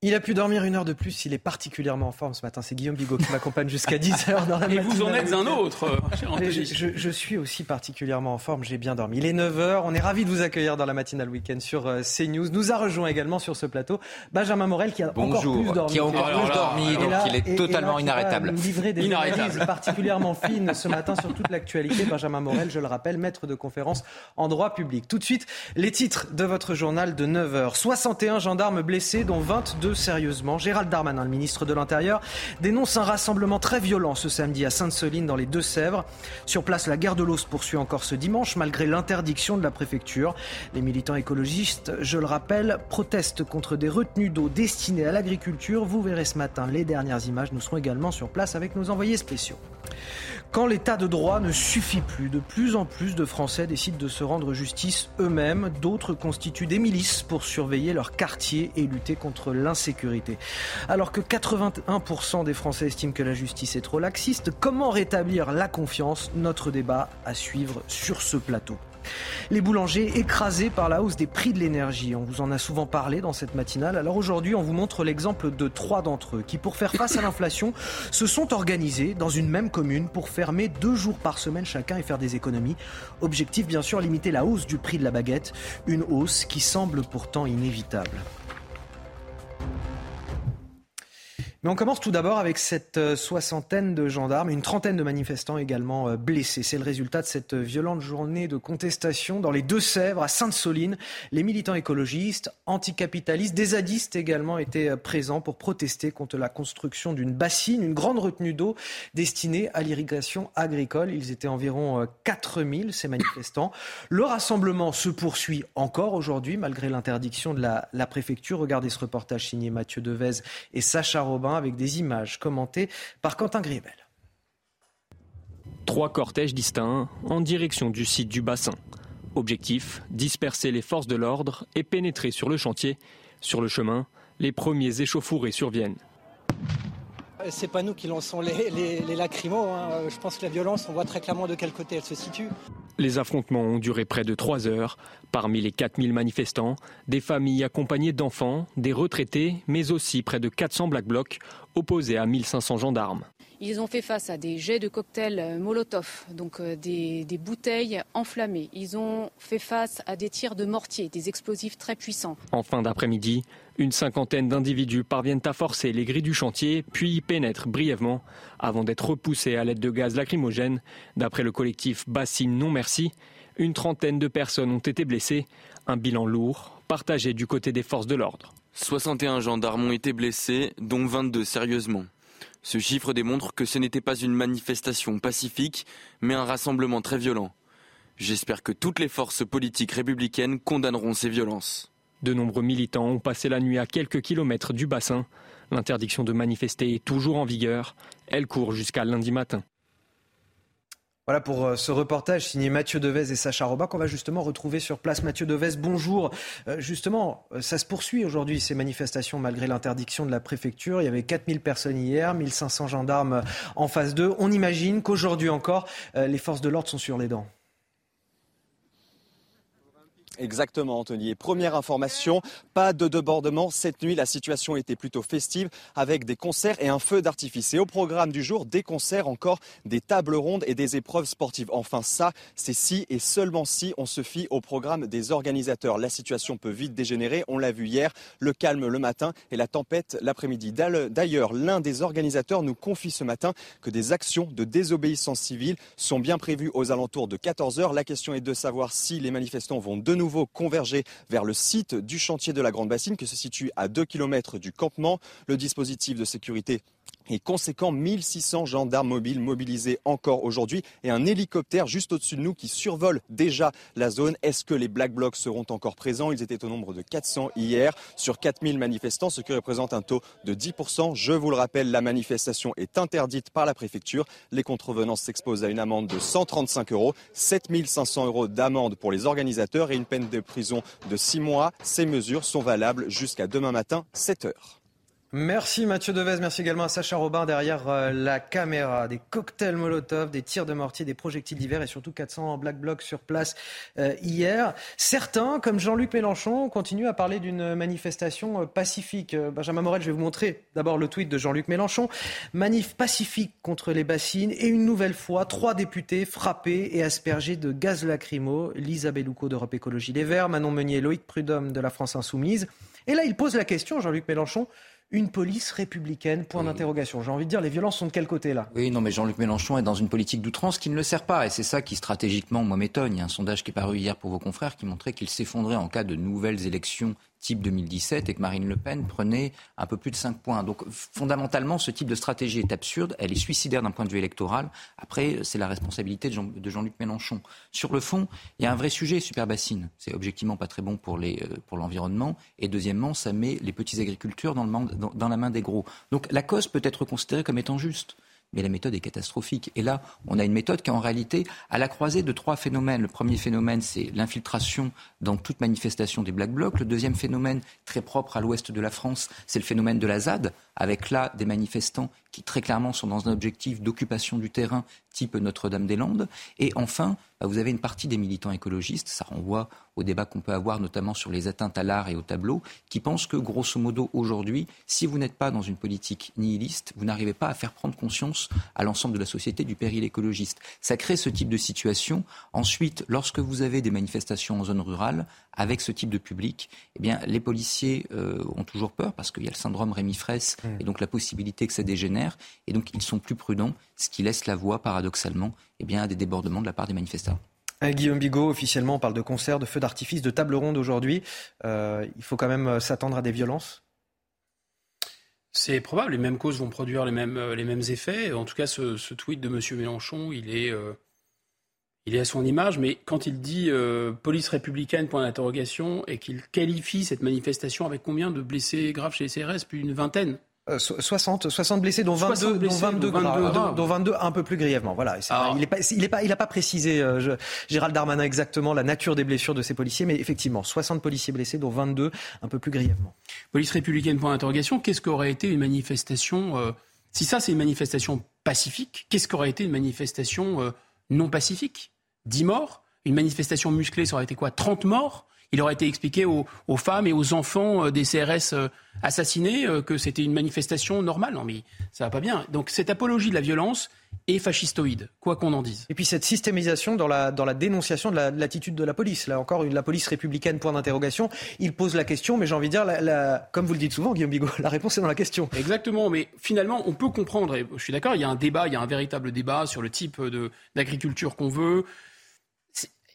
Il a pu dormir une heure de plus, il est particulièrement en forme ce matin. C'est Guillaume Bigot qui m'accompagne jusqu'à 10h dans la Et vous en êtes un autre, euh, cher je, je, je, suis aussi particulièrement en forme, j'ai bien dormi. Il est 9h, on est ravis de vous accueillir dans la matinale week-end sur euh, CNews. Nous a rejoint également sur ce plateau Benjamin Morel qui a encore plus dormi. Qui a encore plus dormi, donc il est totalement inarrêtable. Livrer des analyses particulièrement fines ce matin sur toute l'actualité. Benjamin Morel, je le rappelle, maître de conférence en droit public. Tout de suite, les titres de votre journal de 9h. 61 gendarmes blessés, dont 22 sérieusement. Gérald Darmanin, le ministre de l'Intérieur, dénonce un rassemblement très violent ce samedi à Sainte-Soline dans les Deux-Sèvres. Sur place, la guerre de l'eau se poursuit encore ce dimanche malgré l'interdiction de la préfecture. Les militants écologistes, je le rappelle, protestent contre des retenues d'eau destinées à l'agriculture. Vous verrez ce matin les dernières images. Nous serons également sur place avec nos envoyés spéciaux. Quand l'état de droit ne suffit plus, de plus en plus de Français décident de se rendre justice eux-mêmes. D'autres constituent des milices pour surveiller leur quartier et lutter contre l'insécurité. Alors que 81% des Français estiment que la justice est trop laxiste, comment rétablir la confiance? Notre débat à suivre sur ce plateau. Les boulangers écrasés par la hausse des prix de l'énergie. On vous en a souvent parlé dans cette matinale. Alors aujourd'hui, on vous montre l'exemple de trois d'entre eux qui, pour faire face à l'inflation, se sont organisés dans une même commune pour fermer deux jours par semaine chacun et faire des économies. Objectif, bien sûr, limiter la hausse du prix de la baguette. Une hausse qui semble pourtant inévitable. Mais on commence tout d'abord avec cette euh, soixantaine de gendarmes, une trentaine de manifestants également euh, blessés. C'est le résultat de cette violente journée de contestation dans les Deux-Sèvres, à Sainte-Soline. Les militants écologistes, anticapitalistes, des zadistes également étaient euh, présents pour protester contre la construction d'une bassine, une grande retenue d'eau destinée à l'irrigation agricole. Ils étaient environ 4000, ces manifestants. Le rassemblement se poursuit encore aujourd'hui, malgré l'interdiction de la, la préfecture. Regardez ce reportage signé Mathieu Devez et Sacha Robin avec des images commentées par Quentin Griebel. Trois cortèges distincts en direction du site du bassin. Objectif, disperser les forces de l'ordre et pénétrer sur le chantier. Sur le chemin, les premiers échauffourés surviennent. C'est pas nous qui lançons les, les, lacrymos. Hein. Je pense que la violence, on voit très clairement de quel côté elle se situe. Les affrontements ont duré près de trois heures. Parmi les 4000 manifestants, des familles accompagnées d'enfants, des retraités, mais aussi près de 400 Black Blocs opposés à 1500 gendarmes. Ils ont fait face à des jets de cocktails Molotov, donc des, des, bouteilles enflammées. Ils ont fait face à des tirs de mortier, des explosifs très puissants. En fin d'après-midi, une cinquantaine d'individus parviennent à forcer les grilles du chantier, puis y pénètrent brièvement avant d'être repoussés à l'aide de gaz lacrymogène. D'après le collectif Bassine Non Merci, une trentaine de personnes ont été blessées. Un bilan lourd, partagé du côté des forces de l'ordre. 61 gendarmes ont été blessés, dont 22 sérieusement. Ce chiffre démontre que ce n'était pas une manifestation pacifique, mais un rassemblement très violent. J'espère que toutes les forces politiques républicaines condamneront ces violences. De nombreux militants ont passé la nuit à quelques kilomètres du bassin. L'interdiction de manifester est toujours en vigueur. Elle court jusqu'à lundi matin. Voilà pour ce reportage signé Mathieu Devez et Sacha Robin qu'on va justement retrouver sur place. Mathieu Devez, bonjour. Euh, justement, ça se poursuit aujourd'hui ces manifestations malgré l'interdiction de la préfecture. Il y avait 4000 personnes hier, 1500 gendarmes en phase 2. On imagine qu'aujourd'hui encore, euh, les forces de l'ordre sont sur les dents. Exactement, Anthony. Et première information, pas de débordement. Cette nuit, la situation était plutôt festive avec des concerts et un feu d'artifice. Et au programme du jour, des concerts, encore des tables rondes et des épreuves sportives. Enfin, ça, c'est si et seulement si on se fie au programme des organisateurs. La situation peut vite dégénérer. On l'a vu hier, le calme le matin et la tempête l'après-midi. D'ailleurs, l'un des organisateurs nous confie ce matin que des actions de désobéissance civile sont bien prévues aux alentours de 14 heures. La question est de savoir si les manifestants vont de nouveau converger vers le site du chantier de la Grande Bassine, qui se situe à 2 km du campement. Le dispositif de sécurité est conséquent, 1600 gendarmes mobiles mobilisés encore aujourd'hui et un hélicoptère juste au-dessus de nous qui survole déjà la zone. Est-ce que les Black Blocs seront encore présents? Ils étaient au nombre de 400 hier sur 4000 manifestants, ce qui représente un taux de 10%. Je vous le rappelle, la manifestation est interdite par la préfecture. Les contrevenants s'exposent à une amende de 135 euros, 7500 euros d'amende pour les organisateurs et une peine de prison de 6 mois. Ces mesures sont valables jusqu'à demain matin, 7 heures. Merci Mathieu Devez, merci également à Sacha Robin derrière euh, la caméra. Des cocktails Molotov, des tirs de mortier, des projectiles d'hiver et surtout 400 Black Blocs sur place euh, hier. Certains, comme Jean-Luc Mélenchon, continuent à parler d'une manifestation euh, pacifique. Benjamin Morel, je vais vous montrer d'abord le tweet de Jean-Luc Mélenchon. Manif pacifique contre les bassines et une nouvelle fois, trois députés frappés et aspergés de gaz lacrymo. Lisa Bellouco d'Europe Écologie Les Verts, Manon Meunier, Loïc Prudhomme de la France Insoumise. Et là, il pose la question, Jean-Luc Mélenchon, une police républicaine Point d'interrogation. J'ai envie de dire, les violences sont de quel côté là? Oui, non, mais Jean-Luc Mélenchon est dans une politique d'outrance qui ne le sert pas. Et c'est ça qui, stratégiquement, moi, m'étonne. Il y a un sondage qui est paru hier pour vos confrères qui montrait qu'il s'effondrait en cas de nouvelles élections type 2017 et que Marine Le Pen prenait un peu plus de 5 points. Donc fondamentalement, ce type de stratégie est absurde, elle est suicidaire d'un point de vue électoral. Après, c'est la responsabilité de, Jean, luc Mélenchon. Sur le fond, il y a un vrai sujet, Superbassine. C'est objectivement pas très bon pour, les, euh, pour l'environnement. Et deuxièmement, ça met les petits agriculteurs dans, le, dans la main des gros. Donc la cause peut être considérée comme étant juste mais la méthode est catastrophique. Et là, on a une méthode qui en réalité à la croisée de trois phénomènes. Le premier phénomène, c'est l'infiltration dans toute manifestation des Black Blocs. Le deuxième phénomène, très propre à l'ouest de la France, c'est le phénomène de la ZAD, avec là des manifestants qui très clairement sont dans un objectif d'occupation du terrain type Notre-Dame-des-Landes. Et enfin, bah, vous avez une partie des militants écologistes, ça renvoie au débat qu'on peut avoir notamment sur les atteintes à l'art et au tableau, qui pensent que grosso modo aujourd'hui, si vous n'êtes pas dans une politique nihiliste, vous n'arrivez pas à faire prendre conscience à l'ensemble de la société du péril écologiste. Ça crée ce type de situation. Ensuite, lorsque vous avez des manifestations en zone rurale, avec ce type de public, eh bien, les policiers euh, ont toujours peur parce qu'il y a le syndrome Rémi Fraisse mmh. et donc la possibilité que ça dégénère. Et donc, ils sont plus prudents, ce qui laisse la voie, paradoxalement, eh bien, à des débordements de la part des manifestants. Euh, Guillaume Bigot, officiellement, on parle de concerts, de feux d'artifice, de table ronde aujourd'hui. Euh, il faut quand même s'attendre à des violences? C'est probable, les mêmes causes vont produire les mêmes, les mêmes effets. En tout cas, ce, tweet de M. Mélenchon, il est, il est à son image, mais quand il dit euh, police républicaine, point d'interrogation, et qu'il qualifie cette manifestation avec combien de blessés graves chez les CRS Plus d'une vingtaine 60, euh, 60 blessés, dont 22, dont 22, dont 22, un peu plus grièvement. Voilà. il n'a pas, il pas, il pas précisé, euh, Gérald Darmanin, exactement la nature des blessures de ces policiers, mais effectivement, 60 policiers blessés, dont 22 un peu plus grièvement. Police républicaine, point d'interrogation. Qu'est-ce qu'aurait été une manifestation Si ça, c'est une manifestation pacifique, qu'est-ce qu'aurait été une manifestation non pacifique? 10 morts? Une manifestation musclée, ça aurait été quoi? 30 morts? Il aurait été expliqué aux, femmes et aux enfants euh, des CRS euh, assassinés euh, que c'était une manifestation normale. Non, mais ça va pas bien. Donc cette apologie de la violence est fascistoïde, quoi qu'on en dise. Et puis cette systémisation dans la, dans la dénonciation de l'attitude de la police. Là encore, une, la police républicaine, point d'interrogation. Il pose la question, mais j'ai envie de dire, la, comme vous le dites souvent, Guillaume Bigot, la réponse est dans la question. Exactement, mais finalement, on peut comprendre, et je suis d'accord, il y a un débat, il y a un véritable débat sur le type d'agriculture qu'on veut,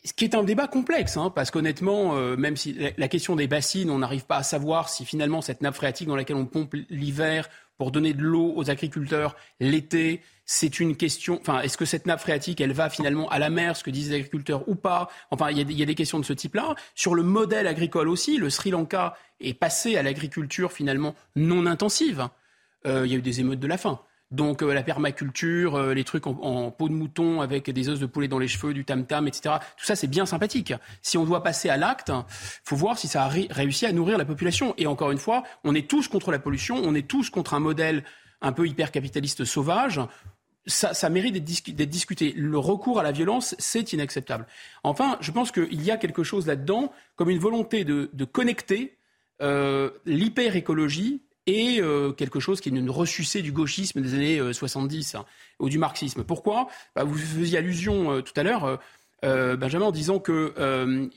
ce qui est un débat complexe, hein, parce qu'honnêtement, euh, même si la, question des bassines, on n'arrive pas à savoir si finalement cette nappe phréatique dans laquelle on pompe l'hiver pour donner de l'eau aux agriculteurs l'été, c'est une question. Enfin, est-ce que cette nappe phréatique, elle va finalement à la mer, ce que disent les agriculteurs ou pas? Enfin, il y, y, a des questions de ce type-là. Sur le modèle agricole aussi, le Sri Lanka est passé à l'agriculture finalement non intensive. Euh, il y a eu des émeutes de la faim. Donc euh, la permaculture, euh, les trucs en, peau de mouton avec des os de poulet dans les cheveux, du tam-tam, etc. Tout ça, c'est bien sympathique. Si on doit passer à l'acte, faut voir si ça a réussi à nourrir la population. Et encore une fois, on est tous contre la pollution, on est tous contre un modèle un peu hyper-capitaliste sauvage. Ça, mérite d'être discuté. Le recours à la violence, c'est inacceptable. Enfin, je pense qu'il y a quelque chose là-dedans, comme une volonté de, de connecter euh, l'hyper-écologie et euh, quelque chose qui est une ressucée du gauchisme des années 70 euh, hein, ou du marxisme. Pourquoi? Bah, Vous faisiez allusion euh, tout à l'heure, Benjamin, en disant que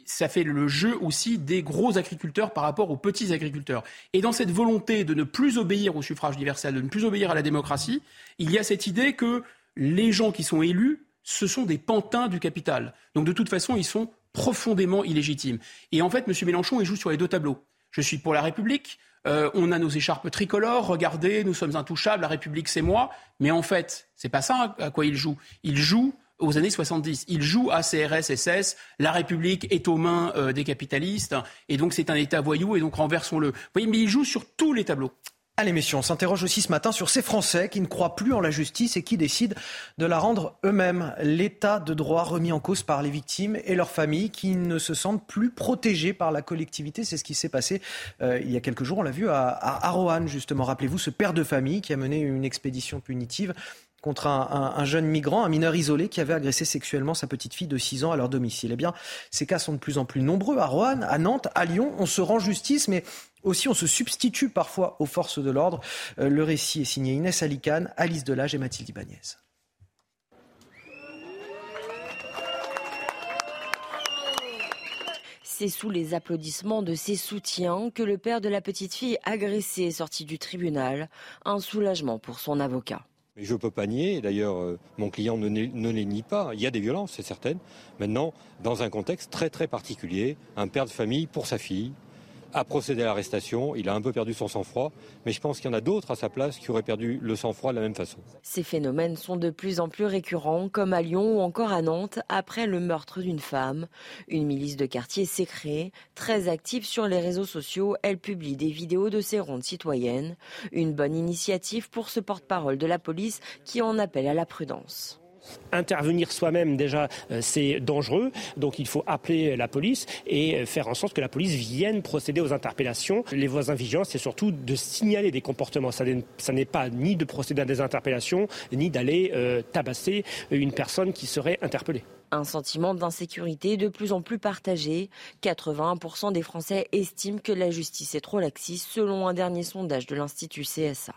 ça fait le jeu aussi des gros agriculteurs par rapport aux petits agriculteurs. Et dans cette volonté de ne plus obéir au suffrage universel, de ne plus obéir à la démocratie, il y a cette idée que les gens qui sont élus, ce sont des pantins du capital. Donc de toute façon, ils sont profondément illégitimes. Et en fait, M. Mélenchon, il joue sur les deux tableaux. Je suis pour la République, euh, on a nos écharpes tricolores, regardez, nous sommes intouchables, la République c'est moi. Mais en fait, c'est pas ça à quoi il joue. Il joue aux années 70. Il joue à CRS, la République est aux mains euh, des capitalistes, et donc c'est un État voyou, et donc renversons-le. Vous voyez, mais il joue sur tous les tableaux. À l'émission, on s'interroge aussi ce matin sur ces Français qui ne croient plus en la justice et qui décident de la rendre eux-mêmes. L'état de droit remis en cause par les victimes et leurs familles qui ne se sentent plus protégés par la collectivité. C'est ce qui s'est passé euh, il y a quelques jours. On l'a vu à, à justement. Rappelez-vous, ce père de famille qui a mené une expédition punitive contre un, jeune migrant, un mineur isolé qui avait agressé sexuellement sa petite fille de 6 ans à leur domicile. Eh bien, ces cas sont de plus en plus nombreux à Roanne, à Nantes, à Lyon. On se rend justice, mais aussi on se substitue parfois aux forces de l'ordre. Euh, le récit est signé Inès Alicane, Alice Delage et Mathilde Ibanez. C'est sous les applaudissements de ses soutiens que le père de la petite fille agressée est sorti du tribunal. Un soulagement pour son avocat. Je ne peux pas nier, d'ailleurs euh, mon client ne, ne, les nie pas, il y a des violences, c'est certain. Maintenant, dans un contexte très très particulier, un père de famille pour sa fille, a procédé à l'arrestation. Il a un peu perdu son sang-froid, mais je pense qu'il y en a d'autres à sa place qui auraient perdu le sang-froid de la même façon. Ces phénomènes sont de plus en plus récurrents, comme à Lyon ou encore à Nantes, après le meurtre d'une femme. Une milice de quartier s'est créée, très active sur les réseaux sociaux. Elle publie des vidéos de ses rondes citoyennes. Une bonne initiative pour ce porte-parole de la police qui en appelle à la prudence. Intervenir soi-même, déjà, euh, c'est dangereux. Donc il faut appeler la police et euh, faire en sorte que la police vienne procéder aux interpellations. Les voisins vigilants, c'est surtout de signaler des comportements. Ça n'est pas ni de procéder à des interpellations, ni d'aller euh, tabasser une personne qui serait interpellée. Un sentiment d'insécurité de plus en plus partagé. 81% des Français estiment que la justice est trop laxiste, selon un dernier sondage de l'Institut CSA.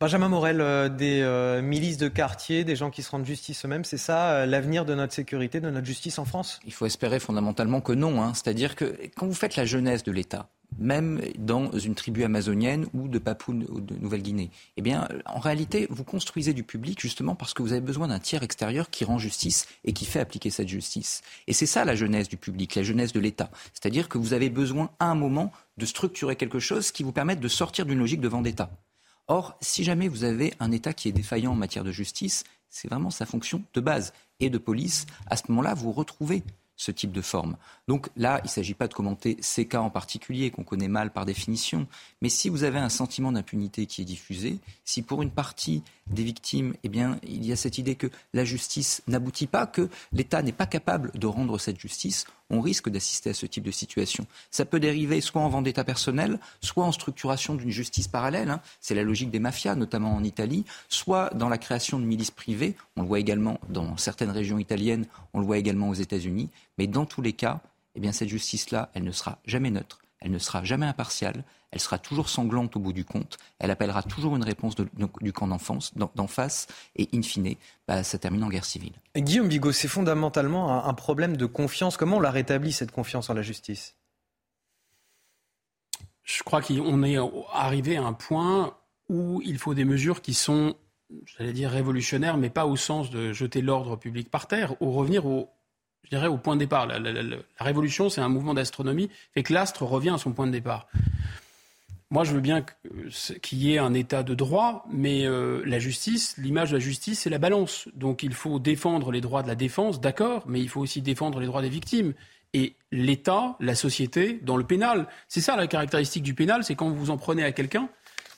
Benjamin Morel, euh, des euh, milices de quartier, des gens qui se rendent justice eux-mêmes, c'est ça euh, l'avenir de notre sécurité, de notre justice en France? Il faut espérer fondamentalement que non. Hein. C'est-à-dire que quand vous faites la jeunesse de l'État, même dans une tribu amazonienne ou de Papou ou de Nouvelle-Guinée. Eh bien, en réalité, vous construisez du public justement parce que vous avez besoin d'un tiers extérieur qui rend justice et qui fait appliquer cette justice. Et c'est ça la jeunesse du public, la jeunesse de l'État. C'est-à-dire que vous avez besoin à un moment de structurer quelque chose qui vous permette de sortir d'une logique de vendetta. Or, si jamais vous avez un État qui est défaillant en matière de justice, c'est vraiment sa fonction de base et de police. À ce moment-là, vous retrouvez ce type de forme. Donc là, il ne s'agit pas de commenter ces cas en particulier qu'on connaît mal par définition, mais si vous avez un sentiment d'impunité qui est diffusé, si pour une partie des victimes, eh bien, il y a cette idée que la justice n'aboutit pas, que l'État n'est pas capable de rendre cette justice, on risque d'assister à ce type de situation. Ça peut dériver soit en vendetta personnel, soit en structuration d'une justice parallèle. Hein. C'est la logique des mafias, notamment en Italie, soit dans la création de milices privées. On le voit également dans certaines régions italiennes, on le voit également aux États-Unis. Mais dans tous les cas, eh cette justice-là, elle ne sera jamais neutre, elle ne sera jamais impartiale, elle sera toujours sanglante au bout du compte, elle appellera toujours une réponse du camp d'enfance, d'en face, et in fine, bah, ça termine en guerre civile. Guillaume Bigot, c'est fondamentalement un, problème de confiance. Comment on la rétablit, cette confiance en la justice? Je crois qu'on est arrivé à un point où il faut des mesures qui sont, j'allais dire, révolutionnaires, mais pas au sens de jeter l'ordre public par terre, ou revenir au, je dirais, au point de départ. La, révolution, c'est un mouvement d'astronomie, fait que l'astre revient à son point de départ. Moi, je veux bien qu'il y ait un état de droit, mais euh, la justice, l'image de la justice, c'est la balance. Donc il faut défendre les droits de la défense, d'accord, mais il faut aussi défendre les droits des victimes. Et l'État, la société, dans le pénal, c'est ça la caractéristique du pénal, c'est quand vous vous en prenez à quelqu'un,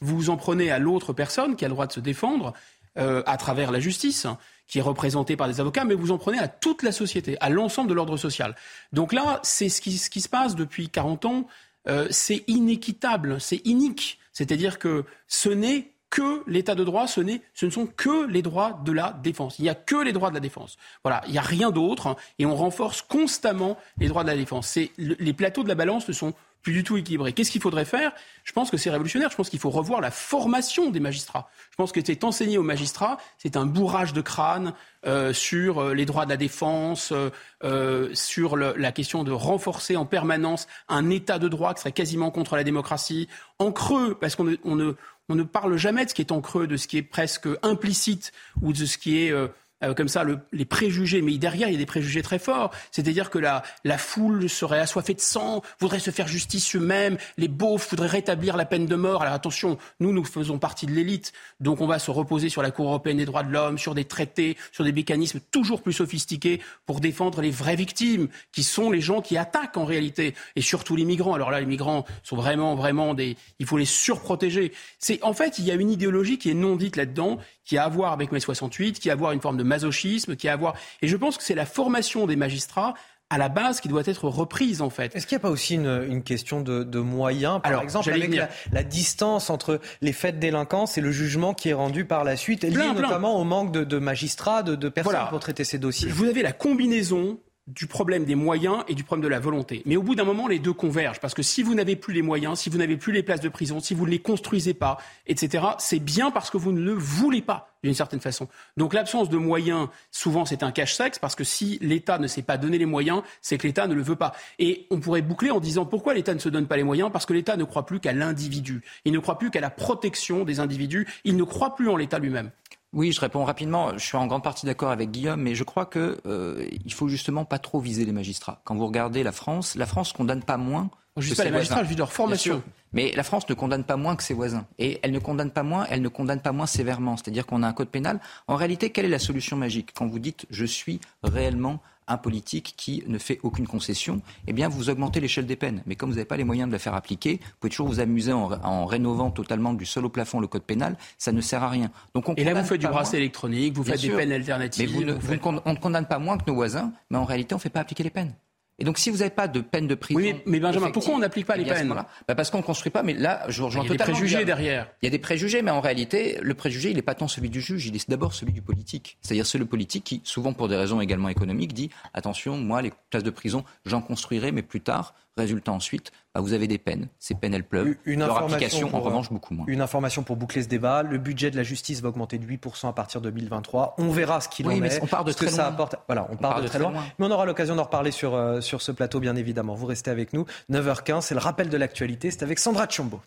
vous vous en prenez à l'autre personne qui a le droit de se défendre euh, à travers la justice, qui est représentée par des avocats, mais vous en prenez à toute la société, à l'ensemble de l'ordre social. Donc là, c'est ce qui, ce qui se passe depuis 40 ans euh, c'est inéquitable, c'est inique. C'est-à-dire que ce n'est que l'état de droit, ce, ce ne sont que les droits de la défense. Il n'y a que les droits de la défense. Voilà, il n'y a rien d'autre. Hein, et on renforce constamment les droits de la défense. les plateaux de la balance ne sont plus du tout équilibré. Qu'est-ce qu'il faudrait faire? Je pense que c'est révolutionnaire. Je pense qu'il faut revoir la formation des magistrats. Je pense que c'est enseigné aux magistrats, c'est un bourrage de crâne euh, sur euh, les droits de la défense, euh, sur la question de renforcer en permanence un état de droit qui serait quasiment contre la démocratie. En creux, parce qu'on ne, on ne, parle jamais de ce qui est en creux, de ce qui est presque implicite ou de ce qui est euh, comme ça les préjugés, mais derrière il y a des préjugés très forts. C'est-à-dire que la, la foule serait assoiffée de sang, voudrait se faire justice eux-mêmes, les beaufs voudraient rétablir la peine de mort. Alors attention, nous nous faisons partie de l'élite, donc on va se reposer sur la Cour européenne des droits de l'homme, sur des traités, sur des mécanismes toujours plus sophistiqués pour défendre les vraies victimes, qui sont les gens qui attaquent en réalité, et surtout les migrants. Alors là, les migrants sont vraiment, vraiment des, il faut les surprotéger. C'est en fait, il y a une idéologie qui est non dite là-dedans, qui a à voir avec mai 68, qui a à voir une forme de masochisme, qui a à voir. Et je pense que c'est la formation des magistrats à la base qui doit être reprise en fait. Est-ce qu'il n'y a pas aussi une, question de, moyens, par exemple, avec la, distance entre les faits de délinquance et le jugement qui est rendu par la suite, lié notamment au manque de, magistrats, de, personnes pour traiter ces dossiers? Vous avez la combinaison du problème des moyens et du problème de la volonté. Mais au bout d'un moment, les deux convergent. Parce que si vous n'avez plus les moyens, si vous n'avez plus les places de prison, si vous ne les construisez pas, etc., c'est bien parce que vous ne le voulez pas, d'une certaine façon. Donc l'absence de moyens, souvent, c'est un cache-sexe, parce que si l'État ne s'est pas donné les moyens, c'est que l'État ne le veut pas. Et on pourrait boucler en disant pourquoi l'État ne se donne pas les moyens? Parce que l'État ne croit plus qu'à l'individu. Il ne croit plus qu'à la protection des individus. Il ne croit plus en l'État lui-même. Oui, je réponds rapidement. Je suis en grande partie d'accord avec Guillaume, mais je crois qu'il euh, il faut justement pas trop viser les magistrats. Quand vous regardez la France, la France condamne pas moins. Je pas les magistrats, je vis leur formation. Mais la France ne condamne pas moins que ses voisins. Et elle ne condamne pas moins, elle ne condamne pas moins sévèrement. C'est-à-dire qu'on a un code pénal. En réalité, quelle est la solution magique? Quand vous dites je suis réellement un politique qui ne fait aucune concession, eh bien vous augmentez l'échelle des peines. Mais comme vous n'avez pas les moyens de la faire appliquer, vous pouvez toujours vous amuser en, rénovant totalement du sol au plafond le code pénal, ça ne sert à rien. Donc on et là vous faites du bracelet électronique, vous faites des peines alternatives. Mais on ne condamne pas moins que nos voisins, mais en réalité on ne fait pas appliquer les peines. Et donc, si vous n'avez pas de peine de prison. Oui, mais Benjamin, pourquoi on n'applique pas les peines bah Parce qu'on ne construit pas, mais là, je rejoins totalement. Il y a des préjugés derrière. Il y a des préjugés, mais en réalité, le préjugé, il n'est pas tant celui du juge, il est d'abord celui du politique. C'est-à-dire, c'est le politique qui, souvent pour des raisons également économiques, dit attention, moi, les places de prison, j'en construirai, mais plus tard, Résultat ensuite, bah, vous avez des peines. Ces peines, elles pleuvent. Une Leur application, en revanche, beaucoup moins. Une information pour boucler ce débat. Le budget de la justice va augmenter de 8% à partir de 2023. On verra ce qu'il en est. On part de très loin. Ça apporte... Voilà, on, part, de, très, loin. Mais on aura l'occasion d'en reparler sur, euh, sur ce plateau, bien évidemment. Vous restez avec nous. 9h15, c'est le rappel de l'actualité. C'est avec Sandra Tchombo.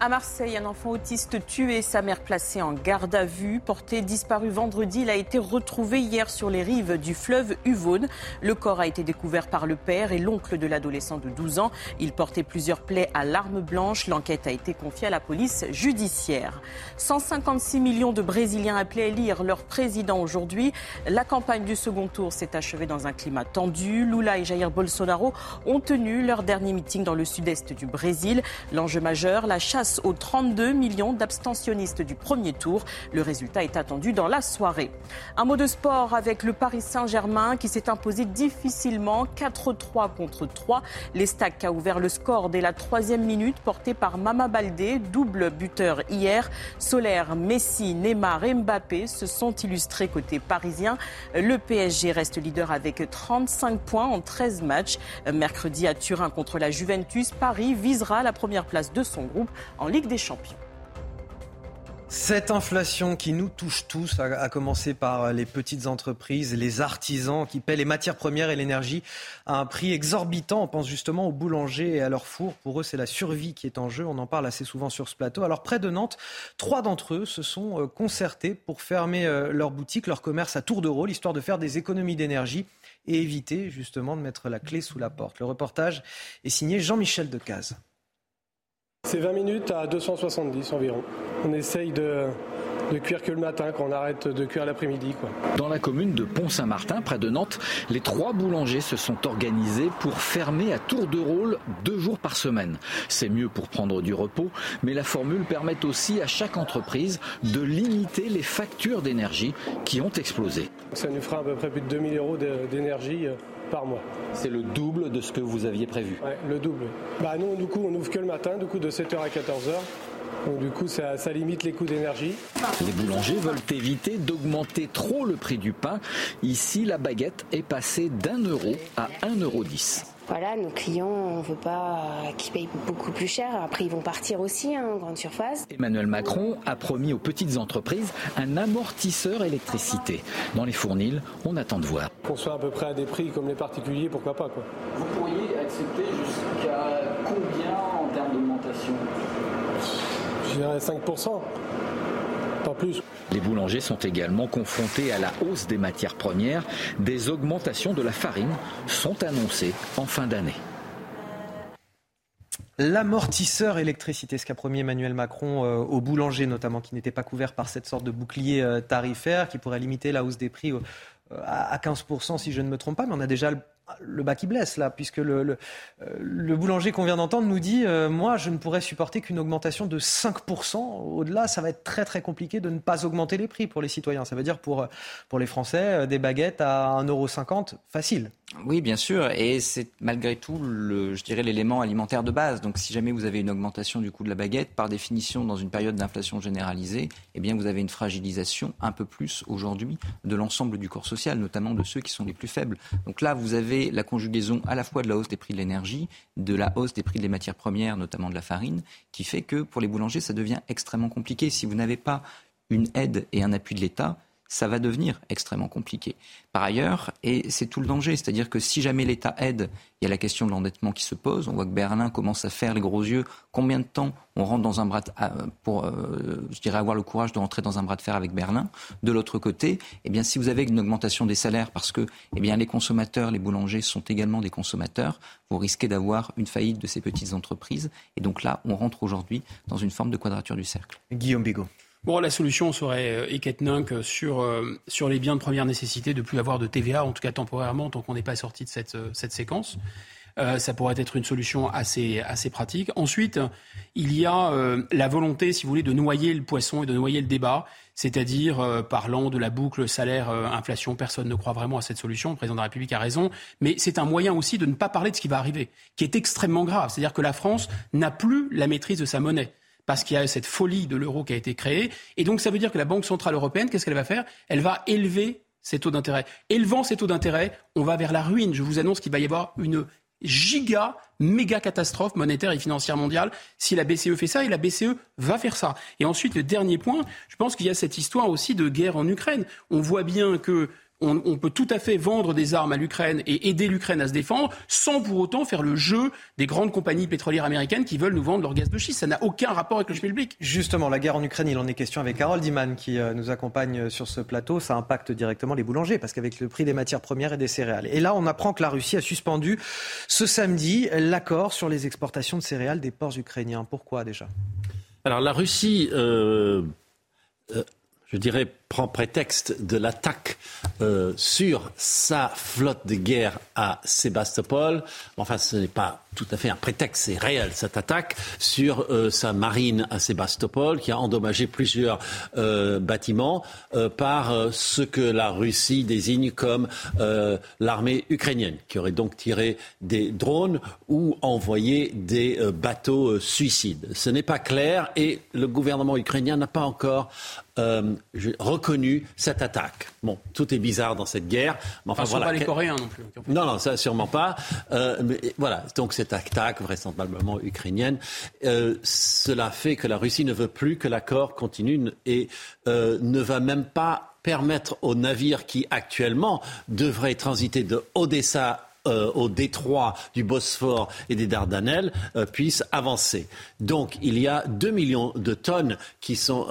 À Marseille, un enfant autiste tué, sa mère placée en garde à vue. Porté disparu vendredi, il a été retrouvé hier sur les rives du fleuve Uvonne. Le corps a été découvert par le père et l'oncle de l'adolescent de 12 ans. Il portait plusieurs plaies à l'arme blanche. L'enquête a été confiée à la police judiciaire. 156 millions de Brésiliens appelés à élire leur président aujourd'hui. La campagne du second tour s'est achevée dans un climat tendu. Lula et Jair Bolsonaro ont tenu leur dernier meeting dans le sud-est du Brésil. L'enjeu majeur, la chasse aux 32 millions d'abstentionnistes du premier tour. Le résultat est attendu dans la soirée. Un mot de sport avec le Paris Saint-Germain qui s'est imposé difficilement 4-3 contre 3. L'Estac a ouvert le score dès la troisième minute porté par Mama Baldé, double buteur hier. Solaire, Messi, Neymar et Mbappé se sont illustrés côté parisien. Le PSG reste leader avec 35 points en 13 matchs. Mercredi à Turin contre la Juventus, Paris visera la première place de son groupe en Ligue des Champions. Cette inflation qui nous touche tous, à commencer par les petites entreprises, les artisans qui paient les matières premières et l'énergie à un prix exorbitant. On pense justement aux boulangers et à leurs fours. Pour eux, c'est la survie qui est en jeu. On en parle assez souvent sur ce plateau. Alors, près de Nantes, trois d'entre eux se sont euh, concertés pour fermer euh, leur boutique, leur commerce à tour de rôle, histoire de faire des économies d'énergie et éviter justement de mettre la clé sous la porte. Le reportage est signé Jean-Michel Decaze. C'est 20 minutes à 270 environ. On essaye de, cuire que le matin, quand on arrête de cuire l'après-midi. Dans la commune de Pont-Saint-Martin, près de Nantes, les trois boulangers se sont organisés pour fermer à tour de rôle deux jours par semaine. C'est mieux pour prendre du repos, mais la formule permet aussi à chaque entreprise de limiter les factures d'énergie qui ont explosé. Ça nous fera à peu près plus de 2000 euros d'énergie euh, par mois. C'est le double de ce que vous aviez prévu Oui, le double. Bah, nous, du coup, on ouvre que le matin, du coup, de 7h à 14h. Donc du coup, ça, ça limite les coûts d'énergie. Les boulangers veulent éviter d'augmenter trop le prix du pain. Ici, la baguette est passée d'un euro à 1,10 euro. Voilà, nos clients, on ne veut pas qu'ils payent beaucoup plus cher. Après, ils vont partir aussi hein, en grande surface. Emmanuel Macron a promis aux petites entreprises un amortisseur électricité. Dans les fournils, on attend de voir. Qu'on soit à peu près à des prix comme les particuliers, pourquoi pas quoi. Vous pourriez accepter jusqu'à combien en termes d'augmentation? Je dirais 5%. Plus. Les boulangers sont également confrontés à la hausse des matières premières. Des augmentations de la farine sont annoncées en fin d'année. L'amortisseur électricité, ce qu'a promis Emmanuel Macron euh, aux boulangers notamment, qui n'étaient pas couverts par cette sorte de bouclier euh, tarifaire, qui pourrait limiter la hausse des prix euh, à 15% si je ne me trompe pas, mais on a déjà le bas qui blesse là, puisque le, le boulanger qu'on vient d'entendre nous dit euh, Moi, je ne pourrais supporter qu'une augmentation de 5%. Au-delà, ça va être très très compliqué de ne pas augmenter les prix pour les citoyens. Ça veut dire pour, pour les Français, euh, des baguettes à 1,50€ facile. Oui, bien sûr, et c'est malgré tout, je dirais, l'élément alimentaire de base. Donc, si jamais vous avez une augmentation du coût de la baguette, par définition, dans une période d'inflation généralisée, eh bien, vous avez une fragilisation un peu plus aujourd'hui de l'ensemble du corps social, notamment de ceux qui sont les plus faibles. Donc là, vous avez la conjugaison à la fois de la hausse des prix de l'énergie, de la hausse des prix des matières premières, notamment de la farine, qui fait que pour les boulangers, ça devient extrêmement compliqué. Si vous n'avez pas une aide et un appui de l'État, ça va devenir extrêmement compliqué. Par ailleurs, et c'est tout le danger, c'est-à-dire que si jamais l'État aide, il y a la question de l'endettement qui se pose. On voit que Berlin commence à faire les gros yeux. Combien de temps on rentre dans un bras de, pour, euh, je dirais, avoir le courage de rentrer dans un bras de fer avec Berlin? De l'autre côté, eh bien, si vous avez une augmentation des salaires, parce que, eh bien, les consommateurs, les boulangers sont également des consommateurs, vous risquez d'avoir une faillite de ces petites entreprises. Et donc là, on rentre aujourd'hui dans une forme de quadrature du cercle. Guillaume Bigot. Bon, la solution serait euh, sur, euh, sur les biens de première nécessité de plus avoir de TVA, en tout cas temporairement, tant qu'on n'est pas sorti de cette, euh, cette séquence. Euh, ça pourrait être une solution assez, assez pratique. Ensuite, il y a euh, la volonté, si vous voulez, de noyer le poisson et de noyer le débat, c'est-à-dire euh, parlant de la boucle salaire-inflation. Personne ne croit vraiment à cette solution. Le président de la République a raison. Mais c'est un moyen aussi de ne pas parler de ce qui va arriver, qui est extrêmement grave. C'est-à-dire que la France n'a plus la maîtrise de sa monnaie parce qu'il y a cette folie de l'euro qui a été créée. Et donc, ça veut dire que la Banque Centrale Européenne, qu'est-ce qu'elle va faire? Elle va élever ses taux d'intérêt. Élevant ces taux d'intérêt, on va vers la ruine. Je vous annonce qu'il va y avoir une giga, méga catastrophe monétaire et financière mondiale si la BCE fait ça et la BCE va faire ça. Et ensuite, le dernier point, je pense qu'il y a cette histoire aussi de guerre en Ukraine. On voit bien que on, peut tout à fait vendre des armes à l'Ukraine et aider l'Ukraine à se défendre sans pour autant faire le jeu des grandes compagnies pétrolières américaines qui veulent nous vendre leur gaz de schiste. Ça n'a aucun rapport avec le public. Justement, la guerre en Ukraine, il en est question avec Harold Diman qui euh, nous accompagne sur ce plateau. Ça impacte directement les boulangers parce qu'avec le prix des matières premières et des céréales. Et là, on apprend que la Russie a suspendu ce samedi l'accord sur les exportations de céréales des ports ukrainiens. Pourquoi déjà? Alors la Russie... Euh, euh, je dirais, prend prétexte de l'attaque euh, sur sa flotte de guerre à Sébastopol. Enfin, ce n'est pas tout à fait un prétexte, c'est réel cette attaque sur euh, sa marine à Sébastopol qui a endommagé plusieurs euh, bâtiments par ce que la Russie désigne comme l'armée ukrainienne, qui aurait donc tiré des drones ou envoyé des bateaux suicides. Ce n'est pas clair et le gouvernement ukrainien n'a pas encore reconnu cette attaque. Bon, tout est bizarre dans cette guerre. Mais enfin, enfin voilà. pas les Coréens non plus. Non, non, ça sûrement pas. Euh, mais voilà, donc cette attaque vraisemblablement ukrainienne, euh, cela fait que la Russie ne veut plus que l'accord continue et euh, ne va même pas permettre aux navires qui actuellement devraient transiter de Odessa euh, au détroit du Bosphore et des Dardanelles euh, puissent avancer. Donc il y a 2 millions de tonnes qui sont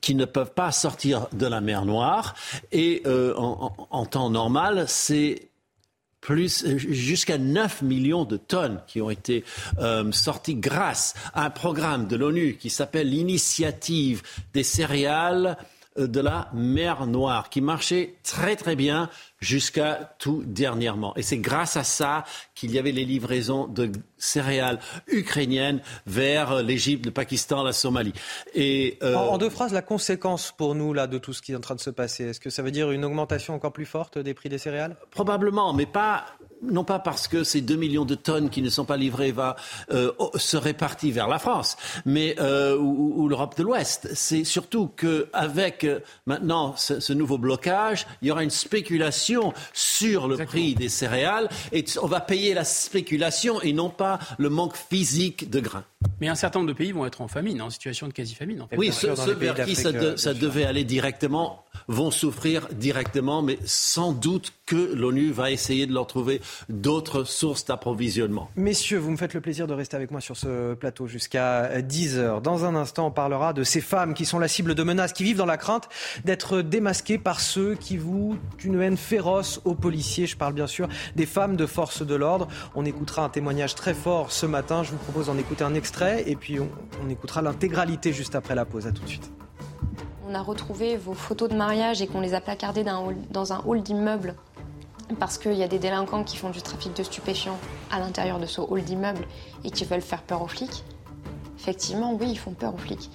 qui ne peuvent pas sortir de la mer Noire. Et euh, en, temps normal, c'est plus jusqu'à 9 millions de tonnes qui ont été euh, sorties grâce à un programme de l'ONU qui s'appelle l'initiative des céréales euh, de la mer Noire, qui marchait très très bien jusqu'à tout dernièrement. Et c'est grâce à ça qu'il y avait les livraisons de céréales ukrainiennes vers l'Égypte, le Pakistan, la Somalie. Et euh... en, en, deux phrases, la conséquence pour nous là de tout ce qui est en train de se passer, est-ce que ça veut dire une augmentation encore plus forte des prix des céréales? Probablement, mais pas non pas parce que ces 2 millions de tonnes qui ne sont pas livrées va, euh, se répartir vers la France, mais euh, ou, ou l'Europe de l'Ouest. C'est surtout qu'avec euh, maintenant ce, ce, nouveau blocage, il y aura une spéculation sur le Exactement. prix des céréales et on va payer la spéculation et non pas le manque physique de grains. Mais un certain nombre de pays vont être en famine, en situation de quasi-famine. En fait. Oui, ceux, ceux vers qui ça, de, ça devait aller directement vont souffrir directement, mais sans doute que l'ONU va essayer de leur trouver d'autres sources d'approvisionnement. Messieurs, vous me faites le plaisir de rester avec moi sur ce plateau jusqu'à 10 heures. Dans un instant, on parlera de ces femmes qui sont la cible de menaces, qui vivent dans la crainte d'être démasquées par ceux qui vouent une haine féroce aux policiers. Je parle bien sûr des femmes de force de l'ordre. On écoutera un témoignage très fort ce matin. Je vous propose d'en écouter un extrait et puis on, on écoutera l'intégralité juste après la pause. À tout de suite. On a retrouvé vos photos de mariage et qu'on les a placardées dans un hall d'immeuble parce qu'il y a des délinquants qui font du trafic de stupéfiants à l'intérieur de ce hall d'immeuble et qui veulent faire peur aux flics. Effectivement, oui, ils font peur aux flics.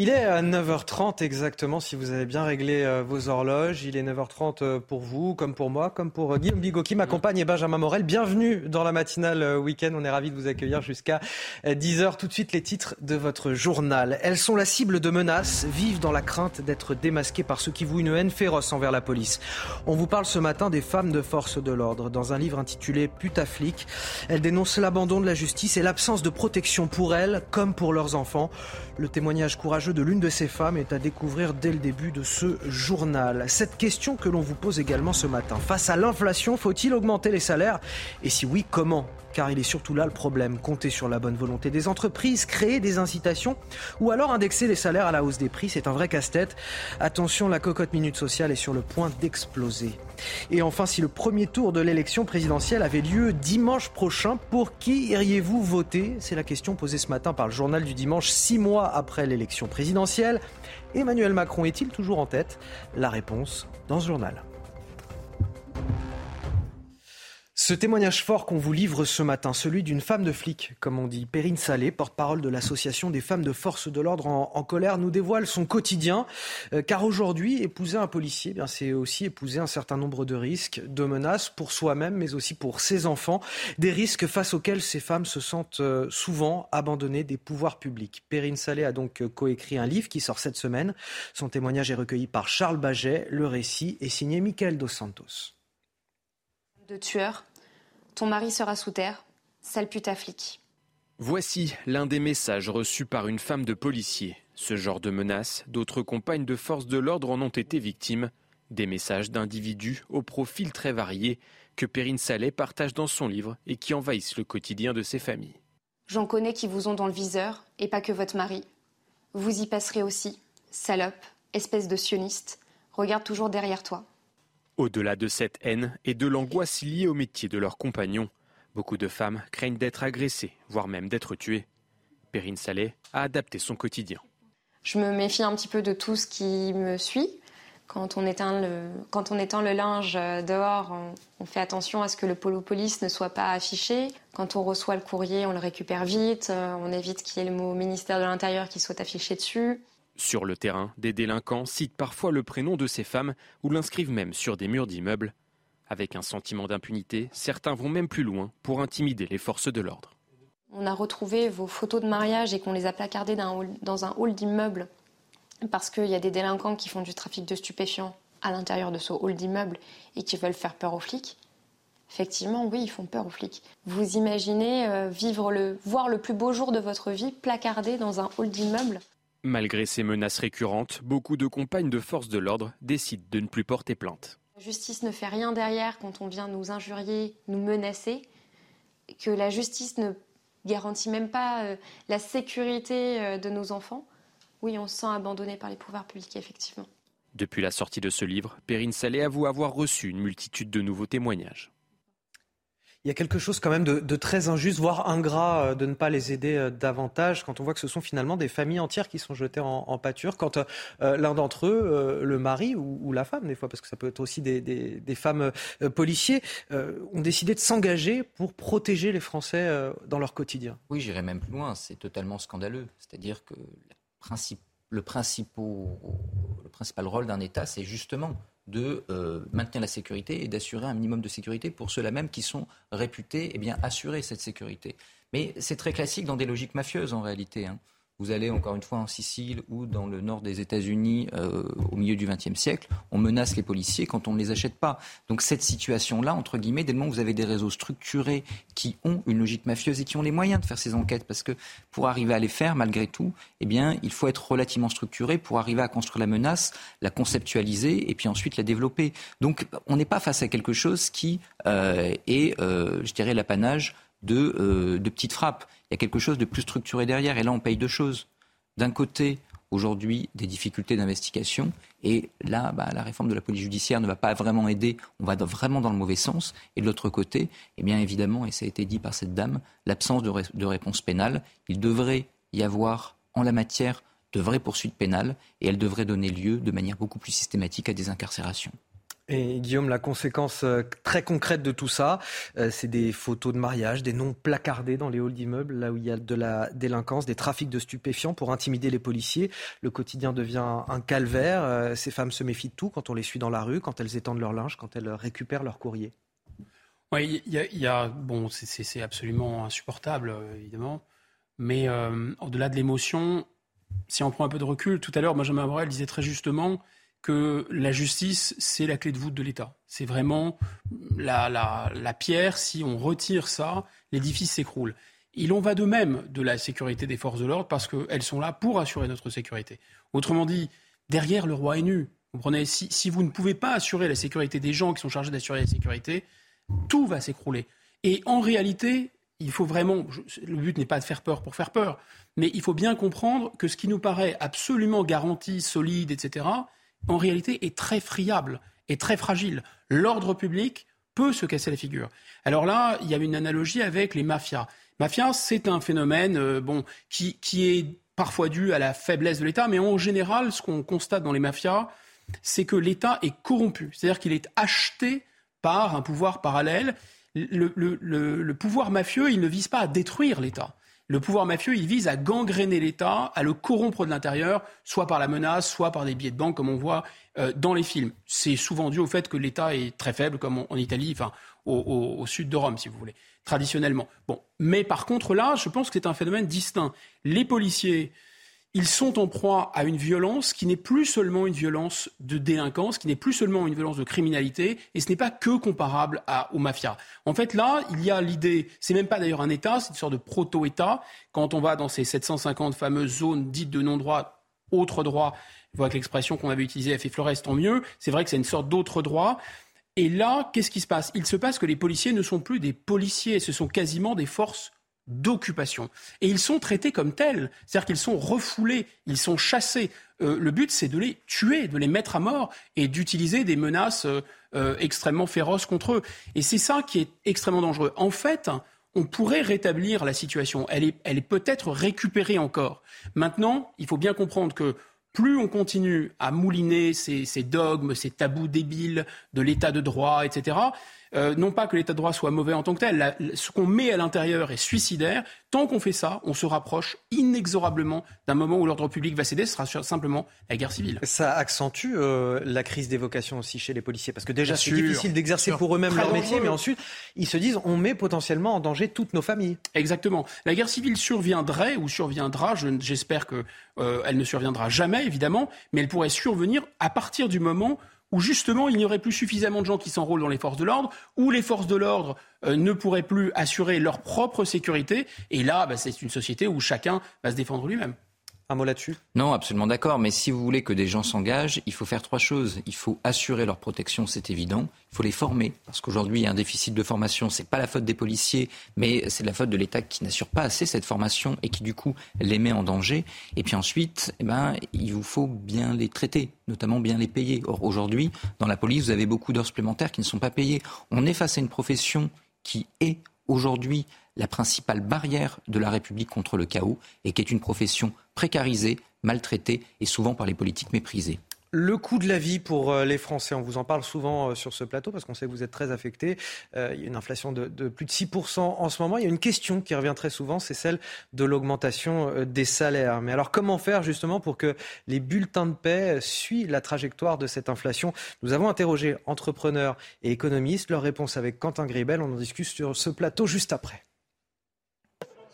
Il est à 9h30 exactement, si vous avez bien réglé euh, vos horloges. Il est 9h30 euh, pour vous, comme pour moi, comme pour euh, Guillaume Bigot qui m'accompagne et Benjamin Morel. Bienvenue dans la matinale week-end. On est ravis de vous accueillir jusqu'à 10h. Tout de suite, les titres de votre journal. Elles sont la cible de menaces, vivent dans la crainte d'être démasquées par ceux qui vouent une haine féroce envers la police. On vous parle ce matin des femmes de force de l'ordre. Dans un livre intitulé Putaflic, elles dénoncent l'abandon de la justice et l'absence de protection pour elles comme pour leurs enfants. Le témoignage courageux de l'une de ces femmes est à découvrir dès le début de ce journal. Cette question que l'on vous pose également ce matin. Face à l'inflation, faut-il augmenter les salaires? Et si oui, comment? Car il est surtout là le problème. Compter sur la bonne volonté des entreprises, créer des incitations ou alors indexer les salaires à la hausse des prix, c'est un vrai casse-tête. Attention, la cocotte minute sociale est sur le point d'exploser. Et enfin, si le premier tour de l'élection présidentielle avait lieu dimanche prochain, pour qui iriez-vous voter? C'est la question posée ce matin par le journal du dimanche, six mois après l'élection présidentielle. Emmanuel Macron est-il toujours en tête? La réponse dans ce journal. Ce témoignage fort qu'on vous livre ce matin, celui d'une femme de flic, comme on dit, Perrine Salé, porte-parole de l'association des femmes de force de l'ordre en, colère, nous dévoile son quotidien. Euh, car aujourd'hui, épouser un policier, eh c'est aussi épouser un certain nombre de risques, de menaces pour soi-même, mais aussi pour ses enfants. Des risques face auxquels ces femmes se sentent euh, souvent abandonnées des pouvoirs publics. Perrine Salé a donc euh, coécrit un livre qui sort cette semaine. Son témoignage est recueilli par Charles Baget. Le récit est signé Michael Dos Santos. De tueurs ton mari sera sous terre, sale putaflic. Voici l'un des messages reçus par une femme de policier. Ce genre de menaces, d'autres compagnes de force de l'ordre en ont été victimes. Des messages d'individus au profil très varié que Perrine Saleh partage dans son livre et qui envahissent le quotidien de ses familles. J'en connais qui vous ont dans le viseur, et pas que votre mari. Vous y passerez aussi. Salope, espèce de sioniste, regarde toujours derrière toi. Au-delà de cette haine et de l'angoisse liée au métier de leurs compagnons, beaucoup de femmes craignent d'être agressées, voire même d'être tuées. Perrine Saleh a adapté son quotidien. Je me méfie un petit peu de tout ce qui me suit. Quand on éteint le, quand on le linge dehors, on, fait attention à ce que le polo police ne soit pas affiché. Quand on reçoit le courrier, on le récupère vite. On évite qu'il y ait le mot ministère de l'Intérieur qui soit affiché dessus. Sur le terrain, des délinquants citent parfois le prénom de ces femmes ou l'inscrivent même sur des murs d'immeubles. Avec un sentiment d'impunité, certains vont même plus loin pour intimider les forces de l'ordre. On a retrouvé vos photos de mariage et qu'on les a placardées dans un hall d'immeuble parce qu'il y a des délinquants qui font du trafic de stupéfiants à l'intérieur de ce hall d'immeuble et qui veulent faire peur aux flics. Effectivement, oui, ils font peur aux flics. Vous imaginez euh, vivre le, voir le plus beau jour de votre vie placardé dans un hall d'immeuble? Malgré ces menaces récurrentes, beaucoup de compagnes de force de l'ordre décident de ne plus porter plainte. La justice ne fait rien derrière quand on vient nous injurier, nous menacer, que la justice ne garantit même pas euh, la sécurité euh, de nos enfants. Oui, on se sent abandonné par les pouvoirs publics, effectivement. Depuis la sortie de ce livre, Perrine Salé avoue avoir reçu une multitude de nouveaux témoignages il y a quelque chose quand même de, très injuste, voire ingrat, euh, de ne pas les aider euh, davantage quand on voit que ce sont finalement des familles entières qui sont jetées en, pâture, quand euh, l'un d'entre eux, le mari ou, la femme, des fois, parce que ça peut être aussi des, femmes policiers, ont décidé de s'engager pour protéger les Français dans leur quotidien. Oui, j'irai même plus loin, c'est totalement scandaleux. C'est-à-dire que le principal rôle d'un État, c'est justement de euh, maintenir la sécurité et d'assurer un minimum de sécurité pour ceux-là même qui sont réputés eh bien, assurer cette sécurité. Mais c'est très classique dans des logiques mafieuses en réalité. Hein. Vous allez encore une fois en Sicile ou dans le nord des États-Unis euh, au milieu du XXe siècle, on menace les policiers quand on ne les achète pas. Donc cette situation-là, entre guillemets, dès le moment où vous avez des réseaux structurés qui ont une logique mafieuse et qui ont les moyens de faire ces enquêtes, parce que pour arriver à les faire, malgré tout, eh bien, il faut être relativement structuré pour arriver à construire la menace, la conceptualiser et puis ensuite la développer. Donc on n'est pas face à quelque chose qui euh, est, euh, je dirais, l'apanage de, de petites frappes. Il y a quelque chose de plus structuré derrière. Et là, on paye deux choses. D'un côté, aujourd'hui, des difficultés d'investigation. Et là, bah, la réforme de la police judiciaire ne va pas vraiment aider. On va vraiment dans le mauvais sens. Et de l'autre côté, eh bien évidemment, et ça a été dit par cette dame, l'absence de, de réponse pénale. Il devrait y avoir en la matière de vraies poursuites pénales et elles devraient donner lieu de manière beaucoup plus systématique à des incarcérations. Et Guillaume, la conséquence euh, très concrète de tout ça, euh, c'est des photos de mariage, des noms placardés dans les halls d'immeubles, là où il y a de la délinquance, des trafics de stupéfiants pour intimider les policiers. Le quotidien devient un calvaire. Euh, ces femmes se méfient de tout quand on les suit dans la rue, quand elles étendent leur linge, quand elles récupèrent leur courrier. Oui, il y, a, bon, c'est absolument insupportable, évidemment. Mais au-delà de l'émotion, si on prend un peu de recul, tout à l'heure, Benjamin Morel disait très justement que la justice, c'est la clé de voûte de l'État. C'est vraiment la, pierre. Si on retire ça, l'édifice s'écroule. Il en va de même de la sécurité des forces de l'ordre parce qu'elles sont là pour assurer notre sécurité. Autrement dit, derrière le roi est nu. Vous comprenez? Si, si vous ne pouvez pas assurer la sécurité des gens qui sont chargés d'assurer la sécurité, tout va s'écrouler. Et en réalité, il faut vraiment. le but n'est pas de faire peur pour faire peur, mais il faut bien comprendre que ce qui nous paraît absolument garanti, solide, etc., en réalité, est très friable et très fragile. L'ordre public peut se casser la figure. Alors là, il y a une analogie avec les mafias. Mafia, c'est un phénomène euh, bon, qui, qui est parfois dû à la faiblesse de l'État, mais en général, ce qu'on constate dans les mafias, c'est que l'État est corrompu. C'est-à-dire qu'il est acheté par un pouvoir parallèle. Le, le, le, pouvoir mafieux, il ne vise pas à détruire l'État le pouvoir mafieux, il vise à gangréner l'État, à le corrompre de l'intérieur, soit par la menace, soit par des billets de banque, comme on voit euh, dans les films. C'est souvent dû au fait que l'État est très faible, comme en Italie, enfin au, sud de Rome, si vous voulez, traditionnellement. Bon, mais par contre là, je pense que c'est un phénomène distinct. Les policiers ils sont en proie à une violence qui n'est plus seulement une violence de délinquance, qui n'est plus seulement une violence de criminalité, et ce n'est pas que comparable à, aux mafias. En fait, là, il y a l'idée, c'est même pas d'ailleurs un État, c'est une sorte de proto-État. Quand on va dans ces 750 fameuses zones dites de non-droit, autre droit, je vois que l'expression qu'on avait utilisée a fait Flores, tant mieux. C'est vrai que c'est une sorte d'autre droit. Et là, qu'est-ce qui se passe? Il se passe que les policiers ne sont plus des policiers, ce sont quasiment des forces d'occupation. Et ils sont traités comme tels, c'est-à-dire qu'ils sont refoulés, ils sont chassés. Euh, le but, c'est de les tuer, de les mettre à mort et d'utiliser des menaces euh, euh, extrêmement féroces contre eux. Et c'est ça qui est extrêmement dangereux. En fait, on pourrait rétablir la situation. Elle est, elle est peut-être récupérée encore. Maintenant, il faut bien comprendre que plus on continue à mouliner ces, ces dogmes, ces tabous débiles de l'état de droit, etc., euh, non pas que l'état de droit soit mauvais en tant que tel, ce qu'on met à l'intérieur est suicidaire. Tant qu'on fait ça, on se rapproche inexorablement d'un moment où l'ordre public va céder, ce sera simplement la guerre civile. Ça accentue euh, la crise des vocations aussi chez les policiers, parce que déjà c'est difficile d'exercer pour eux-mêmes leur métier, mais ensuite ils se disent on met potentiellement en danger toutes nos familles. Exactement. La guerre civile surviendrait ou surviendra, j'espère qu'elle euh, ne surviendra jamais évidemment, mais elle pourrait survenir à partir du moment où justement il n'y aurait plus suffisamment de gens qui s'enrôlent dans les forces de l'ordre, où les forces de l'ordre euh, ne pourraient plus assurer leur propre sécurité. Et là, bah, c'est une société où chacun va se défendre lui-même. Un mot là-dessus? Non, absolument d'accord. Mais si vous voulez que des gens s'engagent, il faut faire trois choses. Il faut assurer leur protection, c'est évident. Il faut les former. Parce qu'aujourd'hui, il y a un déficit de formation. Ce n'est pas la faute des policiers, mais c'est la faute de l'État qui n'assure pas assez cette formation et qui, du coup, les met en danger. Et puis ensuite, eh ben, il vous faut bien les traiter, notamment bien les payer. Or, aujourd'hui, dans la police, vous avez beaucoup d'heures supplémentaires qui ne sont pas payées. On est face à une profession qui est aujourd'hui la principale barrière de la République contre le chaos et qui est une profession précarisée, maltraitée et souvent par les politiques méprisées. Le coût de la vie pour euh, les Français, on vous en parle souvent euh, sur ce plateau parce qu'on sait que vous êtes très affectés. Euh, il y a une inflation de, plus de 6% en ce moment. Il y a une question qui revient très souvent, c'est celle de l'augmentation des salaires. Mais alors comment faire justement pour que les bulletins de paix suivent la trajectoire de cette inflation? Nous avons interrogé entrepreneurs et économistes. Leur réponse avec Quentin Gribel, on en discute sur ce plateau juste après.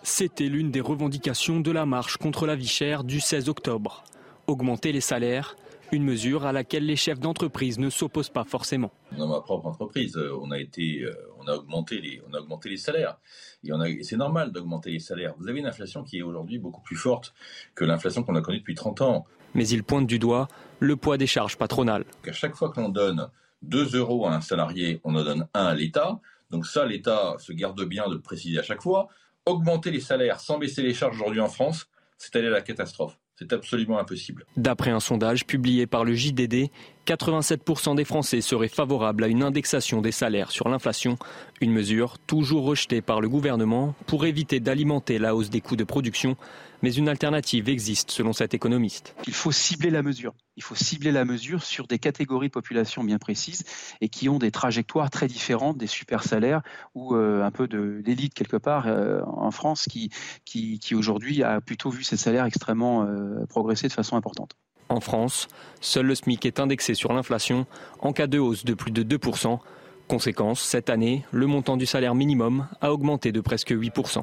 C'était l'une des revendications de la marche contre la vie chère du 16 octobre. Augmenter les salaires, une mesure à laquelle les chefs d'entreprise ne s'opposent pas forcément. Dans ma propre entreprise, euh, on a été, euh, on a augmenté les, on a augmenté les salaires. Et, c'est normal d'augmenter les salaires. Vous avez une inflation qui est aujourd'hui beaucoup plus forte que l'inflation qu'on a connue depuis 30 ans. Mais il pointe du doigt le poids des charges patronales. À chaque fois que l'on donne 2 euros à un salarié, on en donne 1 à l'État. Donc ça, l'État se garde bien de le préciser à chaque fois. Augmenter les salaires sans baisser les charges aujourd'hui en France, c'est aller à la catastrophe. C'est absolument impossible. D'après un sondage publié par le JDD, 87% des Français seraient favorables à une indexation des salaires sur l'inflation, une mesure toujours rejetée par le gouvernement pour éviter d'alimenter la hausse des coûts de production. Mais une alternative existe selon cet économiste. Il faut cibler la mesure. Il faut cibler la mesure sur des catégories de population bien précises et qui ont des trajectoires très différentes des super salaires ou euh, un peu de l'élite quelque part euh, en France qui, qui, aujourd'hui a plutôt vu ses salaires extrêmement euh, progresser de façon importante. En France, seul le SMIC est indexé sur l'inflation en cas de hausse de plus de 2%. Conséquence, cette année, le montant du salaire minimum a augmenté de presque 8%.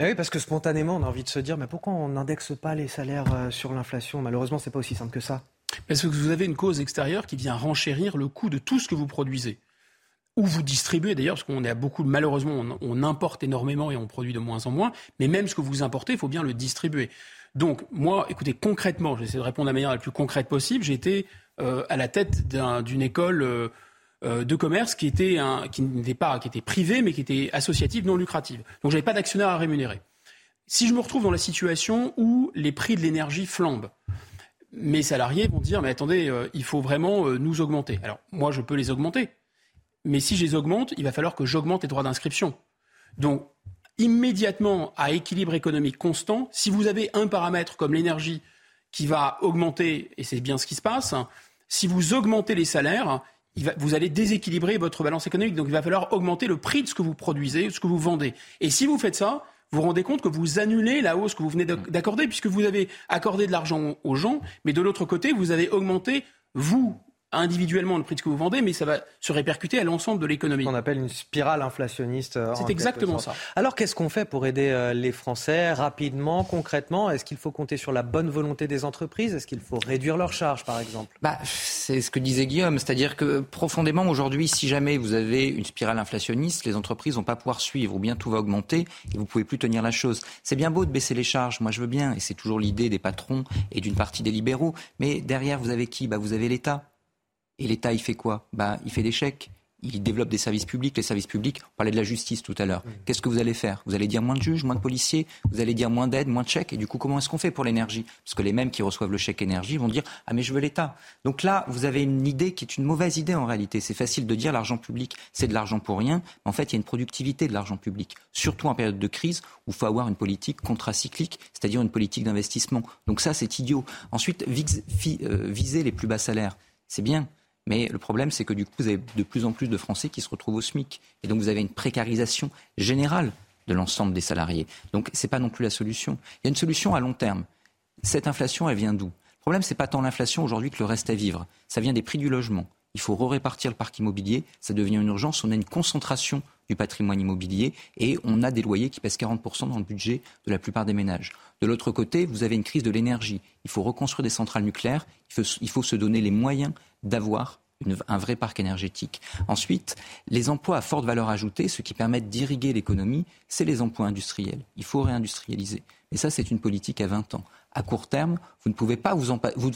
Oui, parce que spontanément, on a envie de se dire, mais pourquoi on n'indexe pas les salaires euh, sur l'inflation? Malheureusement, c'est pas aussi simple que ça. Parce que vous avez une cause extérieure qui vient renchérir le coût de tout ce que vous produisez. Ou vous distribuez d'ailleurs, parce qu'on a beaucoup, malheureusement, on, importe énormément et on produit de moins en moins, mais même ce que vous importez, il faut bien le distribuer. Donc, moi, écoutez, concrètement, j'essaie de répondre de la manière la plus concrète possible. J'ai été euh, à la tête d'une école euh, de commerce qui était un, qui n'était pas, qui était privée, mais qui était associative, non lucrative. Donc, j'avais pas d'actionnaire à rémunérer. Si je me retrouve dans la situation où les prix de l'énergie flambent, mes salariés vont dire mais attendez, il faut vraiment nous augmenter. Alors, moi, je peux les augmenter, mais si je les augmente, il va falloir que j'augmente les droits d'inscription. Donc, immédiatement à équilibre économique constant, si vous avez un paramètre comme l'énergie qui va augmenter, et c'est bien ce qui se passe, si vous augmentez les salaires, vous allez déséquilibrer votre balance économique. Donc il va falloir augmenter le prix de ce que vous produisez, ce que vous vendez. Et si vous faites ça, vous vous rendez compte que vous annulez la hausse que vous venez d'accorder, puisque vous avez accordé de l'argent aux gens, mais de l'autre côté, vous avez augmenté, vous, individuellement le prix de ce que vous vendez, mais ça va se répercuter à l'ensemble de l'économie. On appelle une spirale inflationniste. Euh, C'est exactement ça. Alors qu'est-ce qu'on fait pour aider euh, les Français rapidement, concrètement? Est-ce qu'il faut compter sur la bonne volonté des entreprises? Est-ce qu'il faut réduire leurs charges, par exemple? Bah, C'est ce que disait Guillaume, c'est-à-dire que profondément aujourd'hui, si jamais vous avez une spirale inflationniste, les entreprises vont pas pouvoir suivre, ou bien tout va augmenter et vous pouvez plus tenir la chose. C'est bien beau de baisser les charges, moi je veux bien, et c'est toujours l'idée des patrons et d'une partie des libéraux, mais derrière vous avez qui? Bah, Vous avez l'État. Et l'État, il fait quoi bah, Il fait des chèques. Il développe des services publics. Les services publics, on parlait de la justice tout à l'heure. Qu'est-ce que vous allez faire Vous allez dire moins de juges, moins de policiers, vous allez dire moins d'aide, moins de chèques. Et du coup, comment est-ce qu'on fait pour l'énergie Parce que les mêmes qui reçoivent le chèque énergie vont dire Ah, mais je veux l'État. Donc là, vous avez une idée qui est une mauvaise idée en réalité. C'est facile de dire l'argent public, c'est de l'argent pour rien. Mais en fait, il y a une productivité de l'argent public, surtout en période de crise où il faut avoir une politique contracyclique, c'est-à-dire une politique d'investissement. Donc ça, c'est idiot. Ensuite, euh, viser les plus bas salaires, c'est bien. Mais le problème, c'est que du coup, vous avez de plus en plus de Français qui se retrouvent au SMIC. Et donc, vous avez une précarisation générale de l'ensemble des salariés. Donc, ce n'est pas non plus la solution. Il y a une solution à long terme. Cette inflation, elle vient d'où? Le problème, ce n'est pas tant l'inflation aujourd'hui que le reste à vivre. Ça vient des prix du logement. Il faut répartir le parc immobilier. Ça devient une urgence. On a une concentration du patrimoine immobilier et on a des loyers qui pèsent 40% dans le budget de la plupart des ménages. De l'autre côté, vous avez une crise de l'énergie. Il faut reconstruire des centrales nucléaires. il faut se donner les moyens d'avoir un vrai parc énergétique. Ensuite, les emplois à forte valeur ajoutée, ce qui permettent d'irriguer l'économie, c'est les emplois industriels. Il faut réindustrialiser. Et ça, c'est une politique à 20 ans. À court terme, vous ne pouvez pas vous en vous,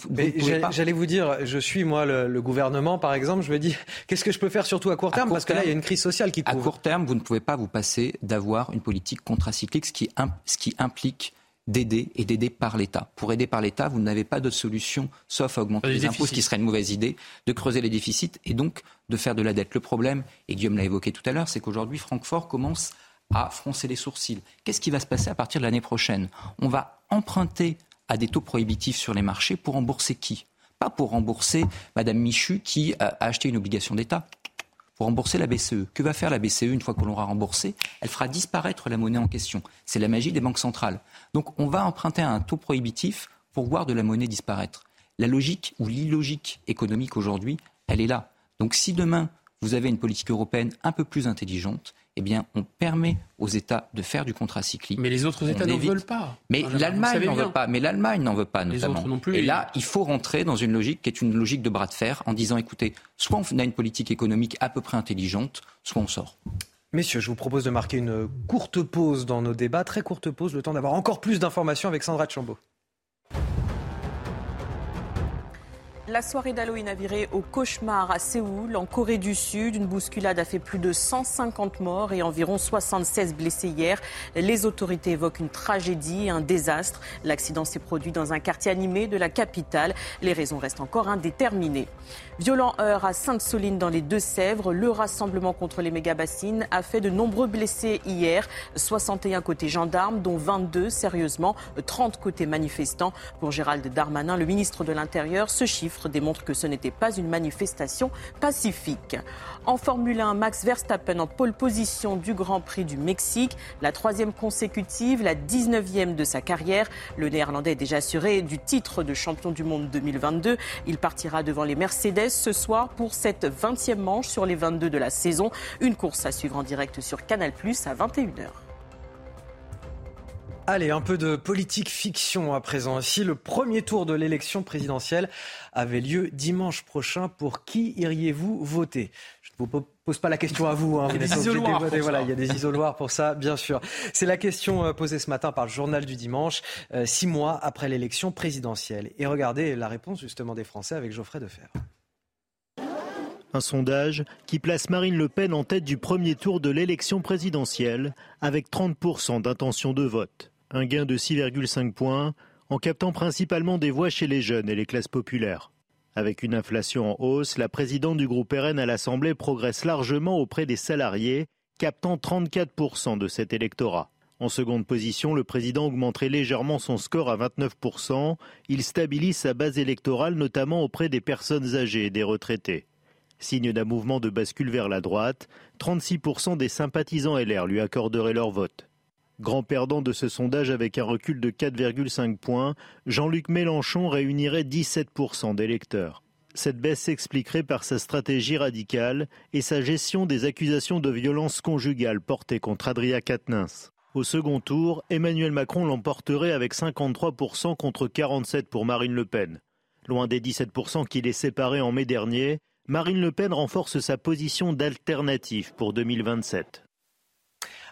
J'allais vous dire, je suis moi le, gouvernement, par exemple, je me dis, qu'est-ce que je peux faire surtout à court terme? Parce que là, il y a une crise sociale qui couvre. À court terme, vous ne pouvez pas vous passer d'avoir une politique contracyclique, ce qui, ce qui implique d'aider et d'aider par l'État. Pour aider par l'État, vous n'avez pas d'autre solution, sauf à augmenter les, impôts, ce qui serait une mauvaise idée, de creuser les déficits et donc de faire de la dette. Le problème, et Guillaume l'a évoqué tout à l'heure, c'est qu'aujourd'hui, Francfort commence à froncer les sourcils. Qu'est-ce qui va se passer à partir de l'année prochaine? On va emprunter à des taux prohibitifs sur les marchés pour rembourser qui? Pas pour rembourser Madame Michu qui a acheté une obligation d'État pour rembourser la BCE. Que va faire la BCE une fois qu'on l'aura remboursée Elle fera disparaître la monnaie en question. C'est la magie des banques centrales. Donc on va emprunter à un taux prohibitif pour voir de la monnaie disparaître. La logique ou l'illogique économique aujourd'hui, elle est là. Donc si demain vous avez une politique européenne un peu plus intelligente, eh bien, on permet aux États de faire du contrat cyclique. Mais les autres États n'en veulent pas. Mais l'Allemagne n'en veut pas. Mais l'Allemagne n'en veut pas, notamment. Les autres non plus. Et là, il faut rentrer dans une logique qui est une logique de bras de fer en disant, écoutez, soit on a une politique économique à peu près intelligente, soit on sort. Messieurs, je vous propose de marquer une courte pause dans nos débats, très courte pause, le temps d'avoir encore plus d'informations avec Sandra Chambaud. La soirée d'Halloween a viré au cauchemar à Séoul, en Corée du Sud. Une bousculade a fait plus de 150 morts et environ 76 blessés hier. Les autorités évoquent une tragédie, un désastre. L'accident s'est produit dans un quartier animé de la capitale. Les raisons restent encore indéterminées. Violent heurt à Sainte-Soline dans les Deux-Sèvres. Le rassemblement contre les méga-bassines a fait de nombreux blessés hier. 61 côté gendarmes, dont 22 sérieusement, 30 côté manifestants. Pour Gérald Darmanin, le ministre de l'Intérieur, ce chiffre démontre que ce n'était pas une manifestation pacifique. En Formule 1, Max Verstappen en pole position du Grand Prix du Mexique, la troisième consécutive, la 19e de sa carrière. Le Néerlandais est déjà assuré du titre de champion du monde 2022. Il partira devant les Mercedes ce soir pour cette 20e manche sur les 22 de la saison. Une course à suivre en direct sur Canal Plus à 21h. Allez, un peu de politique fiction à présent. Si le premier tour de l'élection présidentielle avait lieu dimanche prochain, pour qui iriez-vous voter? Vous pose pas la question à vous. Hein. il y a des isoloirs. Voilà, il y a des isoloirs pour ça, bien sûr. C'est la question euh, posée ce matin par le journal du dimanche, euh, six mois après l'élection présidentielle. Et regardez la réponse justement des Français avec Geoffrey Defer. Un sondage qui place Marine Le Pen en tête du premier tour de l'élection présidentielle avec 30% d'intention de vote un gain de 6,5 points en captant principalement des voix chez les jeunes et les classes populaires. Avec une inflation en hausse, la présidente du groupe RN à l'Assemblée progresse largement auprès des salariés, captant 34% de cet électorat. En seconde position, le président augmenterait légèrement son score à 29%. Il stabilise sa base électorale notamment auprès des personnes âgées et des retraités. Signe d'un mouvement de bascule vers la droite, 36% des sympathisants LR lui accorderaient leur vote. Grand perdant de ce sondage avec un recul de 4,5 points, Jean-Luc Mélenchon réunirait 17% d'électeurs. Cette baisse s'expliquerait par sa stratégie radicale et sa gestion des accusations de violence conjugale portées contre Adria Quatennens. Au second tour, Emmanuel Macron l'emporterait avec 53% contre 47% pour Marine Le Pen. Loin des 17% qui les séparaient en mai dernier, Marine Le Pen renforce sa position d'alternative pour 2027.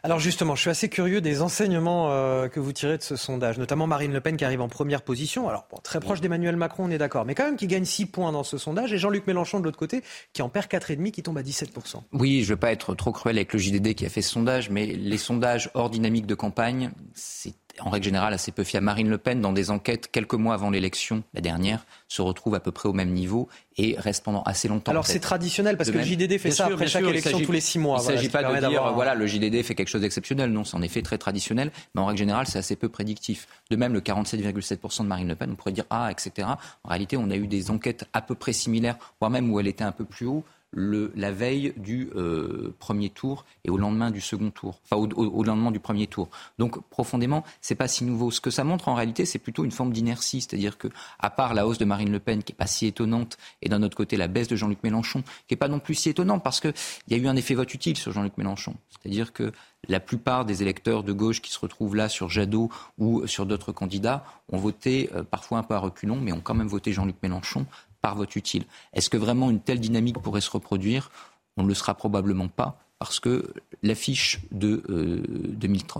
Alors justement, je suis assez curieux des enseignements euh, que vous tirez de ce sondage, notamment Marine Le Pen qui arrive en première position. Alors très proche d'Emmanuel Macron, on est d'accord, mais quand même qui gagne 6 points dans ce sondage, et Jean-Luc Mélenchon de l'autre côté qui en perd 4,5, qui tombe à 17%. Oui, je ne veux pas être trop cruel avec le JDD qui a fait ce sondage, mais les sondages hors dynamique de campagne, c'est en règle générale assez peu fiable. Marine Le Pen, dans des enquêtes quelques mois avant l'élection, la dernière, se retrouve à peu près au même niveau et reste pendant assez longtemps. Alors c'est traditionnel parce que le JDD fait ça après chaque élection tous les six mois. Il ne s'agit pas de dire voilà le JDD fait quelque chose d'exceptionnel. Non, c'est en effet très traditionnel, mais en règle générale c'est assez peu prédictif. De même le 47,7% de Marine Le Pen, on pourrait dire ah etc. En réalité on a eu des enquêtes à peu près similaires, voire même où elle était un peu plus haut le, la veille du euh, premier tour et au lendemain du second tour, enfin au, lendemain du premier tour. Donc profondément, c'est pas si nouveau. Ce que ça montre en réalité, c'est plutôt une forme d'inertie, c'est-à-dire que à part la hausse de Marine Le Pen qui est pas si étonnante et d'un autre côté la baisse de Jean-Luc Mélenchon qui est pas non plus si étonnante parce qu'il y a eu un effet vote utile sur Jean-Luc Mélenchon, c'est-à-dire que la plupart des électeurs de gauche qui se retrouvent là sur Jadot ou sur d'autres candidats ont voté euh, parfois un peu à reculons, mais ont quand même voté Jean-Luc Mélenchon par vote utile. Est-ce que vraiment une telle dynamique pourrait se reproduire? On ne le sera probablement pas parce que l'affiche de, euh,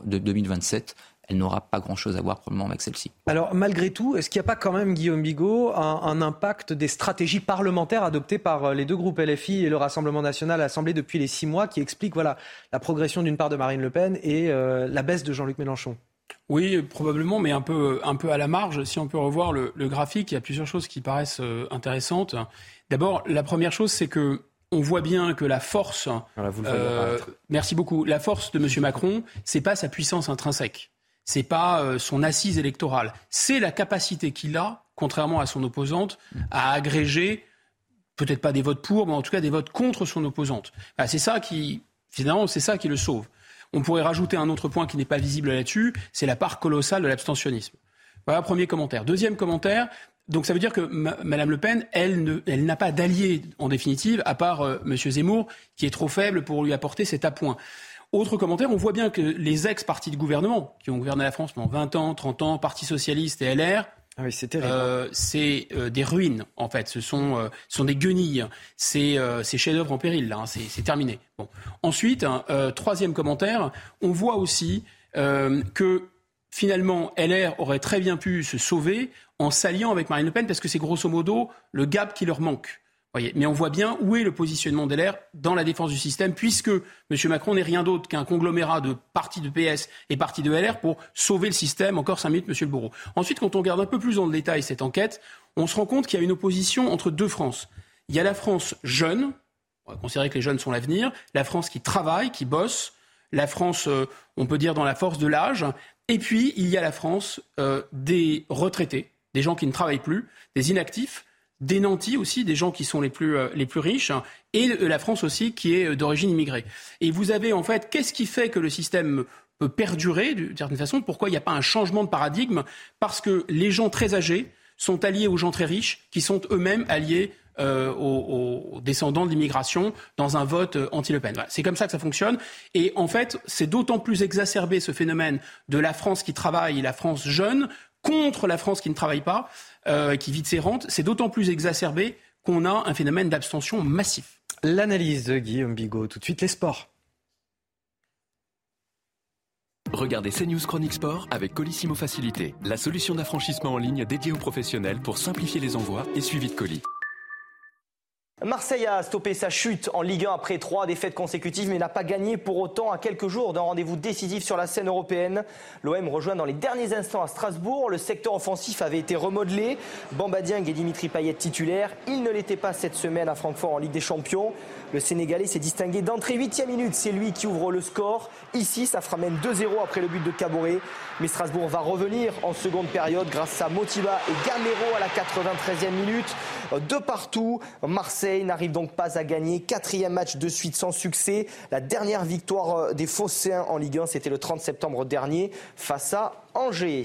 de 2027 elle n'aura pas grand-chose à voir probablement avec celle-ci. Alors malgré tout, est-ce qu'il n'y a pas quand même, Guillaume Bigot, un, impact des stratégies parlementaires adoptées par euh, les deux groupes LFI et le Rassemblement national assemblé depuis les six mois qui expliquent voilà, la progression d'une part de Marine Le Pen et euh, la baisse de Jean-Luc Mélenchon? Oui, probablement, mais un peu, un peu à la marge. Si on peut revoir le, graphique, il y a plusieurs choses qui paraissent euh, intéressantes. D'abord, la première chose, c'est que on voit bien que la force, euh, merci beaucoup, la force de M. Macron, c'est pas sa puissance intrinsèque, c'est pas euh, son assise électorale, c'est la capacité qu'il a, contrairement à son opposante, à agréger peut-être pas des votes pour, mais en tout cas des votes contre son opposante. c'est ça qui, finalement, c'est ça qui le sauve. On pourrait rajouter un autre point qui n'est pas visible là-dessus, c'est la part colossale de l'abstentionnisme. Voilà, premier commentaire. Deuxième commentaire, donc ça veut dire que Mme Le Pen, elle, elle n'a pas d'allié, en définitive, à part euh, M. Zemmour, qui est trop faible pour lui apporter cet appoint. Autre commentaire, on voit bien que les ex-partis de gouvernement, qui ont gouverné la France pendant 20 ans, 30 ans, Parti Socialiste et LR, ah c'est terrible. Euh, euh, des ruines, en fait. Ce sont, euh, des guenilles. C'est chef-d'œuvre en péril, là. Hein. C'est terminé. Ensuite, euh, troisième commentaire, on voit aussi que finalement, LR aurait très bien pu se sauver en s'alliant avec Marine Le Pen, parce que c'est grosso modo le gap qui leur manque. Mais on voit bien où est le positionnement d'LR dans la défense du système, puisque M. Macron n'est rien d'autre qu'un conglomérat de partis de PS et partis de LR pour sauver le système. Encore cinq minutes, M. Le Bourreau. Ensuite, quand on regarde un peu plus dans le détail cette enquête, on se rend compte qu'il y a une opposition entre deux France. Il y a la France jeune, on va considérer que les jeunes sont l'avenir, la France qui travaille, qui bosse, la France, euh, on peut dire, dans la force de l'âge, et puis il y a la France euh, des retraités, des gens qui ne travaillent plus, des inactifs, des nantis aussi, des gens qui sont les plus, euh, les plus riches, et la France aussi qui est euh, d'origine immigrée. Et vous avez en fait, qu'est-ce qui fait que le système peut perdurer d'une certaine façon? Pourquoi il n'y a pas un changement de paradigme? Parce que les gens très âgés sont alliés aux gens très riches, qui sont eux-mêmes alliés euh, aux, descendants de l'immigration dans un vote anti-Le Pen. C'est comme ça que ça fonctionne. Et en fait, c'est d'autant plus exacerbé ce phénomène de la France qui travaille et la France jeune contre la France qui ne travaille pas, euh, qui vide ses rentes, c'est d'autant plus exacerbé qu'on a un phénomène d'abstention massif. L'analyse de Guillaume Bigot, tout de suite les sports. Regardez CNews Chronique Sport avec Colissimo Facilité, la solution d'affranchissement en ligne dédiée aux professionnels pour simplifier les envois et suivi de colis. Marseille a stoppé sa chute en Ligue 1 après trois défaites consécutives, mais n'a pas gagné pour autant à quelques jours d'un rendez-vous décisif sur la scène européenne. L'OM rejoint dans les derniers instants à Strasbourg. Le secteur offensif avait été remodelé. Bamba Dieng et Dimitri Payet titulaires. Il ne l'était pas cette semaine à Francfort en Ligue des Champions. Le Sénégalais s'est distingué d'entrée 8 minute. C'est lui qui ouvre le score. Ici, ça fera même 2-0 après le but de Caboret. Mais Strasbourg va revenir en seconde période grâce à Motiva et Gamero à la 93e minute. De partout, Marseille n'arrive donc pas à gagner. Quatrième match de suite sans succès. La dernière victoire euh, des Phocéens en Ligue 1, c'était le 30 septembre dernier face à Angers.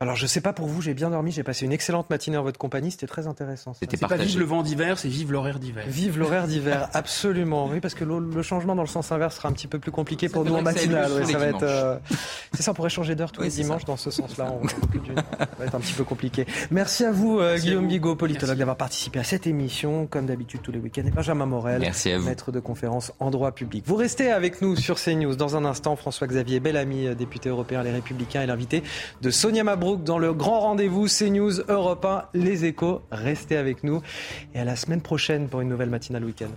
Alors je sais pas pour vous, j'ai bien dormi, j'ai passé une excellente matinée en votre compagnie, c'était très intéressant. C'était pas vive le vent d'hiver, c'est vive l'horaire d'hiver. Vive l'horaire d'hiver, absolument. Oui, parce que le, changement dans le sens inverse sera un petit peu plus compliqué pour nous en matinale. ça va être, euh, c'est ça, on pourrait changer d'heure tous les dimanches dans ce sens-là. ça va être un petit peu compliqué. Merci à vous, euh, Guillaume Bigot, politologue, d'avoir participé à cette émission, comme d'habitude tous les week-ends, et Benjamin Morel, maître de conférence en droit public. Vous restez avec nous sur CNews. Dans un instant, François-Xavier Bellamy, député européen Les Républicains, est l'invité de Sonia Mabrouk dans le grand rendez-vous CNews Europe 1, Les Échos. Restez avec nous et à la semaine prochaine pour une nouvelle matinale week-end.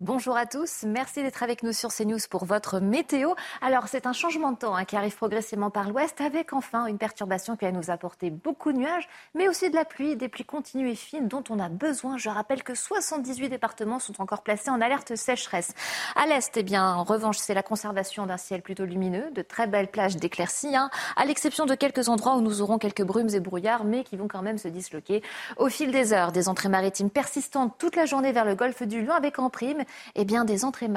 Bonjour à tous, merci d'être avec nous sur CNews pour votre météo. Alors c'est un changement de temps hein, qui arrive progressivement par l'ouest avec enfin une perturbation qui va nous apporter beaucoup de nuages, mais aussi de la pluie, des pluies continues et fines dont on a besoin. Je rappelle que 78 départements sont encore placés en alerte sécheresse. À l'est, eh bien, en revanche, c'est la conservation d'un ciel plutôt lumineux, de très belles plages d'éclaircies, hein, à l'exception de quelques endroits où nous aurons quelques brumes et brouillards, mais qui vont quand même se disloquer au fil des heures. Des entrées maritimes persistantes toute la journée vers le golfe du Lion avec en prime eh bien, des, entrées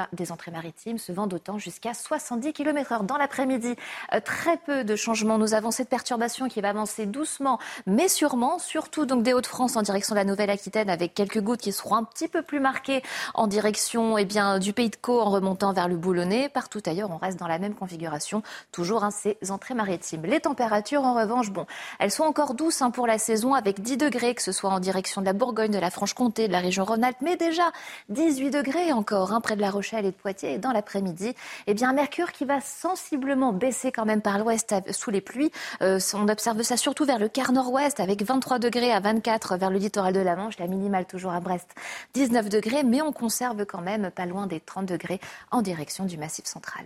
maritimes se vendent autant jusqu'à 70 km/h dans l'après-midi. Euh, très peu de changements. Nous avons cette perturbation qui va avancer doucement, mais sûrement, surtout donc des Hauts-de-France en direction de la Nouvelle-Aquitaine, avec quelques gouttes qui seront un petit peu plus marquées en direction eh bien, du Pays de Caux en remontant vers le Boulonnais. Partout ailleurs, on reste dans la même configuration, toujours hein, ces entrées maritimes. Les températures, en revanche, bon, elles sont encore douces hein, pour la saison, avec 10 degrés, que ce soit en direction de la Bourgogne, de la Franche-Comté, de la région Rhône-Alpes, mais déjà 18 degrés encore Hein, près de La Rochelle et de Poitiers. Et dans l'après-midi, eh bien, mercure qui va sensiblement baisser quand même par l'ouest sous les pluies. Euh, on observe ça surtout vers le quart nord-ouest avec 23 degrés à 24 vers le littoral de la Manche, la minimale toujours à Brest 19 degrés, mais on conserve quand même pas loin des 30 degrés en direction du massif central.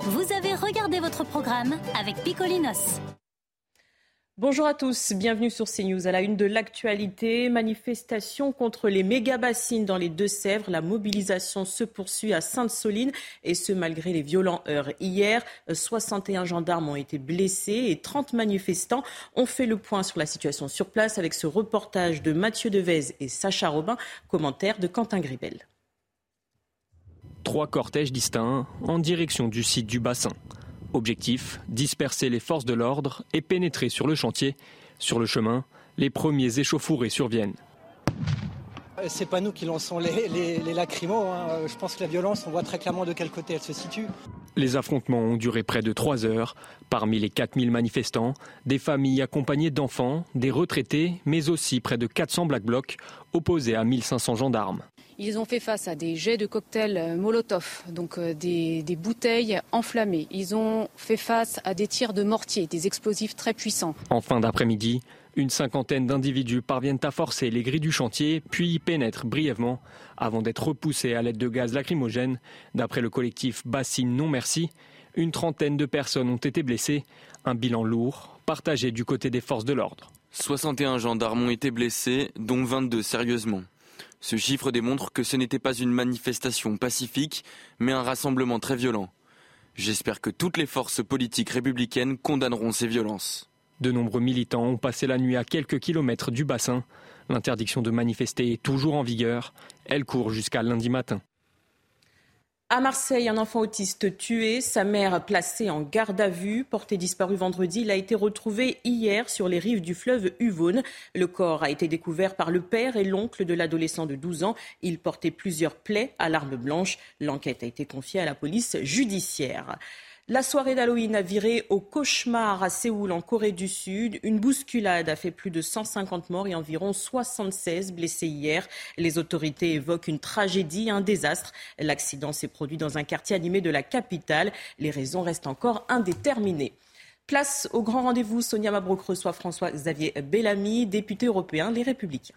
Vous avez regardé votre programme avec Picolinos. Bonjour à tous, bienvenue sur CNews. À la une de l'actualité, manifestation contre les méga-bassines dans les Deux-Sèvres. La mobilisation se poursuit à Sainte-Soline et ce malgré les violents heurts. Hier, 61 gendarmes ont été blessés et 30 manifestants ont fait le point sur la situation sur place avec ce reportage de Mathieu Devez et Sacha Robin, commentaire de Quentin Gribel. trois cortèges distincts en direction du site du bassin. Objectif, disperser les forces de l'ordre et pénétrer sur le chantier. Sur le chemin, les premiers échauffourés surviennent. Euh, c'est pas nous qui lançons les, les, lacrymos. Hein. Euh, je pense que la violence, on voit très clairement de quel côté elle se situe. Les affrontements ont duré près de trois heures. Parmi les 4000 manifestants, des familles accompagnées d'enfants, des retraités, mais aussi près de 400 Black Blocs opposés à 1500 gendarmes. Ils ont fait face à des jets de cocktails euh, Molotov, donc des, des, bouteilles enflammées. Ils ont fait face à des tirs de mortier, des explosifs très puissants. En fin d'après-midi, une cinquantaine d'individus parviennent à forcer les grilles du chantier, puis y pénètrent brièvement avant d'être repoussés à l'aide de gaz lacrymogène. D'après le collectif Bassine Non Merci, une trentaine de personnes ont été blessées. Un bilan lourd, partagé du côté des forces de l'ordre. 61 gendarmes ont été blessés, dont 22 sérieusement. Ce chiffre démontre que ce n'était pas une manifestation pacifique, mais un rassemblement très violent. J'espère que toutes les forces politiques républicaines condamneront ces violences. De nombreux militants ont passé la nuit à quelques kilomètres du bassin. L'interdiction de manifester est toujours en vigueur. Elle court jusqu'à lundi matin. À Marseille, un enfant autiste tué, sa mère placée en garde à vue, porté disparu vendredi. Il a été retrouvé hier sur les rives du fleuve Uvonne. Le corps a été découvert par le père et l'oncle de l'adolescent de 12 ans. Il portait plusieurs plaies à l'arme blanche. L'enquête a été confiée à la police judiciaire. La soirée d'Halloween a viré au cauchemar à Séoul, en Corée du Sud. Une bousculade a fait plus de 150 morts et environ 76 blessés hier. Les autorités évoquent une tragédie, un désastre. L'accident s'est produit dans un quartier animé de la capitale. Les raisons restent encore indéterminées. Place au grand rendez-vous. Sonia Mabrouk reçoit François-Xavier Bellamy, député européen Les Républicains.